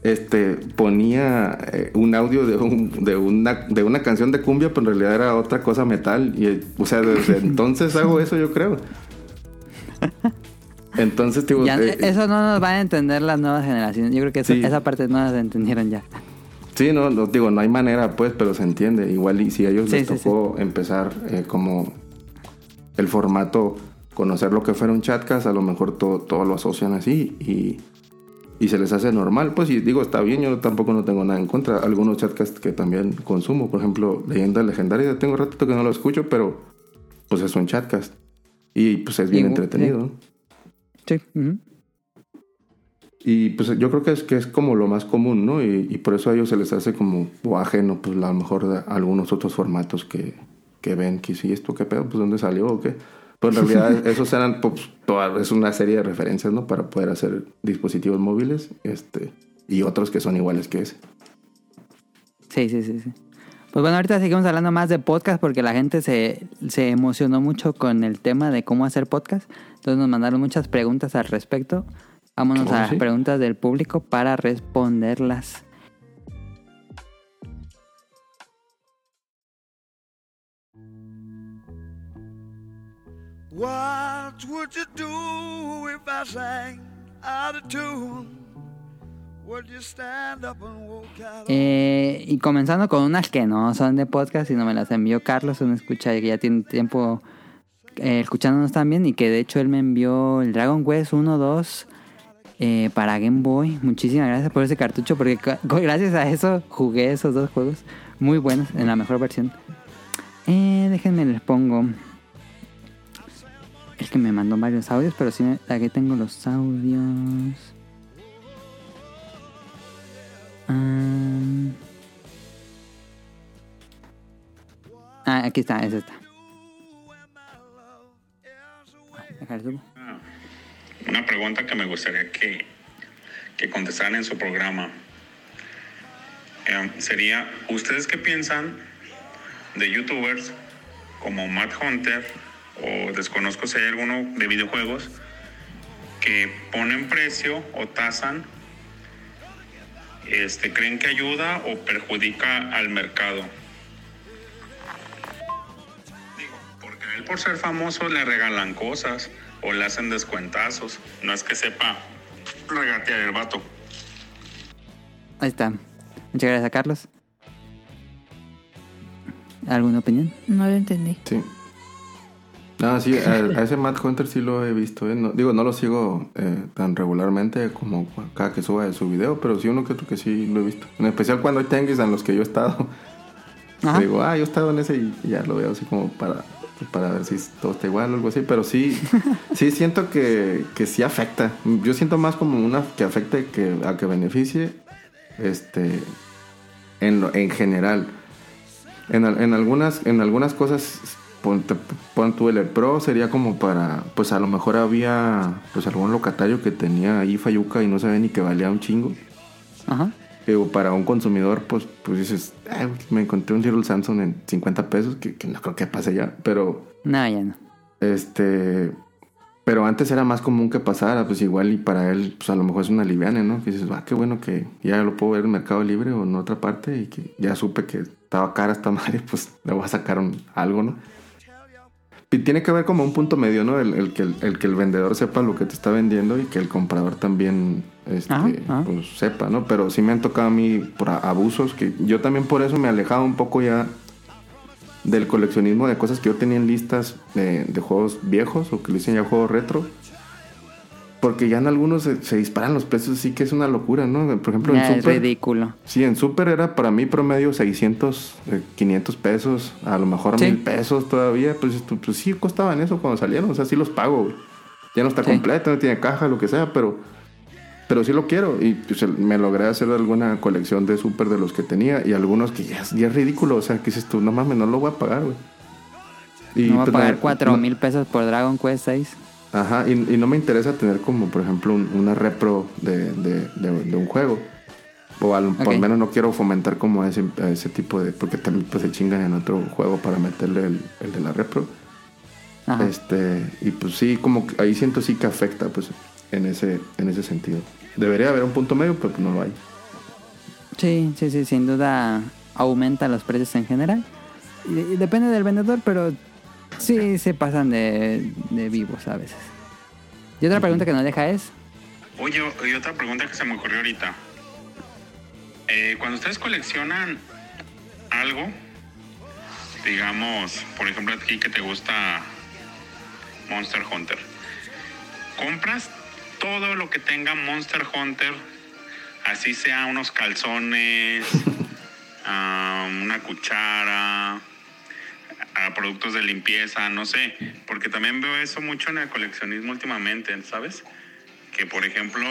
este, ponía eh, un audio de, un- de, una, de una canción de cumbia, pero en realidad era otra cosa metal. Y, o sea, desde entonces hago eso, yo creo. Entonces, Ya, eh, eso no nos van a entender las nuevas generaciones. Yo creo que eso- Sí. esa parte no las entendieron ya. Sí, no, no, digo, no hay manera, pues, pero se entiende. Igual y si a ellos Sí, les sí, tocó empezar eh, como el formato, conocer lo que fuera un chatcast, a lo mejor todo, todo lo asocian así y, y se les hace normal. Pues, y digo, está bien, yo tampoco no tengo nada en contra. Algunos chatcasts que también consumo, por ejemplo, Leyenda Legendaria, tengo ratito que no lo escucho, pero pues es un chatcast. Y pues es bien Igual, entretenido. Sí. Y pues yo creo que es que es como lo más común, ¿no? Y, y por eso a ellos se les hace como o ajeno, pues a lo mejor de algunos otros formatos que, que ven que si esto qué pedo, pues dónde salió o qué. Pero en realidad esos eran pues toda, es una serie de referencias, ¿no? Para poder hacer dispositivos móviles, este, y otros que son iguales que ese. Sí, sí, sí, sí. Pues bueno, ahorita seguimos hablando más de podcast porque la gente se, se emocionó mucho con el tema de cómo hacer podcast. Entonces nos mandaron muchas preguntas al respecto. Vámonos Oh, a las preguntas del público para responderlas. What would you do if I sang out of tune? Would you stand up and walk out? Eh, y comenzando con unas que no son de podcast, sino me las envió Carlos, una escucha que ya tiene tiempo eh, escuchándonos también y que de hecho él me envió el Dragon Quest 1, 2 eh, para Game Boy. Muchísimas gracias por ese cartucho porque gracias a eso jugué esos dos juegos muy buenos en la mejor versión. Eh, déjenme les pongo. Que me mandó varios audios, pero sí, aquí tengo los audios. Am. Ah, aquí está, es esta. Dejar subo. Una pregunta que me gustaría que, que contestaran en su programa eh, sería, ¿ustedes qué piensan de youtubers como Matt Hunter o desconozco si hay alguno de videojuegos que ponen precio o tasan, este, creen que ayuda o perjudica al mercado? Digo, porque a él por ser famoso le regalan cosas o le hacen descuentazos. No es que sepa regatear el vato. Ahí está. Muchas gracias, Carlos. ¿Alguna opinión? No lo entendí. Sí. No, sí, a, a ese Matt Hunter sí lo he visto. ¿eh? No- digo, no lo sigo eh, tan regularmente como cada que suba su video, pero sí uno que otro que sí lo he visto. En especial cuando hay tenguis en los que yo he estado. Ajá. Digo, ah, yo he estado en ese y, ya lo veo así como para, para ver si todo está igual o algo así. Pero sí, sí siento que, que sí afecta. Yo siento más como una que afecte que a que beneficie este en, en general. En, en algunas, en algunas cosas, pon, te- pon tú el Pro sería como para, pues a lo mejor había pues algún locatario que tenía ahí Fayuca y no sabía ni que valía un chingo. Ajá. Digo, para un consumidor, pues, pues dices, "Ay, me encontré un Cyril Samsung en 50 pesos, que, que no creo que pase ya, pero No, ya no. este, pero antes era más común que pasara, pues igual y para él, pues a lo mejor es una liviana, ¿no? Que dices, ah, qué bueno que ya lo puedo ver en Mercado Libre o en otra parte y que ya supe que estaba cara esta madre, pues le voy a sacar un- algo, ¿no? Y tiene que ver como un punto medio, ¿no? El, el que, el, el que el vendedor sepa lo que te está vendiendo y que el comprador también este, Ajá, ajá. pues, sepa, ¿no? Pero sí me han tocado a mí por abusos que yo también por eso me alejaba un poco ya del coleccionismo de cosas que yo tenía en listas de, de juegos viejos o que le dicen ya juegos retro. Porque ya en algunos se, se disparan los precios, sí que es una locura, ¿no? Por ejemplo, en Ya es Super. ridículo. Sí, en Super era para mí promedio 600, eh, 500 pesos, a lo mejor Sí. mil pesos todavía. Pues, pues sí costaban eso cuando salieron, o sea, sí los pago. güey. Ya no está Sí. completo, no tiene caja, lo que sea, pero, pero sí lo quiero. Y pues, me logré hacer alguna colección de Super de los que tenía y algunos que ya, es- ya es ridículo, o sea, que dices tú, no mames, no lo voy a pagar, güey. Y, no va a pues, pagar no- cuatro no- mil pesos por Dragon Quest 6. Ajá, y, y no me interesa tener como, por ejemplo, un- una repro de, de- de- de un juego. O al, por menos no quiero fomentar como ese, ese tipo de... Porque también pues, se chingan en otro juego para meterle el, el de la repro. Ajá. Este, y pues sí, como que ahí siento sí que afecta pues en ese, en ese sentido. Debería haber un punto medio, pero pues no lo hay. Sí, sí, sí, sin duda aumenta los precios en general. Depende del vendedor, pero sí se pasan de, de vivos a veces. Y otra pregunta que nos deja es, Oye, otra pregunta que se me ocurrió ahorita. Eh, cuando ustedes coleccionan algo, digamos, por ejemplo, a ti que te gusta Monster Hunter, compras todo lo que tenga Monster Hunter, así sea unos calzones, ah, una cuchara, productos de limpieza, no sé, porque también veo eso mucho en el coleccionismo últimamente, ¿sabes? Que por ejemplo,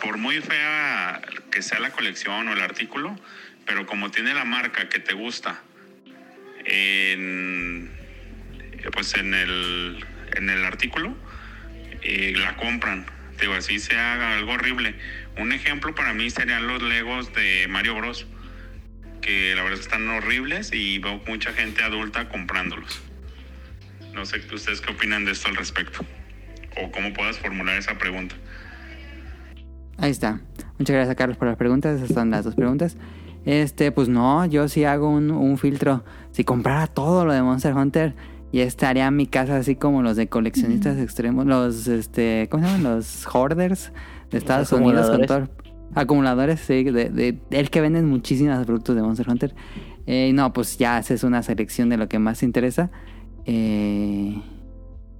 por muy fea que sea la colección o el artículo, pero como tiene la marca que te gusta, en, pues en el, en el artículo, eh, la compran. Digo, así se haga algo horrible. Un ejemplo para mí serían los Legos de Mario Bros. Que la verdad es que están horribles y veo mucha gente adulta comprándolos. No sé ustedes qué opinan de esto al respecto. O cómo puedas formular esa pregunta. ahí está. Muchas gracias Carlos por las preguntas, esas son las dos preguntas. Este, pues no, yo sí hago un, un filtro. Si comprara todo lo de Monster Hunter, y estaría en mi casa así como los de coleccionistas extremos, los, este, ¿cómo se llaman? Los hoarders de Estados Unidos con todo. Acumuladores, sí, de, de, el que venden muchísimos productos de Monster Hunter. Eh, no, pues ya haces una selección de lo que más te interesa. Eh,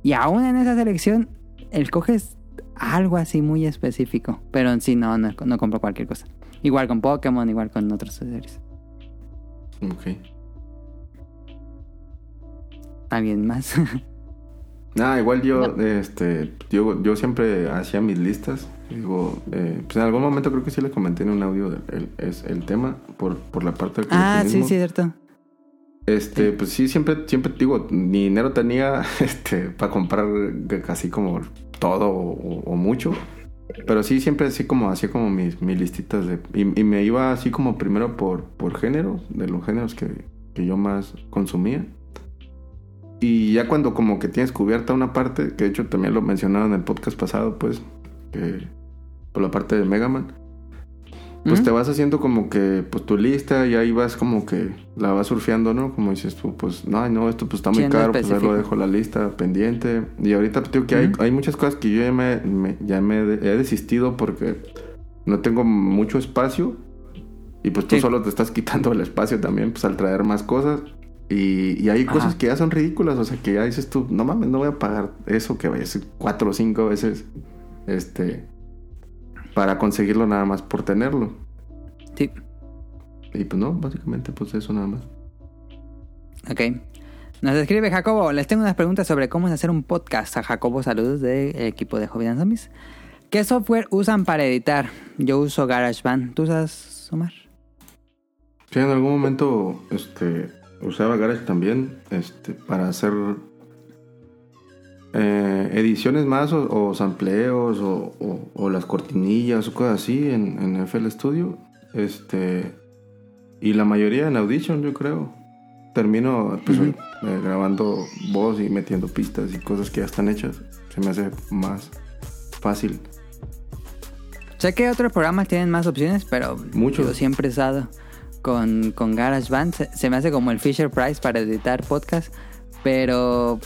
y aún en esa selección, el coges algo así muy específico. Pero en sí no, no, no compro cualquier cosa. Igual con Pokémon, igual con otros series. Ok. ¿Alguien más? Nada, igual yo, este, yo, yo siempre hacía mis listas. Digo, eh, pues en algún momento creo que sí le comenté en un audio el, es el tema por, por la parte del ah, sí, cierto. Este, pues sí, siempre, siempre digo, ni dinero tenía, este, para comprar casi como todo o, o mucho. Pero sí, siempre así como, hacía como mis, mis listitas de... Y, y me iba así como primero por, por género, de los géneros que, que yo más consumía. Y ya cuando como que tienes cubierta una parte, que de hecho también lo mencionaron en el podcast pasado, pues, que por la parte de Mega Man, pues ¿Mm? te vas haciendo como que pues tu lista y ahí vas como que la vas surfeando, ¿no? Como dices tú, pues no, no, esto pues está muy caro, pues ahí lo específico. dejo la lista pendiente. Y ahorita pues, digo que hay, hay muchas cosas que yo ya me, me- ya me he desistido porque no tengo mucho espacio y pues tú Sí. solo te estás quitando el espacio también pues al traer más cosas. Y, y hay Ajá. cosas que ya son ridículas, o sea que ya dices tú, no mames, no voy a pagar eso que vaya a ser cuatro o cinco veces, este, para conseguirlo nada más por tenerlo. Sí. Y pues no, básicamente pues eso nada más. Ok. Nos escribe Jacobo. Les tengo unas preguntas sobre cómo es hacer un podcast. A Jacobo, saludos del equipo de Hobby and Zombies. ¿Qué software usan para editar? Yo uso GarageBand. ¿Tú usas, Omar? Sí, en algún momento, este, usaba Garage también, este, para hacer eh, ediciones más o, o sampleos o, o- o las cortinillas o cosas así en, en FL Studio, este, y la mayoría en Audition, yo creo. Termino pues, Ujú. eh, grabando voz y metiendo pistas y cosas que ya están hechas. Se me hace más fácil. Sé que otros programas tienen más opciones, pero Muchos. siempre he usado con, con GarageBand. Se, se me hace como el Fisher Price para editar podcast. Pero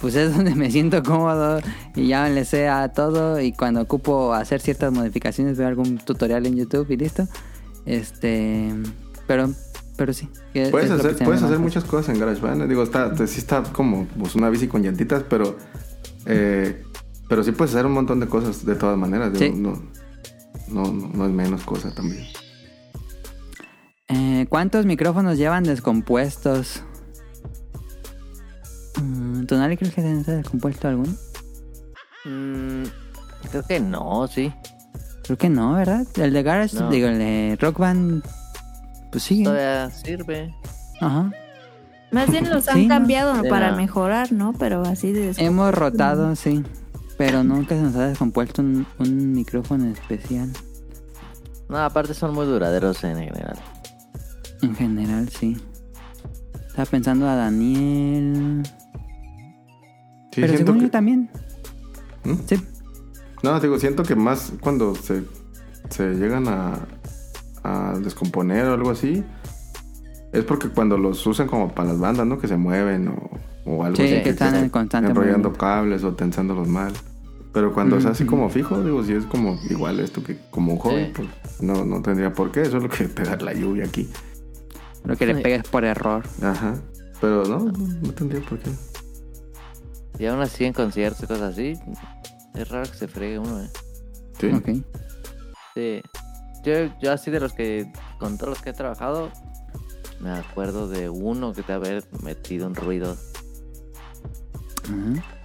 pues es donde me siento cómodo y ya le sé a todo. Y cuando ocupo hacer ciertas modificaciones, veo algún tutorial en YouTube y listo. Este. Pero, pero sí. Puedes hacer, puedes hace hacer muchas cosas en GarageBand. Digo, está, sí está como pues, una bici con llantitas, pero eh, pero sí puedes hacer un montón de cosas de todas maneras. digo, Sí. no, no, no, no es menos cosa también. Eh, ¿Cuántos micrófonos llevan descompuestos? Mm, ¿Tonali crees que se ha descompuesto alguno? Mm, creo que no, sí. Creo que no, ¿verdad? El de Garage, No. digo, el de Rock Band, pues sigue. Todavía sirve. Ajá. Más bien los han cambiado para mejorar, ¿no? Pero así de... Hemos rotado, sí. Pero nunca se nos ha descompuesto un, un micrófono especial. No, aparte son muy duraderos en general. En general, sí. Estaba pensando a Daniel. Sí, pero según que- yo también. ¿Mm? Sí. No, digo, siento que más cuando se, se llegan a, a descomponer o algo así, es porque cuando los usan como para las bandas, ¿no? Que se mueven o, o algo Sí, así. que están en constante Enrollando movimiento. cables o tensándolos mal. Pero cuando es así como fijo, digo, si es como igual esto que como un hobby, Sí. pues no, no tendría por qué. Eso es lo que da la lluvia aquí. Lo que le pegues por error. Ajá. Pero no, no, no tendría por qué. Y aún así en conciertos y cosas así, es raro que se fregue uno, ¿eh? Sí. Ok. Sí. Yo, yo así de los que, con todos los que he trabajado, me acuerdo de uno que te haber metido un ruido. Ajá.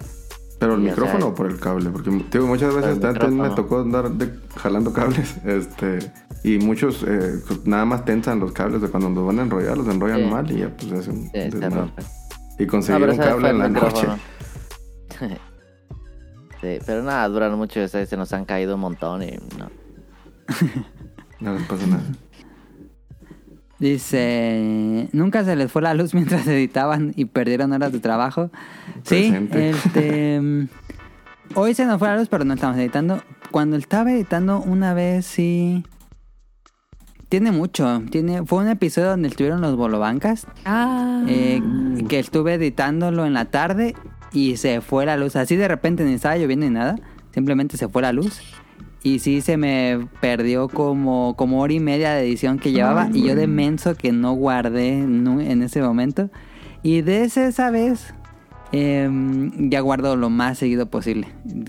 Pero el o micrófono sea, o por el cable, porque digo, muchas veces antes me tocó andar de- jalando cables, este, y muchos eh, pues, nada más tensan los cables de cuando los van a enrollar, los enrollan Sí. mal y ya pues es un Sí, desmadre. Y No, conseguir pero un cable en la noche. micrófono. sí, pero nada, duran mucho, o sea, se nos han caído un montón y no. No les pasa nada. Dice, nunca se les fue la luz mientras editaban y perdieron horas de trabajo. Sí, este, hoy se nos fue la luz, pero no estamos editando. Cuando estaba editando una vez, sí, tiene mucho. Tiene, fue un episodio donde estuvieron los bolobancas, Ah. eh, que estuve editándolo en la tarde y se fue la luz. Así de repente ni estaba lloviendo ni nada, simplemente se fue la luz. Y sí se me perdió como, como hora y media de edición que llevaba. y yo de menso que no guardé en ese momento. Y desde esa vez em, ya guardo lo más seguido posible.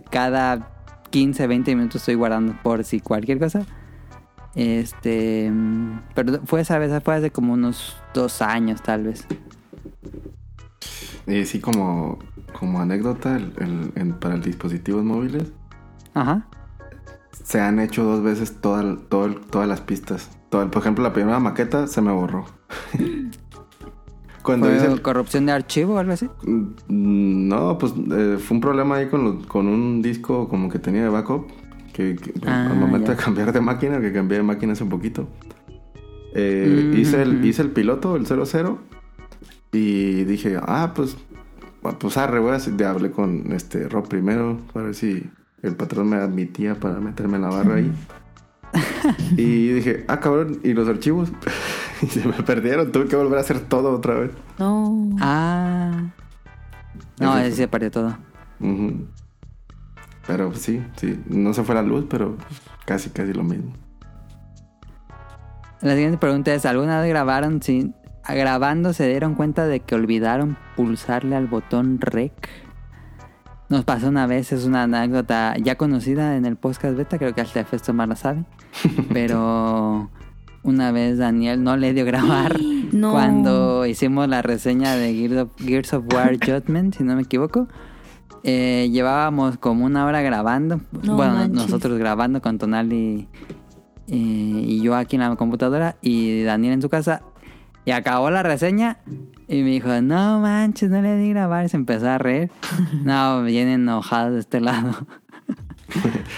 Cada 15, 20 minutos estoy guardando por si cualquier cosa. Este. mm, Pero fue esa vez, fue hace como unos dos años tal vez. Y sí, como, como anécdota, el- el- en- para dispositivos móviles, Ajá. Se han hecho dos veces toda, todo todas las pistas. Todo por ejemplo, la primera maqueta se me borró. Cuando ¿Fue hice el- corrupción de archivo o algo así? Mm, No, pues eh, fue un problema ahí con, con un disco como que tenía de backup. Que, que, pues, Ah, al momento ya. de cambiar de máquina, que cambié de máquina hace un poquito. eh, Mm, hice, el, ujú. hice el piloto, el 00. Y dije, ah, pues, ah, pues arre, voy a hacer- hablé con este Rob primero para ver si el patrón me admitía para meterme en la barra ahí. y dije, ah, cabrón, ¿y los archivos? y se me perdieron, tuve que volver a hacer todo otra vez. No. Ah. No, se perdió todo. Pero sí, sí, no se fue la luz, pero casi, casi lo mismo. La siguiente pregunta es, ¿alguna vez grabaron sin... grabando se dieron cuenta de que olvidaron pulsarle al botón rec? Nos pasó una vez, es una anécdota ya conocida en el podcast beta, creo que hasta Festo más la sabe. Pero una vez Daniel no le dio grabar No. cuando hicimos la reseña de Gears of, War Judgment, si no me equivoco. Eh, llevábamos como una hora grabando. No bueno, manches. nosotros grabando con Tonal y, y, y yo aquí en la computadora y Daniel en su casa. Y acabó la reseña y me dijo, no manches, no le di grabar. Y se empezó a reír. no, bien enojado de este lado.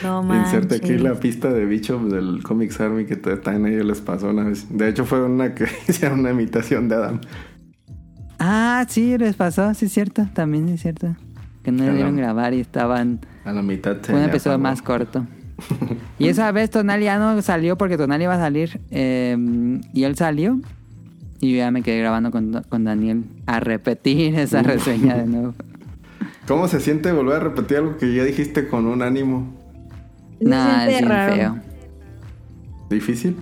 No manches. Inserte aquí la pista de bicho del Comics Army que también a ellos les pasó una vez. De hecho, fue una que hicieron una imitación de Adam. ah, sí, les pasó, sí es cierto, también es cierto. Que no le dieron grabar y estaban... A la mitad Fue un episodio apagó. más corto. Y esa vez Tonali ya no salió porque Tonali iba a salir eh, y él salió. Y yo ya me quedé grabando con, con Daniel a repetir esa reseña de nuevo. ¿Cómo se siente volver a repetir algo que ya dijiste con un ánimo? Nah, es bien raro. feo. ¿Difícil?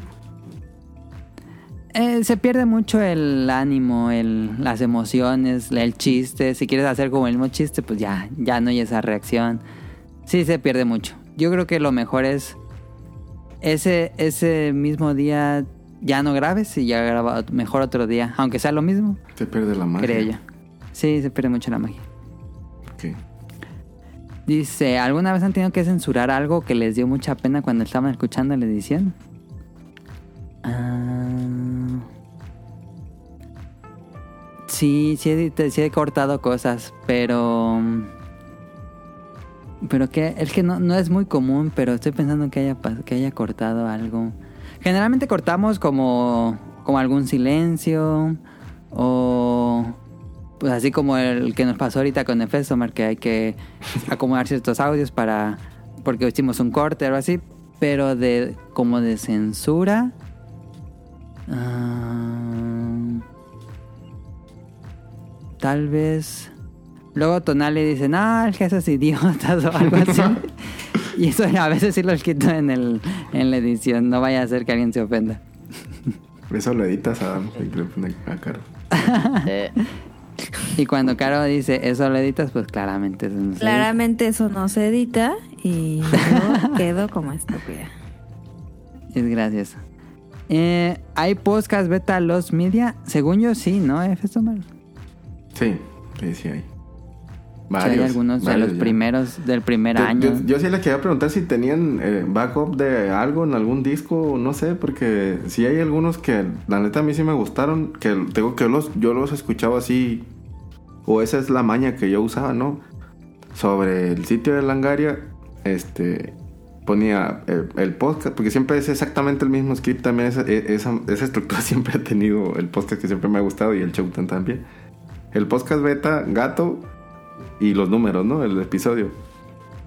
Eh, se pierde mucho el ánimo, el, las emociones, el chiste. Si quieres hacer como el mismo chiste, pues ya, ya no hay esa reacción. Sí, se pierde mucho. Yo creo que lo mejor es ese, ese mismo día ya no grabes y ya graba mejor otro día, aunque sea lo mismo, Se pierde la magia. creo yo. Sí, se pierde mucho la magia. Ok. Dice, ¿alguna vez han tenido que censurar algo que les dio mucha pena cuando estaban escuchando la edición? Ah. Sí, sí he, sí he cortado cosas, pero... Pero que es que no, no es muy común, pero estoy pensando que haya, que haya cortado algo. Generalmente cortamos como, como algún silencio o pues así como el que nos pasó ahorita con Efesomar, que hay que acomodar ciertos audios para porque hicimos un corte o algo así, pero de como de censura. ah, tal vez. Luego Tonali dice, no, es que esos idiotas o algo así. y eso a veces sí los quito en, el, en la edición. No vaya a ser que alguien se ofenda. Eso lo editas a Adam y le pone a Caro. Y cuando Caro dice, eso lo editas, pues claramente eso no se Claramente eso no se edita y yo quedo como estúpida. Es gracioso. Eh, ¿Hay podcast beta los media? Según yo sí, ¿no? Efesto Mal. Sí, sí, sí hay. Varios. hay algunos de varios los ya. primeros del primer Yo- año. Yo, yo sí les quería preguntar si tenían eh, backup de algo en algún disco, no sé, porque sí hay algunos que la neta a mí sí me gustaron, que tengo que los, yo los escuchaba así, o esa es la maña que yo usaba, ¿no? Sobre el sitio de Langaria, este, ponía el, el podcast, porque siempre es exactamente el mismo script, también esa, e- esa, esa estructura siempre ha tenido el podcast que siempre me ha gustado y el show también. El podcast beta, gato y los números, ¿no? El episodio.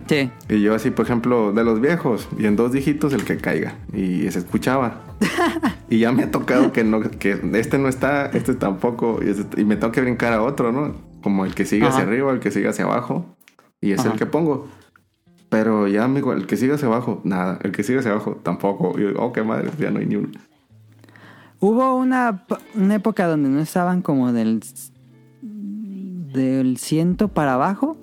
Sí. Y yo así, por ejemplo, de los viejos, y en dos dígitos el que caiga. Y se escuchaba. y ya me ha tocado que no, que este no está, este tampoco, y, este- y me tengo que brincar a otro, ¿no? Como el que sigue hacia Ajá. arriba, el que sigue hacia abajo. Y es Ajá. el que pongo. Pero ya, amigo, el que sigue hacia abajo, nada. El que sigue hacia abajo, tampoco. Y yo, oh, qué madre, ya no hay ni uno. Hubo una, una época donde no estaban como del del ciento para abajo,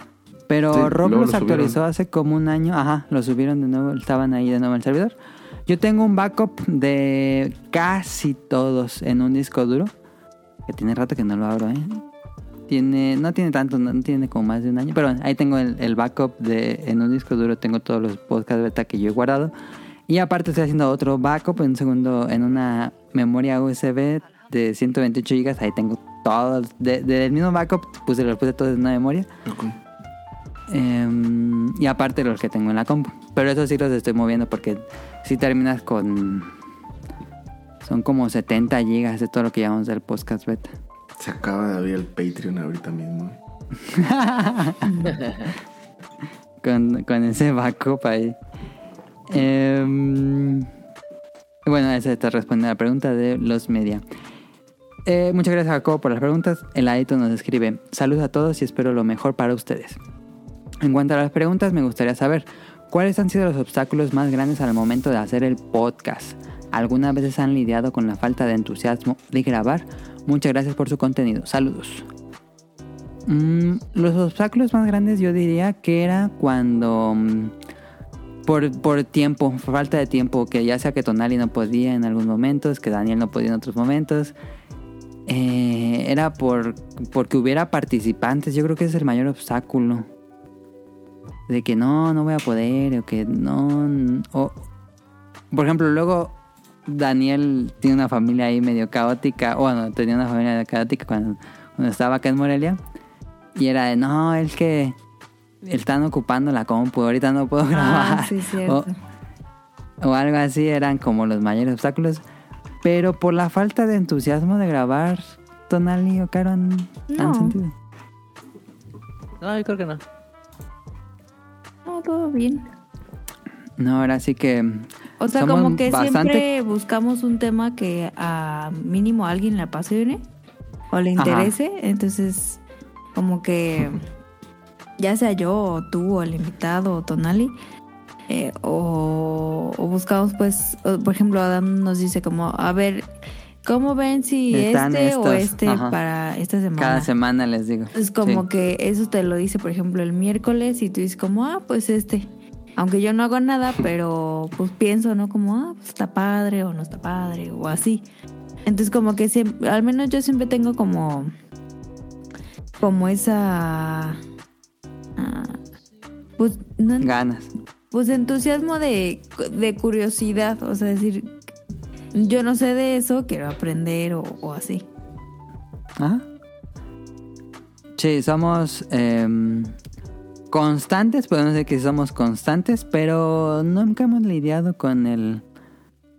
pero Sí, Rob los lo actualizó subieron. hace como un año. Ajá, lo subieron de nuevo, estaban ahí de nuevo en el servidor. Yo tengo un backup de casi todos en un disco duro, que tiene rato que no lo abro, ¿eh? Tiene, no tiene tanto, no tiene como más de un año, pero bueno, ahí tengo el, el backup de, en un disco duro, tengo todos los podcast beta que yo he guardado. Y aparte estoy haciendo otro backup en un segundo, en una memoria USB de 128 GB, ahí tengo todos, de- del mismo backup, puse, los puse todos en una memoria. Em, y aparte los que tengo en la compu. Pero esos sí los estoy moviendo porque si terminas con... Son como 70 gigas de todo lo que llamamos del podcast beta. Se acaba de abrir el Patreon ahorita mismo. con, con ese backup ahí. Em, bueno, esa te responde a la pregunta de los media. Eh, muchas gracias Jacobo por las preguntas. El adito nos escribe, saludos a todos y espero lo mejor para ustedes. En cuanto a las preguntas, me gustaría saber, ¿cuáles han sido los obstáculos más grandes al momento de hacer el podcast? ¿Algunas veces han lidiado con la falta de entusiasmo de grabar? Muchas gracias por su contenido. Saludos. Mm, los obstáculos más grandes yo diría que era cuando mm, por, por tiempo, falta de tiempo, que ya sea que Tonali no podía en algunos momentos, que Daniel no podía en otros momentos, eh, era por porque hubiera participantes, yo creo que ese es el mayor obstáculo. De que no, no voy a poder, o que no, o, por ejemplo, luego Daniel tiene una familia ahí medio caótica, bueno, tenía una familia caótica cuando, cuando estaba acá en Morelia, y era de, no, es que están ocupando la compu, ahorita no puedo grabar. Ah, sí, o, o algo así eran como los mayores obstáculos. Pero por la falta de entusiasmo de grabar, Tonali o Caro han, han No. sentido. No, yo creo que no. No, todo bien. No, ahora sí que. O sea, como que bastante- siempre buscamos un tema que a mínimo a alguien le apasione o le Ajá. interese. Entonces, como que ya sea yo o tú o el invitado o Tonali, eh, o, o buscamos pues, por ejemplo, Adam nos dice como, a ver, ¿cómo ven si Están este o este ajá. para esta semana? Cada semana les digo. Es como Sí. que eso te lo dice, por ejemplo, el miércoles y tú dices como, ah, pues este. Aunque yo no hago nada, pero pues pienso, ¿no? Como, ah, pues está padre o no está padre o así. Entonces como que siempre, al menos yo siempre tengo como, como esa, ah, pues, no, Ganas. Pues entusiasmo de, de curiosidad, o sea, decir, yo no sé de eso, quiero aprender o, o así. Ajá. Sí, somos em, constantes, podemos decir que somos constantes, pero nunca hemos lidiado con el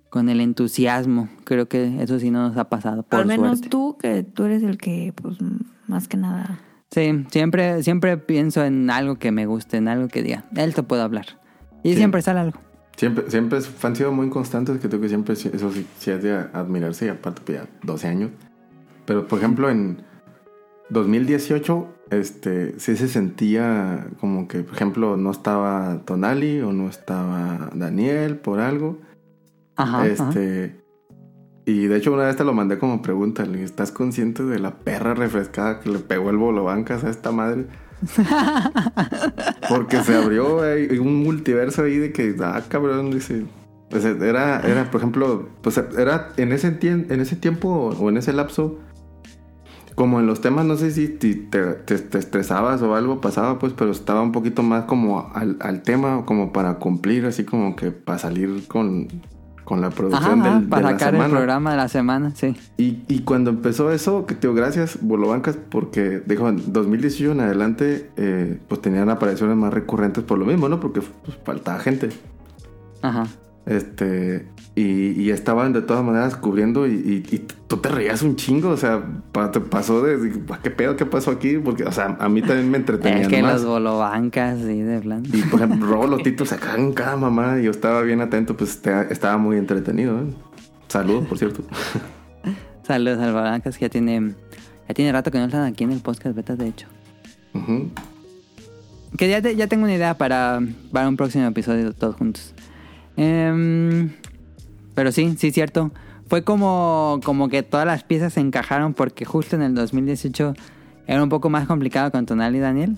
con el entusiasmo. Creo que eso sí no nos ha pasado, por al menos suerte. tú, que tú eres el que, pues, más que nada... Sí, siempre, siempre pienso en algo que me guste, en algo que diga, él te puedo hablar. Y Sí. siempre sale algo. Siempre, siempre han sido muy constantes, que creo que siempre eso sí, sí es de admirarse, y aparte pues, ya 12 años. Pero por ejemplo en 2018, este, sí se sentía como que, por ejemplo, no estaba Tonali o no estaba Daniel por algo. Ajá, este, Y de hecho una vez te lo mandé como pregunta, ¿estás consciente de la perra refrescada que le pegó el bolobancas a esta madre? Porque se abrió ahí un multiverso ahí de que, ah, cabrón, dice. Sea, era, era, por ejemplo, pues era en ese, en ese tiempo o en ese lapso, como en los temas, no sé si te, estresabas o algo pasaba, pues, pero estaba un poquito más como al tema, como para cumplir, así como que para salir con, con la producción ajá, del, de para la sacar el semana. programa de la semana, sí. Y, y cuando empezó eso, que te digo gracias, Bolobancas, porque dijo en 2018 en adelante, eh, pues tenían apariciones más recurrentes por lo mismo, ¿no? Porque pues, faltaba gente. Ajá. Este, y, y estaban de todas maneras cubriendo y, y- y tú te reías un chingo, o sea, te pasó de, de, ¿qué pedo? ¿Qué pasó aquí? Porque, o sea, a mí también me entretenían Es que más. los bolobancas, sí, de plan. Y por ejemplo, Robo los Titos sacaban cada mamá y yo estaba bien atento, pues te- estaba muy entretenido. ¿eh? Saludos, por cierto. Saludos al Bolobancas, que ya tiene, ya tiene rato que no están aquí en el podcast beta, de hecho. Que ya, te- ya tengo una idea para, para un próximo episodio todos juntos. Em, pero sí, sí, cierto. Fue como, como que todas las piezas se encajaron porque justo en el 2018 era un poco más complicado con Tonal y Daniel.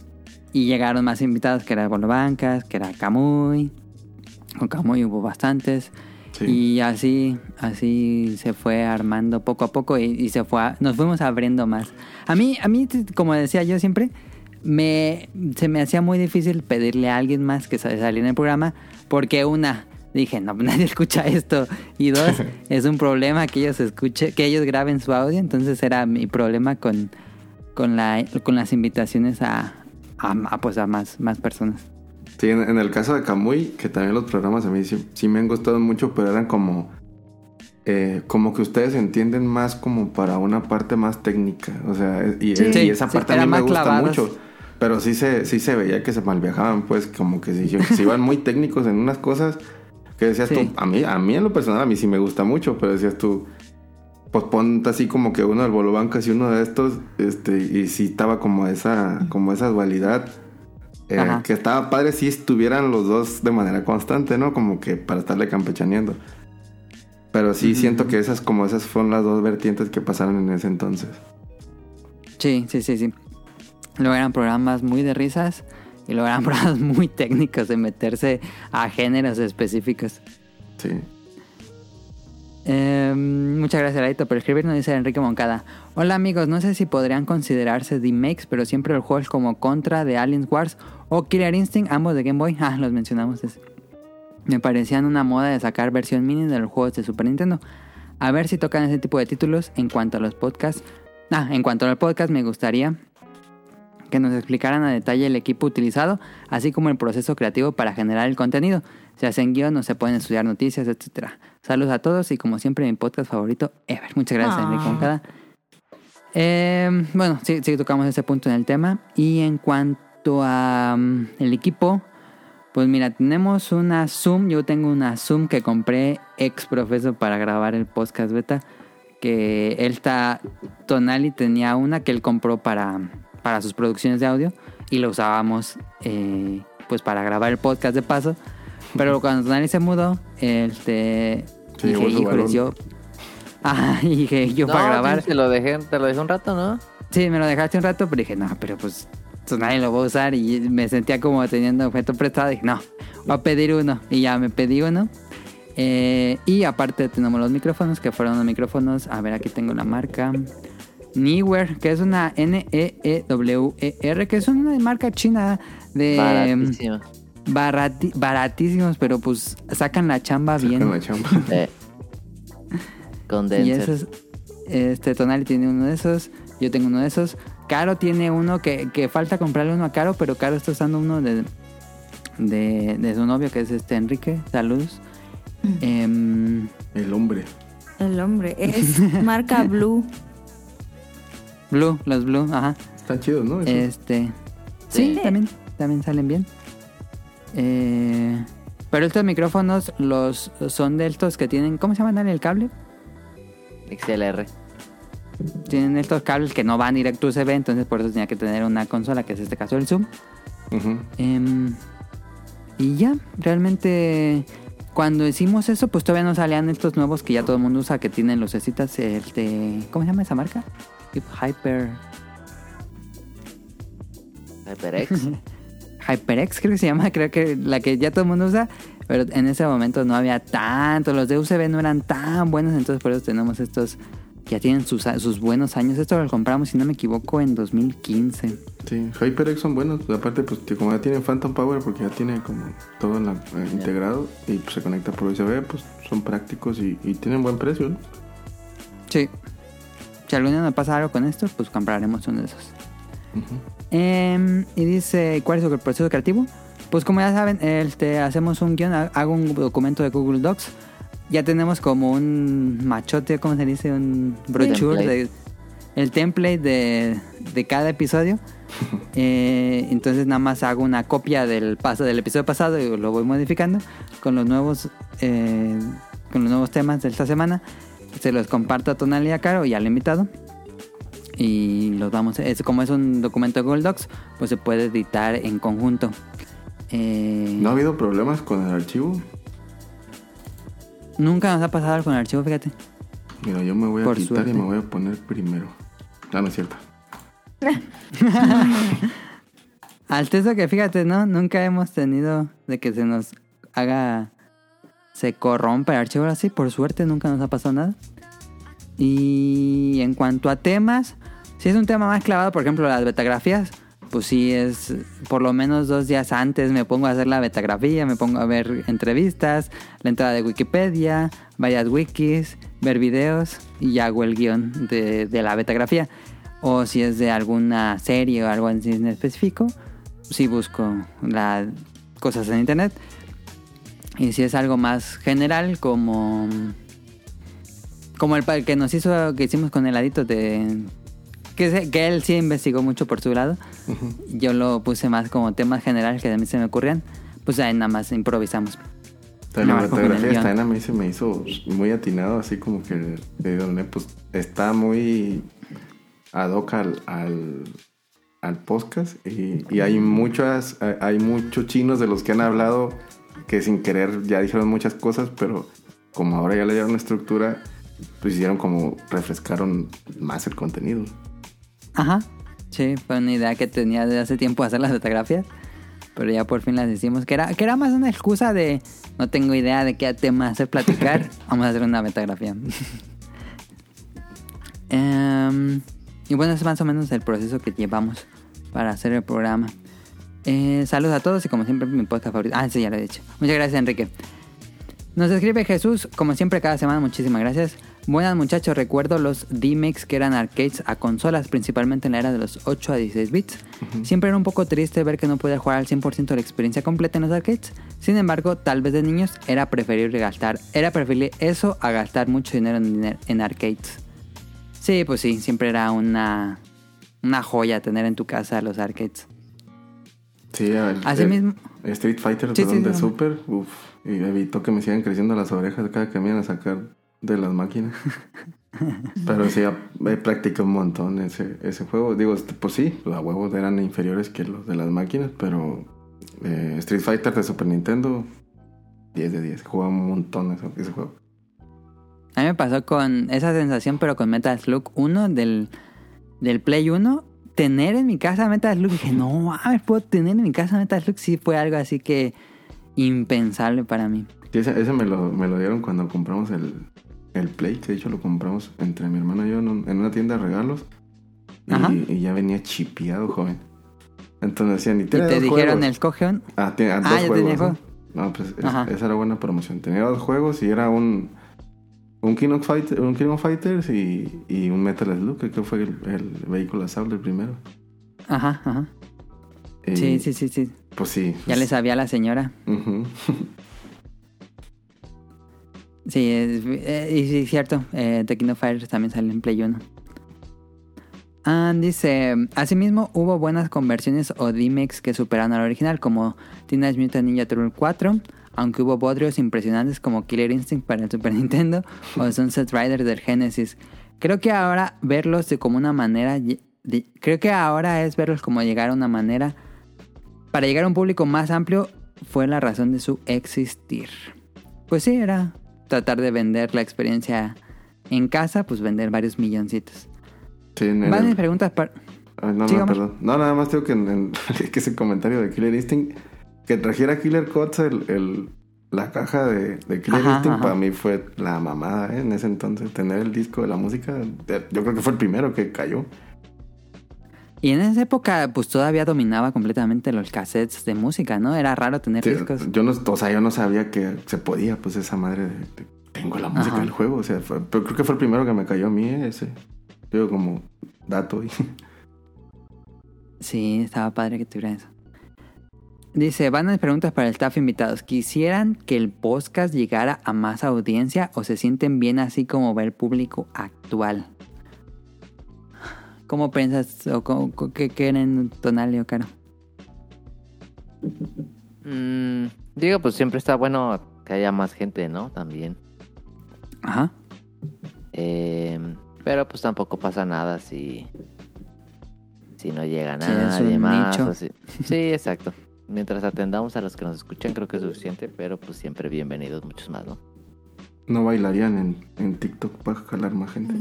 Y llegaron más invitados, que era Bolobancas, que era Camuy. Con Camuy hubo bastantes. Y así, así se fue armando poco a poco y, y se fue, a- nos fuimos abriendo más. A mí, a mí, como decía yo siempre, me, se me hacía muy difícil pedirle a alguien más que sa- saliera en el programa porque una, dije, no, nadie escucha esto. Y dos, es un problema que ellos escuchen, que ellos graben su audio. Entonces era mi problema con, con, la, con las invitaciones a, a, a, pues a más, más personas. Sí, en, en el caso de Camuy, que también los programas a mí sí, sí me han gustado mucho, pero eran como... eh, como que ustedes entienden más como para una parte más técnica. O sea, y, Sí. y Sí, esa sí, parte a mí me gusta clavadas. mucho. Pero sí se, sí se veía que se malviajaban, pues, como que se, se iban muy técnicos en unas cosas que decías Sí. tú, a mí, a mí en lo personal, a mí sí me gusta mucho, pero decías tú, pues ponte así como que uno del Bolobancas y uno de estos, este, y sí estaba como esa, como esa dualidad. eh, que estaba padre si estuvieran los dos de manera constante, ¿no? Como que para estarle campechaneando. Pero sí siento que esas como esas fueron las dos vertientes que pasaron en ese entonces. Sí, sí, sí, sí. Luego eran programas muy de risas y luego eran programas muy técnicos de meterse a géneros específicos. Sí. Eh, muchas gracias, Laito, por escribirnos, dice Enrique Moncada. Hola amigos, no sé si podrían considerarse remakes, pero siempre los juegos como Contra de Aliens Wars o Killer Instinct, ambos de Game Boy, ah, los mencionamos. ese. Me parecían una moda de sacar versión mini de los juegos de Super Nintendo. A ver si tocan ese tipo de títulos en cuanto a los podcasts. Ah, en cuanto al podcast, me gustaría que nos explicaran a detalle el equipo utilizado, así como el proceso creativo para generar el contenido. Se hacen guion o se pueden estudiar noticias, etcétera. Saludos a todos y como siempre mi podcast favorito ever. Muchas gracias, Ah. Enrique Moncada. Eh, bueno, sí, sí tocamos ese punto en el tema. Y en cuanto a mm, el equipo, Pues mira, tenemos una Zoom. Yo tengo una Zoom que compré ex profeso para grabar el podcast beta. Que él está. Tonali tenía una que él compró para, para sus producciones de audio. Y lo usábamos eh, pues para grabar el podcast de paso. Pero cuando Tonali se mudó, este. Se dije, "Híjole, balón". yo. Ah, y dije, yo No, para grabar. Te lo dejé, te lo dejé un rato, ¿no? Sí, me lo dejaste un rato, pero dije, no, pero pues, pues nadie lo va a usar y me sentía como teniendo objeto prestado. Dije, no, voy a pedir uno. Y ya me pedí uno. Eh, y aparte tenemos los micrófonos, que fueron los micrófonos. A ver, aquí tengo la marca. Neewer, que es una N-E-E-W-E-R, que es una marca china de... Baratísimo. barati- baratísimos, pero pues sacan la chamba bien. la chamba. Eh, Y condenser. esos, este Tonali tiene uno de esos, yo tengo uno de esos. Caro tiene uno que, que falta comprarle uno a Caro, pero Caro está usando uno de, de, de su novio, que es este Enrique. Saludos. Em, El hombre. El hombre. Es marca Blue. Blue, los Blue, ajá. Están chidos, ¿no? Esos. Este. Sí, Sí. también, también salen bien. Eh, pero estos micrófonos los son de estos que tienen, ¿cómo se llaman el cable? XLR. Tienen estos cables que no van directo a USB, entonces por eso tenía que tener una consola, que es este caso el Zoom. Em, y ya, realmente cuando hicimos eso, pues todavía no salían estos nuevos que ya todo el mundo usa, que tienen lucecitas, este, ¿cómo se llama esa marca? Hyper, HyperX. HyperX creo que se llama, creo que la que ya todo el mundo usa, pero en ese momento no había tanto, los de USB no eran tan buenos, entonces por eso tenemos estos que ya tienen sus, sus buenos años. Esto lo compramos, si no me equivoco, en 2015. Sí, HyperX son buenos. Aparte, pues que como ya tienen Phantom Power, porque ya tiene como todo en la- eh, integrado y pues, se conecta por USB, pues son prácticos y, y tienen buen precio, ¿no? Sí. Si algún día me pasa algo con esto, pues compraremos uno de esos. Em, y dice, ¿cuál es el proceso creativo? Pues como ya saben, este, hacemos un guion, ha- hago un documento de Google Docs. Ya tenemos como un machote, ¿cómo se dice? Un brochure, de, el template de, de cada episodio. Eh, entonces nada más hago una copia del paso del episodio pasado y lo voy modificando con los nuevos eh, con los nuevos temas de esta semana. Se los comparto a Tonal y a Caro y al invitado. Y los vamos, es, como es un documento de Google Docs, pues se puede editar en conjunto. Eh, ¿No ha habido problemas con el archivo? Nunca nos ha pasado algo con el archivo, fíjate. Mira, yo me voy a Por quitar suerte. y me voy a poner primero. Ah, no es cierto. Al texto que fíjate, ¿no? Nunca hemos tenido de que se nos haga. Se corrompa el archivo así. Por suerte nunca nos ha pasado nada. Y en cuanto a temas, si es un tema más clavado, por ejemplo, las betografías, pues sí es por lo menos dos días antes me pongo a hacer la betografía, me pongo a ver entrevistas, la entrada de Wikipedia, varias wikis, ver videos y hago el guion de, de la betografía. O si es de alguna serie o algo en específico, sí busco las cosas en internet. Y si es algo más general, como como el que nos hizo, que hicimos con el ladito de... Que, que él sí investigó mucho por su lado. Yo lo puse más como temas generales que a mí se me ocurrían. Pues ahí nada más improvisamos. También la fotografía esta a mí se me hizo muy atinado, así como que de donde pues está muy ad hoc al, al, al podcast y, y hay muchas, hay muchos chinos de los que han hablado que sin querer ya dijeron muchas cosas, pero como ahora ya le dieron estructura, pues hicieron como refrescaron más el contenido. Ajá. Sí, fue una idea que tenía desde hace tiempo hacer las fotografías. Pero ya por fin las hicimos. Que era, que era más una excusa de no tengo idea de qué tema hacer platicar. Vamos a hacer una metografía. Em, y bueno, es más o menos el proceso que llevamos para hacer el programa. Eh, saludos a todos y como siempre mi podcast favorito. Ah, sí, ya lo he dicho. Muchas gracias, Enrique. Nos escribe Jesús, como siempre cada semana, muchísimas gracias. Buenas muchachos, recuerdo los D-Mex que eran arcades a consolas, principalmente en la era de los 8 a 16 bits. Siempre era un poco triste ver que no podía jugar al 100% la experiencia completa en los arcades. Sin embargo, tal vez de niños era preferible gastar, era preferible eso a gastar mucho dinero en, en arcades. Sí, pues sí, siempre era una, una joya tener en tu casa los arcades. Sí, el, Así el- mismo. Street Fighter, Sí, perdón, sí, de. Super, uff, y evitó que me sigan creciendo las orejas cada que me iban a sacar de las máquinas. Pero sí, he practicado un montón ese, ese juego. Digo, este, pues sí, los huevos eran inferiores que los de las máquinas, pero eh, Street Fighter de Super Nintendo, 10 de 10. Jugaba un montón ese, ese juego. A mí me pasó con esa sensación, pero con Metal Slug 1 del, del Play 1. Tener en mi casa Metal Slug, dije, no mames, puedo tener en mi casa Metal Slug. Sí, fue algo así que impensable para mí. Ese, ese me, lo, me lo dieron cuando compramos el, el Play, que de hecho lo compramos entre mi hermano y yo en, un- en una tienda de regalos. Y, y ya venía chipeado, joven. Entonces decían, y te dos dijeron juegos. el cogeón. Ah, ah, Ah, dos ya juegos. tenía ¿no? juego. No, pues es- esa era buena promoción. Tenía dos juegos y era un un King of, Fighter, un King of Fighters y, y un Metal Slug, que creo fue el, el vehículo el primero. Ajá, ajá. Y, Sí, sí, sí, sí. Pues sí. Ya le sabía a la señora. Ujú. Sí, es, eh, y sí, cierto. Eh, The King of Fighters también sale en Play 1. Ah, dice, asimismo hubo buenas conversiones o remakes que superaron al original, como Teenage Mutant Ninja Turtle 4, aunque hubo bodrios impresionantes como Killer Instinct para el Super Nintendo o Sunset Rider del Genesis. Creo que ahora verlos de como una manera, de- creo que ahora es verlos como llegar a una manera para llegar a un público más amplio fue la razón de su existir. Pues sí, era tratar de vender la experiencia en casa, pues vender varios milloncitos. Sí, mis preguntas para... Ay, no, no, perdón. No, nada más tengo que, en, en- que ese comentario de Killer Instinct, que trajera Killer Cuts el, el- la caja de, de Killer Ajá, Instinct, ajá. para mí fue la mamada, ¿eh? En ese entonces, tener el disco de la música, yo creo que fue el primero que cayó. Y en esa época, pues todavía dominaba completamente los cassettes de música, ¿no? Era raro tener Sí, discos. yo no, o sea, yo no sabía que se podía, pues esa madre de, de- tengo la música Ajá. del juego, o sea, fue- pero creo que fue el primero que me cayó a mí, ¿eh? ese. Yo como dato. y- Sí, estaba padre que tuviera eso. Dice, van las preguntas para el staff invitados. ¿Quisieran que el podcast llegara a más audiencia o se sienten bien así como va el público actual? ¿Cómo piensas o cómo- qué quieren Tonali o Caro? Mm, digo, pues siempre está bueno que haya más gente, ¿no? También. Ajá. Eh, pero pues tampoco pasa nada si, si no llega es nadie más. nicho. o si- Sí, exacto. Mientras atendamos a los que nos escuchan, creo que es suficiente, pero pues siempre bienvenidos muchos más, ¿no? No bailarían en, en TikTok para jalar más gente.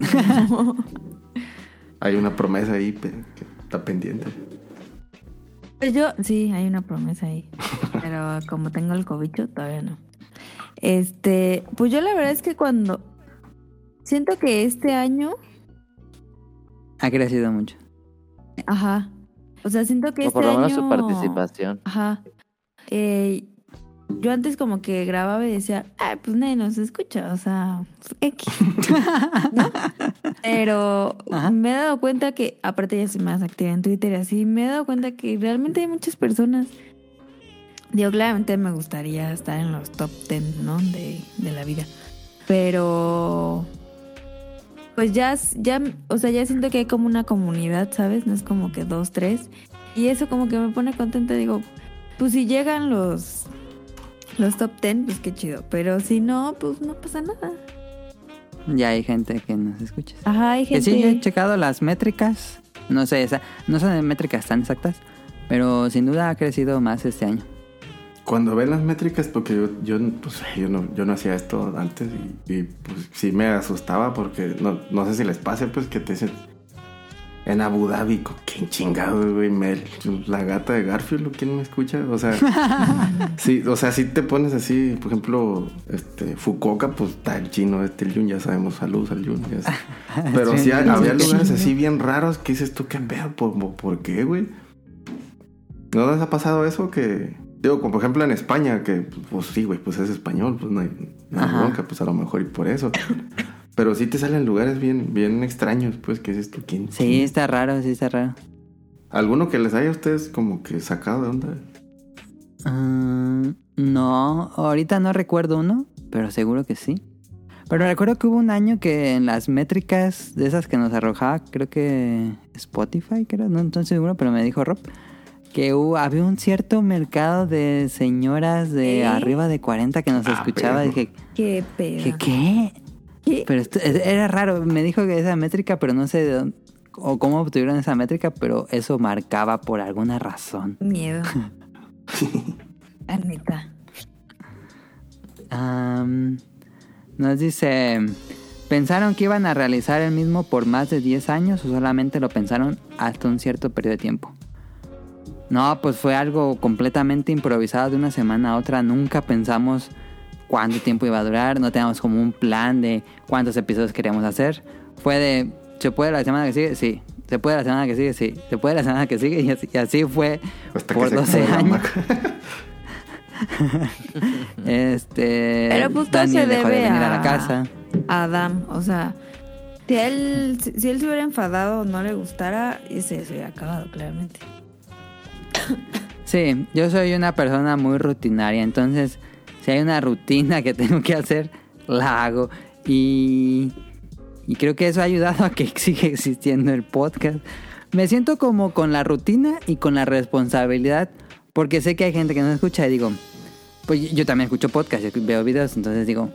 Hay una promesa ahí que está pendiente. Pues yo, sí, hay una promesa ahí. Pero como tengo el cobicho, todavía no. Este, pues yo la verdad es que cuando. Siento que este año. Ha crecido mucho. Ajá. O sea, siento que O este por lo menos año. su participación. Ajá. Eh, yo antes como que grababa y decía, ah, pues nadie nos escucha, o sea, X. ¿No? Pero me he dado cuenta que, aparte ya soy más activa en Twitter y así, me he dado cuenta que realmente hay muchas personas. Digo, claramente me gustaría estar en los top 10, ¿no? De, de la vida. Pero pues ya, ya, o sea, ya siento que hay como una comunidad, ¿sabes? No es como que dos, tres. Y eso como que me pone contenta, digo, pues si llegan los, los top ten, pues qué chido. Pero si no, pues no pasa nada. Ya hay gente que nos escucha. Ajá, hay Que gente. sí, he checado las métricas. No sé, esa- no son métricas tan exactas, pero sin duda ha crecido más este año. Cuando ven las métricas, porque yo, yo, pues, yo, no, yo no hacía esto antes y, y, pues sí me asustaba porque no, no sé si les pase, pues que te dicen en Abu Dhabi, ¿quién chingado, güey? Mel, la gata de Garfield, ¿quién me escucha? O sea, sí, o sea, si te pones así, por ejemplo, este, Fukuoka, pues está el chino, este el Yun, ya sabemos, saludos al Yun. Pero sí, Sí, había lugares sí. así bien raros que dices tú, ¿qué pedo? ¿Por, por qué, güey? ¿No les ha pasado eso que... Digo, como por ejemplo en España, que pues sí, güey, pues es español, pues no hay, no hay bronca, pues a lo mejor y por eso. Pero sí te salen lugares bien, bien extraños, pues, que dices tú, ¿quién? Sí, está raro, sí está raro. ¿Alguno que les haya a ustedes como que sacado de onda? Ah, no, ahorita no recuerdo uno, pero seguro que sí. Pero recuerdo que hubo un año que en las métricas de esas que nos arrojaba, creo que Spotify, creo, no estoy seguro, pero me dijo Rob, que había un cierto mercado de señoras de ¿Eh? arriba de 40 que nos Ah, escuchaba. perro. Dije, Qué pedo. dije, ¿qué? ¿Qué? Pero esto- era raro. Me dijo que esa métrica, pero no sé de dónde, o cómo obtuvieron esa métrica, pero eso marcaba por alguna razón. Miedo. Neta. Am, nos dice, ¿pensaron que iban a realizar el mismo por más de 10 años o solamente lo pensaron hasta un cierto periodo de tiempo? No, pues fue algo completamente improvisado de una semana a otra. Nunca pensamos cuánto tiempo iba a durar. No teníamos como un plan de cuántos episodios queríamos hacer. Fue de, ¿se puede la semana que sigue? Sí. ¿Se puede la semana que sigue? Sí. ¿Se puede la semana que sigue? Y así, y así fue Hasta por que se 12 acabó la años. Este. Pero pues Daniel se dejó de debe venir a... a- la casa. Adam, o sea, si él, si él se hubiera enfadado o no le gustara, ese se hubiera acabado, claramente. Sí, yo soy una persona muy rutinaria, entonces si hay una rutina que tengo que hacer, la hago. Y, creo que eso ha ayudado a que siga existiendo el podcast. Me siento como con la rutina y con la responsabilidad, porque sé que hay gente que no escucha y digo, pues yo también escucho podcast, y veo videos, entonces digo,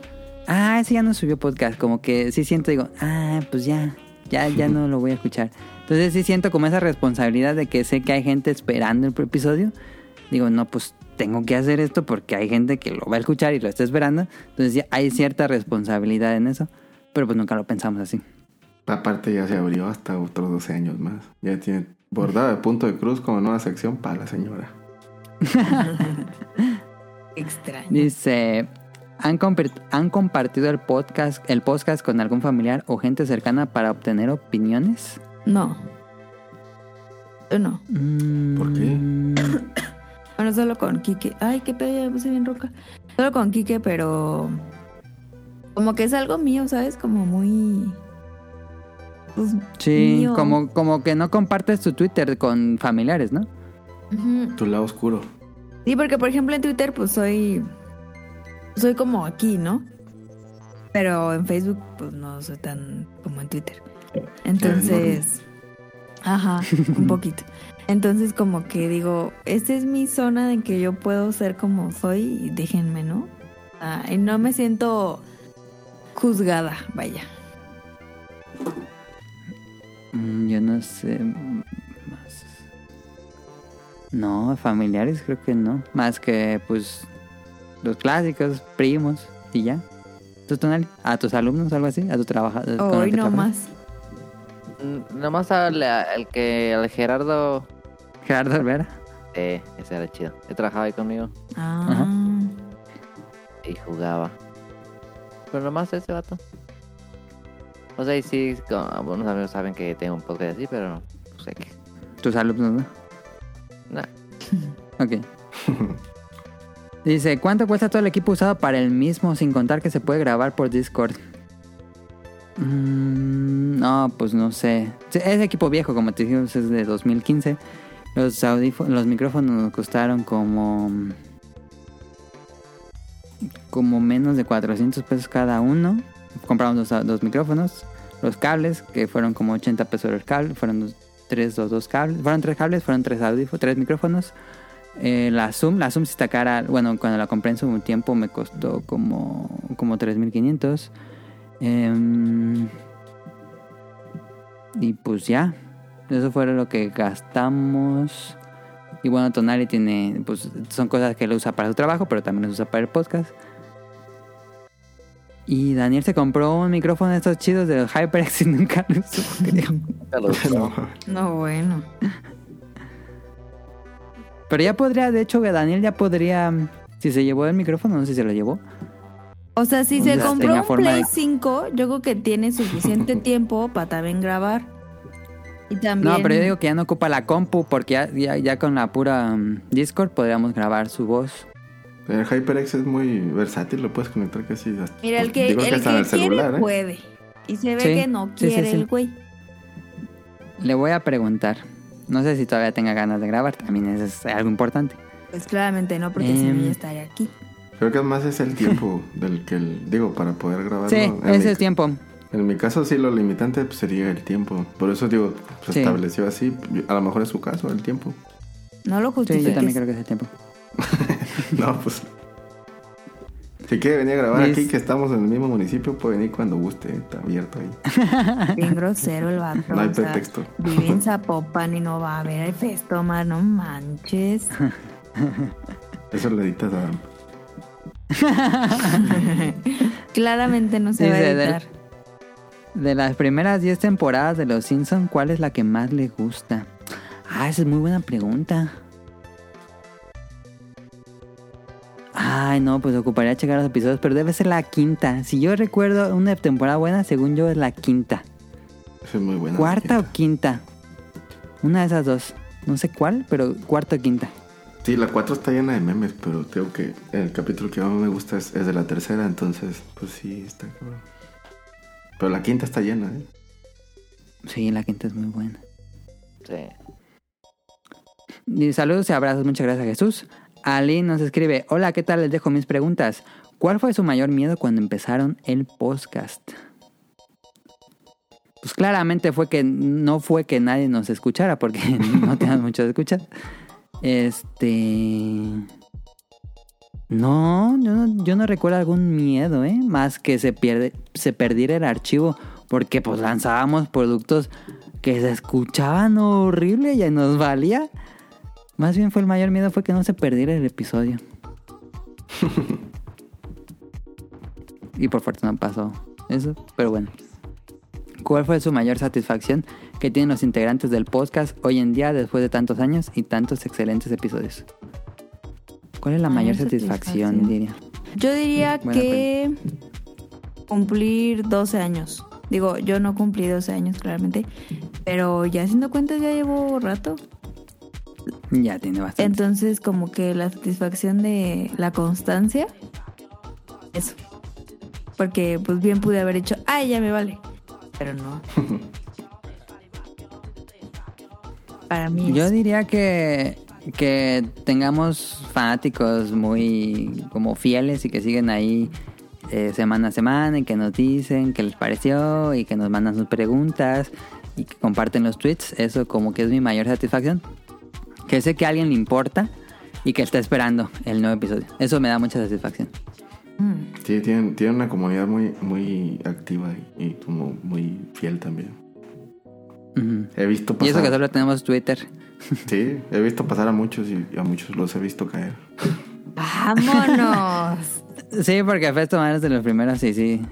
ah, ese ya no subió podcast, como que sí siento, digo, ah, pues ya, ya, ya no lo voy a escuchar. Entonces sí siento como esa responsabilidad de que sé que hay gente esperando el episodio. Digo, no, pues tengo que hacer esto porque hay gente que lo va a escuchar y lo está esperando. Entonces ya hay cierta responsabilidad en eso. Pero pues nunca lo pensamos así. Aparte ya se abrió hasta otros 12 años más. Ya tiene bordado de punto de cruz como nueva sección para la señora. Extraño. Dice, ¿han, ¿han compartido el podcast, el podcast con algún familiar o gente cercana para obtener opiniones? No. Yo no. ¿Por qué? Bueno, solo con Kike. Ay, qué pedo, ya me puse bien roca. Solo con Kike, pero. Como que es algo mío, ¿sabes? Como muy. Pues, Sí, mío. como, como que no compartes tu Twitter con familiares, ¿no? Tu lado oscuro. Sí, porque por ejemplo en Twitter, pues soy. Soy como aquí, ¿no? Pero en Facebook, pues no soy tan como en Twitter. Entonces. Ajá, un poquito. Entonces, como que digo, esta es mi zona en que yo puedo ser como soy y déjenme, ¿no? Ah, y no me siento juzgada, vaya. Mm, Yo no sé. Más. No, familiares creo que no. Más que pues los clásicos, primos y ya. ¿Tú, Tonali? ¿A tus alumnos algo así? ¿A tu trabajador? Hoy no más. Mm, Nomás al, al que al Gerardo. Gerardo Olvera. Eh, ese era chido. Él trabajaba ahí conmigo Ah. y jugaba. Pero nomás ese vato. O sea, y sí, algunos amigos saben que tengo un podcast así, pero pues X. Tus alumnos, ¿no? Nah. Ok. Dice, ¿cuánto cuesta todo el equipo usado para el mismo sin contar que se puede grabar por Discord? Mm, no, pues no sé. Es equipo viejo, como te dijimos, es de 2015. Los, los micrófonos nos costaron como... Como menos de 400 pesos cada uno. Compramos dos, dos micrófonos. Los cables, que fueron como 80 pesos el cable. Fueron tres o dos cables. Fueron tres cables, fueron tres audífonos, tres micrófonos. Eh, la Zoom, la Zoom sí está cara. Bueno, cuando la compré en su tiempo me costó como, como 3.500. Em, y pues ya. Eso fue lo que gastamos. Y bueno, Tonali tiene, pues son cosas que él usa para su trabajo, pero también los usa para el podcast. Y Daniel se compró un micrófono de estos chidos de los HyperX y nunca lo usó, creo. No, bueno. Pero ya podría, de hecho, que Daniel ya podría, si se llevó el micrófono, no sé si se lo llevó. O sea, si se Ya compró un Play de- 5, yo creo que tiene suficiente tiempo para también grabar. Y también... No, pero yo digo que ya no ocupa la compu porque ya, ya, ya con la pura mm, Discord podríamos grabar su voz. El HyperX es muy versátil, lo puedes conectar casi hasta, Mira, el que, digo el que quiere celular, ¿eh? puede. Y se ve Sí, que no sí, sí, quiere sí. el güey. Le voy a preguntar. No sé si todavía tenga ganas de grabar, también eso es algo importante. Pues claramente no, porque si no Em. ya estaría aquí. Creo que además es el tiempo del que, el- digo, para poder grabarlo. Sí, En ese mi- es tiempo. En mi caso sí lo limitante pues, sería el tiempo. Por eso digo, se Sí. estableció así. A lo mejor es su caso, el tiempo. No lo Sí, justifiques. yo también creo que es el tiempo. No, pues. Si quiere venir a grabar aquí, que estamos en el mismo municipio, puede venir cuando guste. Está abierto ahí. Bien grosero el vato. No hay o sea, pretexto. vive en Zapopan y no va a ver el Festomar, no manches. Eso lo editas, Adam. Claramente no se va a editar. De las primeras 10 temporadas de Los Simpsons, ¿cuál es la que más le gusta? Ah, esa es muy buena pregunta. Ay, no, pues ocuparía checar los episodios, pero debe ser la quinta. Si yo recuerdo una temporada buena, según yo es la quinta. Eso es muy bueno. ¿Cuarta o quinta? Una de esas dos. No sé cuál, pero cuarta o quinta. Sí, la 4 está llena de memes, pero creo que el capítulo que más me gusta es, es de la tercera, entonces, pues sí, está cabrón. Pero la quinta está llena, ¿eh? Sí, la quinta es muy buena. Sí. Y saludos y abrazos, muchas gracias Jesús. Ali nos escribe, hola, ¿qué tal? Les dejo mis preguntas. ¿Cuál fue su mayor miedo cuando empezaron el podcast? Pues claramente fue que no fue que nadie nos escuchara, porque no teníamos mucho de escuchar. Este... No, yo no, yo no recuerdo algún miedo, ¿eh? Más que se, pierde, se perdiera el archivo, porque pues lanzábamos productos que se escuchaban horrible y nos valía. Más bien fue el mayor miedo fue que no se perdiera el episodio. y por fortuna pasó eso, pero bueno. ¿Cuál fue su mayor satisfacción que tienen los integrantes del podcast hoy en día después de tantos años y tantos excelentes episodios? ¿Cuál es la mayor, Mayor satisfacción, satisfacción. diría? Yo diría Buena que cumplir 12 años. Digo, yo no cumplí 12 años claramente, pero ya haciendo cuentas ya llevo rato. Ya tiene bastante. Entonces como que la satisfacción de la constancia, eso. Porque pues bien pude haber hecho, ay, ya me vale. Pero no. Para mí Yo es- diría que, que tengamos fanáticos muy como fieles y que siguen ahí eh, semana a semana y que nos dicen qué les pareció y que nos mandan sus preguntas y que comparten los tweets. Eso como que es mi mayor satisfacción. Que sé que a alguien le importa y que está esperando el nuevo episodio. Eso me da mucha satisfacción. Sí, tienen, tienen una comunidad muy, muy activa y, como muy fiel también. He visto Y eso pasar. que solo tenemos Twitter. Sí, he visto pasar a muchos y a muchos los he visto caer. ¡Vámonos! Sí, porque Festo es de los primeros y sí.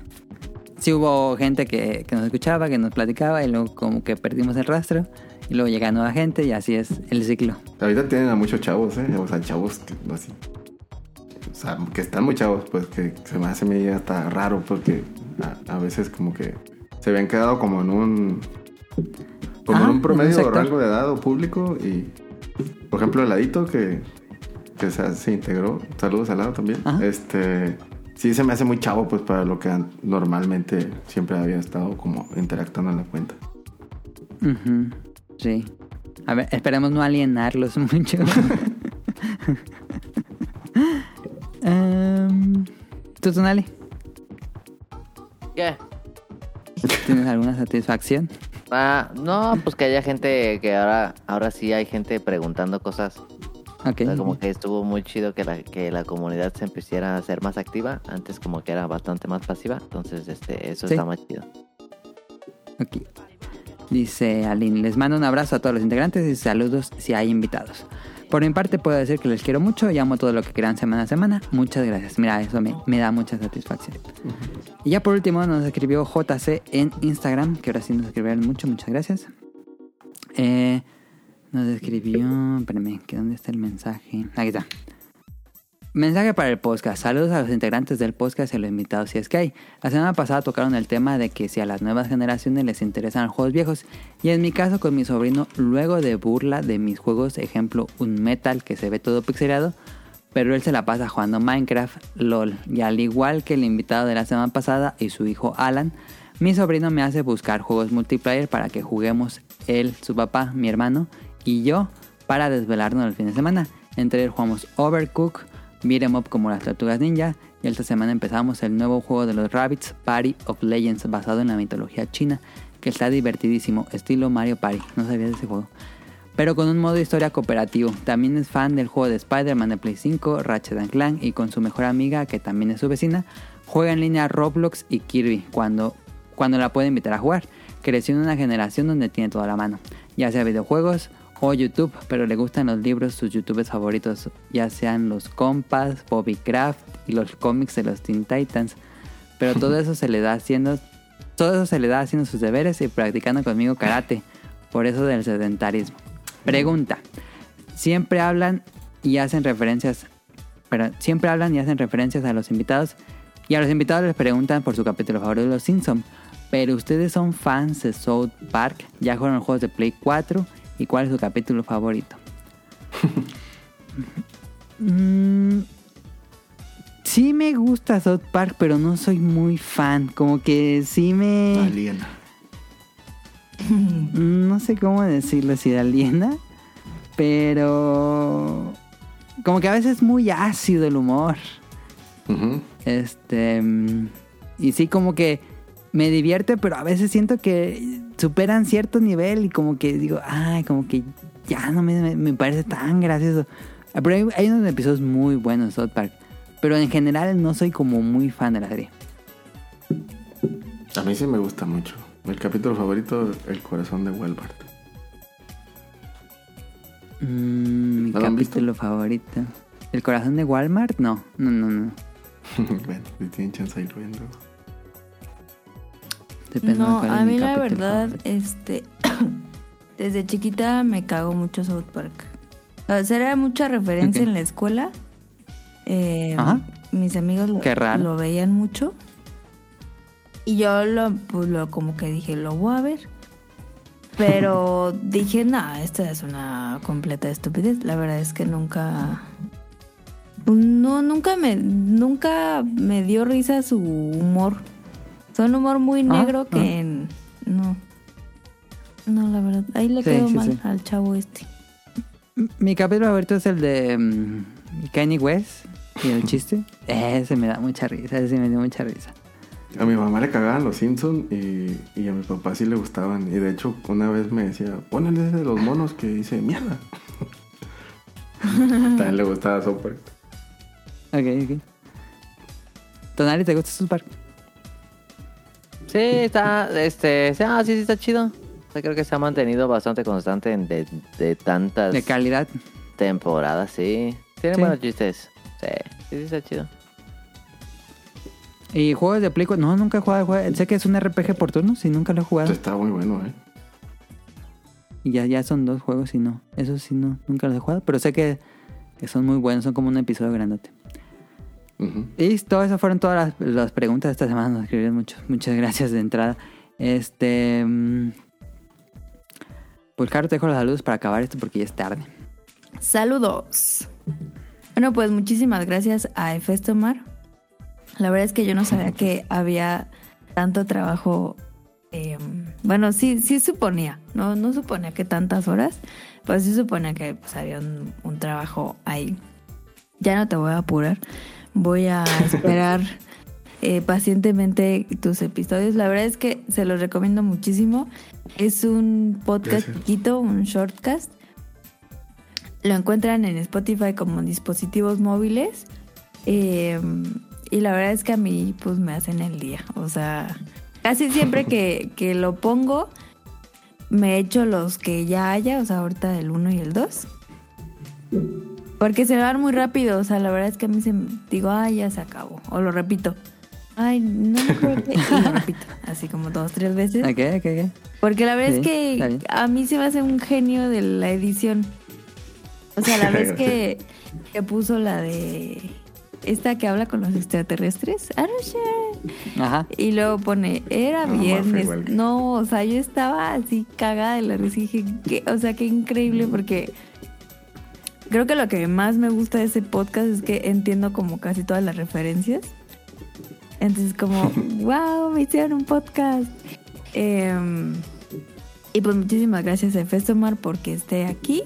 Sí hubo gente que, que nos escuchaba, que nos platicaba y luego como que perdimos el rastro y luego llega nueva gente y así es el ciclo. Ahorita tienen a muchos chavos, ¿eh? O sea, chavos que, así, o sea, que están muy chavos, pues que se me hace mí hasta raro porque a, a veces como que se habían quedado como en un como Ajá, en un promedio sector. rango de edad o público y por ejemplo el ladito que, que se, se integró, saludos al lado también, este sí se me hace muy chavo pues para lo que normalmente siempre había estado como interactuando en la cuenta. Ujú, Sí. A ver, esperemos no alienarlos mucho. Em, ¿Tú, Tonali? ¿Qué? ¿Tienes alguna satisfacción? Ah, no, pues que haya gente que ahora, ahora sí hay gente preguntando cosas. Ok. O sea, como que estuvo muy chido que la, que la comunidad se empezara a ser más activa. Antes como que era bastante más pasiva. Entonces, este, eso Sí. está más chido. Ok. Dice Aline, les mando un abrazo a todos los integrantes y saludos si hay invitados. Por mi parte puedo decir que les quiero mucho y amo todo lo que crean semana a semana. Muchas gracias. Mira, eso me, me da mucha satisfacción. Y ya por último nos escribió JC en Instagram, que ahora sí nos escribieron mucho, muchas gracias. Eh, nos escribió, espérame, que ¿dónde está el mensaje? Aquí está. Mensaje para el podcast. Saludos a los integrantes del podcast y a los invitados si es que hay. La semana pasada tocaron el tema de que si a las nuevas generaciones les interesan los juegos viejos. Y en mi caso con mi sobrino, luego de burla de mis juegos, ejemplo, un metal que se ve todo pixelado, pero él se la pasa jugando Minecraft, LOL. Y al igual que el invitado de la semana pasada y su hijo Alan, mi sobrino me hace buscar juegos multiplayer para que juguemos él, su papá, mi hermano y yo para desvelarnos el fin de semana. Entre él jugamos Overcook, Beat 'em Up como las Tortugas Ninja y esta semana empezamos el nuevo juego de los Rabbits, Party of Legends, basado en la mitología china, que está divertidísimo, estilo Mario Party. No sabía de ese juego. pero con un modo historia cooperativo. También es fan del juego de Spider-Man de Play 5, Ratchet and Clank y con su mejor amiga, que también es su vecina, juega en línea Roblox y Kirby cuando, cuando la puede invitar a jugar. Creció en una generación donde tiene toda la mano, ya sea videojuegos o YouTube, pero le gustan los libros, sus youtubers favoritos, ya sean los compas, Bobby Craft y los cómics de los Teen Titans. Pero todo eso se le da haciendo, todo eso se le da haciendo sus deberes y practicando conmigo karate. Por eso del sedentarismo. Pregunta. Siempre hablan y hacen referencias, pero siempre hablan y hacen referencias a los invitados y a los invitados les preguntan por su capítulo favorito de los Simpsons. Pero ustedes son fans de South Park, ya jugaron los juegos de Play 4 y cuál es su capítulo favorito. Mm, sí me gusta South Park, pero no soy muy fan. Como que sí me... Aliena. No sé cómo decirlo, si de aliena. Pero... Como que a veces es muy ácido el humor. Este... mm, Y sí, como que me divierte, pero a veces siento que superan cierto nivel y como que digo, ay, como que ya no me, me- parece tan gracioso. Ah, Pero hay, hay unos episodios muy buenos de South Park. Pero en general no soy como muy fan de la serie. A mí sí me gusta mucho. El capítulo favorito, El corazón de Walmart. Mm, mi capítulo favorito. ¿El corazón de Walmart? No, no, no, no. bueno, si tienen chance ahí lo de No, cuál a mí la verdad, este, desde chiquita me cago mucho South Park. O sea, era mucha referencia en la escuela. Eh, Ajá. Mis amigos lo, Qué raro. lo veían mucho. Y yo lo, pues, lo como que dije, lo voy a ver. Pero dije, no, esto es una completa estupidez. La verdad es que nunca... No, nunca me, nunca me dio risa su humor. Son humor muy Ah, negro ah. que no. No, la verdad. Ahí le Sí, quedó sí, mal sí. al chavo este. Mi capítulo favorito es el de mm, Kanye West y el chiste. Ese me da mucha risa, ese sí me dio mucha risa. A mi mamá le cagaban los Simpsons y, y a mi papá sí le gustaban. Y de hecho, una vez me decía, ponle ese de los monos que dice mierda. También le gustaba Park. Ok, ok. Tonali, ¿te gusta Park? Sí, está, este, sí, ah, sí, sí, está chido. O sea, creo que se ha mantenido bastante constante en de, de tantas De calidad. temporadas, sí. Tiene Sí. buenos chistes. Sí, sí, sí, está chido. ¿Y juegos de Play 4? No, nunca he jugado. jue- Sé que es un RPG por turnos y nunca lo he jugado. Está muy bueno, ¿eh? Y ya, ya son dos juegos y no. Eso sí, no. Nunca los he jugado. Pero sé que, que son muy buenos. Son como un episodio grandote. Y todo eso fueron todas las, las preguntas de esta semana. Nos escribieron mucho. Muchas gracias de entrada. Este. Pues, Caro, te dejo los saludos para acabar esto porque ya es tarde. Saludos. Bueno, pues muchísimas gracias a Efestomar. La verdad es que yo no sabía que había tanto trabajo. eh, bueno, sí, sí suponía. No, no suponía que tantas horas. Pues sí suponía que pues, había un, un trabajo ahí. Ya no te voy a apurar. Voy a esperar eh, pacientemente tus episodios. La verdad es que se los recomiendo muchísimo. Es un podcast Gracias. chiquito, un shortcast. Lo encuentran en Spotify como dispositivos móviles. Eh, y la verdad es que a mí pues me hacen el día. O sea, casi siempre que, que lo pongo, me echo los que ya haya. O sea, ahorita el 1 y el 2. Porque se van muy rápido. O sea, la verdad es que a mí se me- digo, ay, ya se acabó. O lo repito. Ay, no me acuerdo. Y lo repito. Así como dos, tres veces. Ok, ok, ok. Porque la verdad Sí, es que a mí se me hace un genio de la edición. O sea, la vez que, que puso la de esta que habla con los extraterrestres. Ajá. Y luego pone, era viernes. No, o sea, yo estaba así cagada de la risa y dije, "¿Qué?". o sea, qué increíble porque creo que lo que más me gusta de ese podcast es que entiendo como casi todas las referencias. Entonces como, wow, me hicieron un podcast. Em, y pues muchísimas gracias a Festomar porque esté aquí.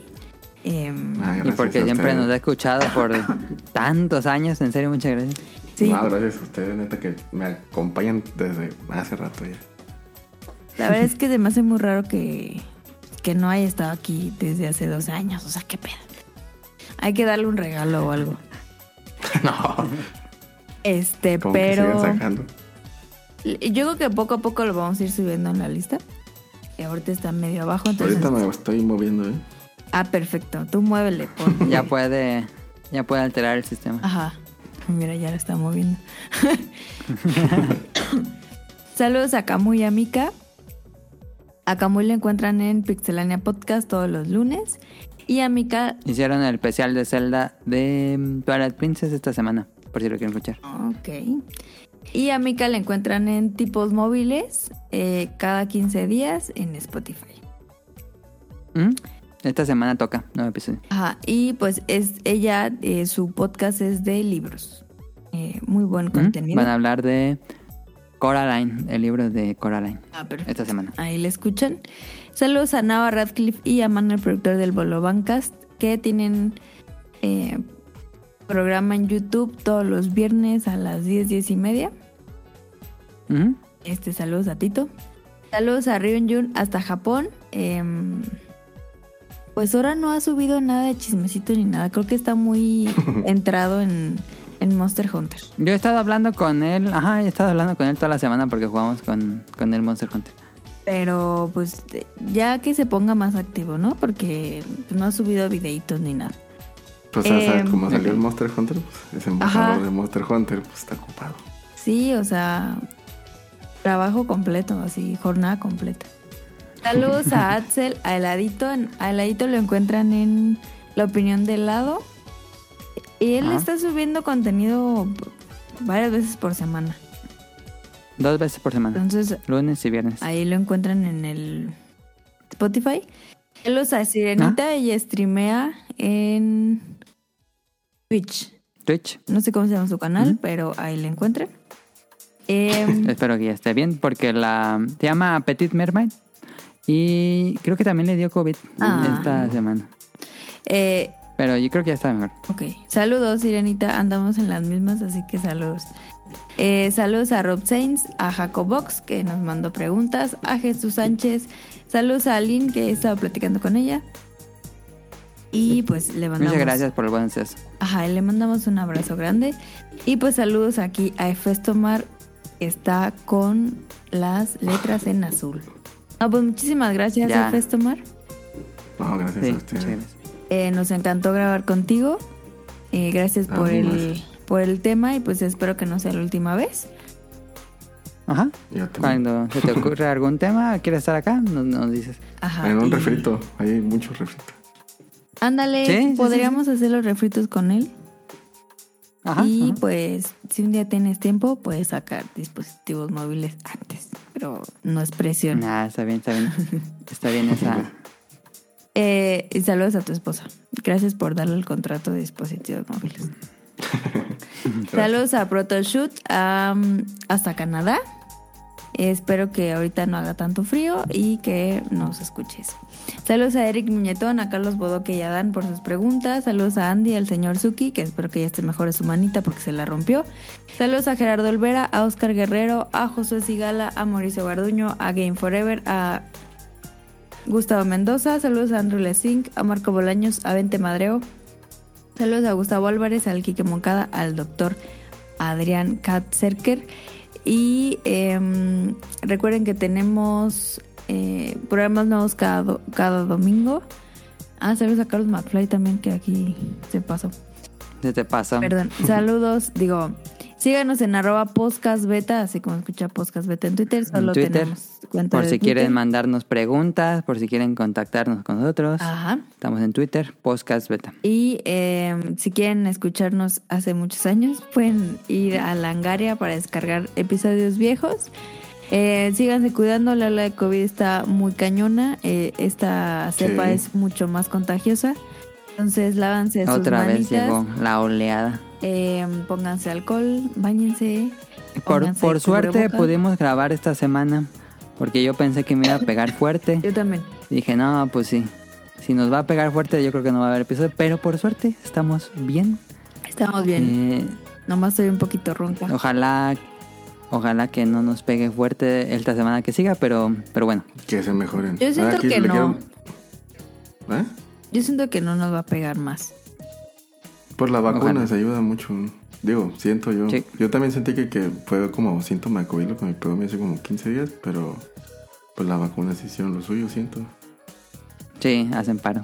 Em, Ah, Y porque siempre nos ha escuchado por tantos años. En serio, muchas gracias. Sí. No, gracias a ustedes, neta, que me acompañan desde hace rato ya. La verdad es que se me hace muy raro que, que no haya estado aquí desde hace dos años. O sea, qué pedo. Hay que darle un regalo o algo. no. Este, Como que sigan pero sacando. yo creo que poco a poco lo vamos a ir subiendo en la lista. Y ahorita está medio abajo, entonces. Ahorita me estoy moviendo, ¿eh? Ah, perfecto. Tú muévele. Ya puede, ya puede alterar el sistema. Ajá. Mira, ya lo está moviendo. Saludos a Camu y a Mika. A Camu le encuentran en Pixelania Podcast todos los lunes. Y a Mika, Hicieron el especial de Zelda de mm, Twilight Princess esta semana, por si lo quieren escuchar. ok. Y a Mika le encuentran en tipos móviles eh, cada 15 días en Spotify. ¿Mm? Esta semana toca nuevo episodio. Ajá. Y pues es ella, eh, su podcast es de libros. Eh, muy buen ¿Mm? contenido. Van a hablar de Coraline, el libro de Coraline. Ah, perfecto. Esta semana. Ahí le escuchan. Saludos a Nava Radcliffe y a Manuel, productor del Bolo Bancast, que tienen eh, programa en YouTube todos los viernes a las 10, 10 y media. ¿Mm? Este, saludos a Tito. Saludos a Ryun Jun hasta Japón. Em, pues ahora no ha subido nada de chismecito ni nada. Creo que está muy entrado en, en Monster Hunter. Yo he estado hablando con él, ajá, he estado hablando con él toda la semana porque jugamos con, con el Monster Hunter. Pero pues ya que se ponga más activo, ¿no? Porque no ha subido videitos ni nada. Pues, Em, como salió el Monster Hunter, pues, ese embajador de Monster Hunter, pues está ocupado. Sí, o sea, trabajo completo, así, jornada completa. Saludos a Axel, a Heladito. A Heladito lo encuentran en La Opinión del Lado. Y él Ajá. está subiendo contenido varias veces por semana. Dos veces por semana. Entonces, Lunes y viernes. ahí lo encuentran en el Spotify. Saludos a Sirenita, ella streamea en Twitch. Twitch. No sé cómo se llama su canal, pero ahí la encuentran. Em, Espero que ya esté bien porque la se llama Petit Mermaid y creo que también le dio COVID Ah. esta semana. eh, Pero yo creo que ya está mejor. Ok. Saludos, Sirenita. Andamos en las mismas, así que saludos. Eh, saludos a Rob Sainz, a Jacobox, que nos mandó preguntas, a Jesús Sánchez. Saludos a Aline, que he estado platicando con ella. Y pues le mandamos. Muchas gracias por el buen acceso. Ajá, y le mandamos un abrazo grande. Y pues saludos aquí a Efestomar, que está con las letras en azul. Ah, pues muchísimas gracias, Ya. Efestomar. No, gracias Sí, a ustedes. Eh, nos encantó grabar contigo. Eh, gracias por el, gracias. Por el tema y pues espero que no sea la última vez. Ajá. Cuando se te ocurre algún tema, quieres estar acá, nos, nos dices. Ajá. En un y- refrito, hay muchos refritos. Ándale, Sí, sí, sí, podríamos hacer los refritos con él. Ajá. y ajá. pues si un día tienes tiempo, puedes sacar dispositivos móviles antes. Pero no es presión. Nah, está bien, está bien. Está bien esa. Eh, y saludos a tu esposa. Gracias por darle el contrato de dispositivos móviles. Saludos a Protoshoot am, hasta Canadá. Espero que ahorita no haga tanto frío y que nos escuches. Saludos a Eric Muñetón, a Carlos Bodoque y a Dan por sus preguntas. Saludos a Andy, al señor Suki, que espero que ya esté mejor de su manita porque se la rompió. Saludos a Gerardo Olvera, a Oscar Guerrero, a Josué Sigala, a Mauricio Garduño, a Game Forever, a Gustavo Mendoza. Saludos a Andrew Lesink, a Marco Bolaños, a Vente Madreo. Saludos a Gustavo Álvarez, al Quique Moncada, al doctor Adrián Katzerker. Y em, recuerden que tenemos eh, programas nuevos cada, cada domingo. Ah, saludos a Carlos McFly también, que aquí se pasó. Se te pasa. Perdón. Saludos, digo, síganos en arroba así como escucha podcast beta en Twitter. Solo En Twitter, tenemos cuenta por de si Twitter. quieren mandarnos preguntas, por si quieren contactarnos con nosotros. Ajá. Estamos en Twitter, Podcast Beta. Y eh, si quieren escucharnos hace muchos años, pueden ir a Langaria para descargar episodios viejos. Eh, síganse cuidando, la ola de COVID está muy cañona. eh, esta cepa Sí. es mucho más contagiosa. Entonces, lávanse sus Otra vez llegó la oleada. eh, pónganse alcohol, bañense. Por, por suerte pudimos grabar esta semana porque yo pensé que me iba a pegar fuerte. Yo también. Dije, no, pues sí. Si nos va a pegar fuerte, yo creo que no va a haber episodio. Pero por suerte, estamos bien. Estamos bien. Eh, Nomás estoy un poquito ronca. ojalá, ojalá que no nos pegue fuerte esta semana que siga, pero, pero bueno. Que se mejoren. Yo siento Aquí que no. quiero- ¿Eh? Yo siento que no nos va a pegar más. Por la vacuna Ojalá. se ayuda mucho. Digo, siento yo. Sí. Yo también sentí que, que fue como síntoma de COVID que me pegó hace como 15 días, pero pues la vacuna sí hicieron lo suyo, siento. Sí, hacen paro.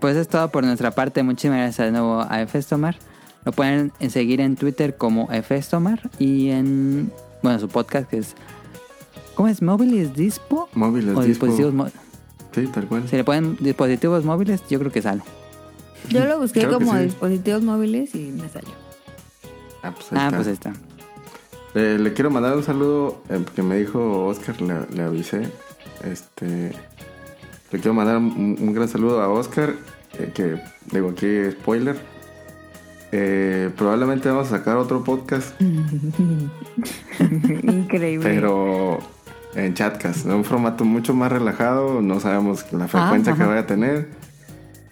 pues es todo por nuestra parte. Muchísimas gracias de nuevo a Efestomar. Lo pueden seguir en Twitter como Efestomar y en, bueno, su podcast que es... ¿Cómo es? ¿Móviles Dispo? Móviles Dispo. dispositivos Sí, tal cual. Si le ponen dispositivos móviles, yo creo que sale. Yo lo busqué Creo que como sí. dispositivos móviles y me salió. Ah, pues ahí Ah, está. pues ahí está. Eh, le quiero mandar un saludo eh, porque me dijo Oscar, le, le avisé. Este, le quiero mandar un, un gran saludo a Oscar, eh, que digo aquí spoiler. Eh, probablemente vamos a sacar otro podcast, Increíble. pero en chatcast, en un formato mucho más relajado, no sabemos la frecuencia que ajá. vaya a tener.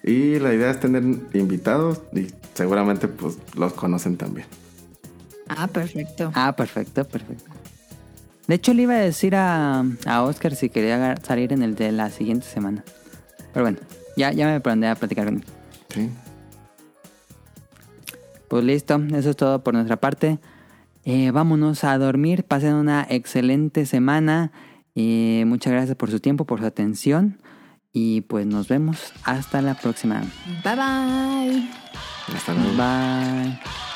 Y la idea es tener invitados y seguramente pues los conocen también. Ah, perfecto. Ah, perfecto, perfecto. De hecho, le iba a decir a, a Oscar si quería salir en el de la siguiente semana. Pero bueno, ya, ya me pondré a platicar con él. Sí. Pues listo, eso es todo por nuestra parte. Eh, vámonos a dormir, pasen una excelente semana. Eh, muchas gracias por su tiempo, por su atención. Y pues nos vemos hasta la próxima. Bye bye. Hasta luego. Bye.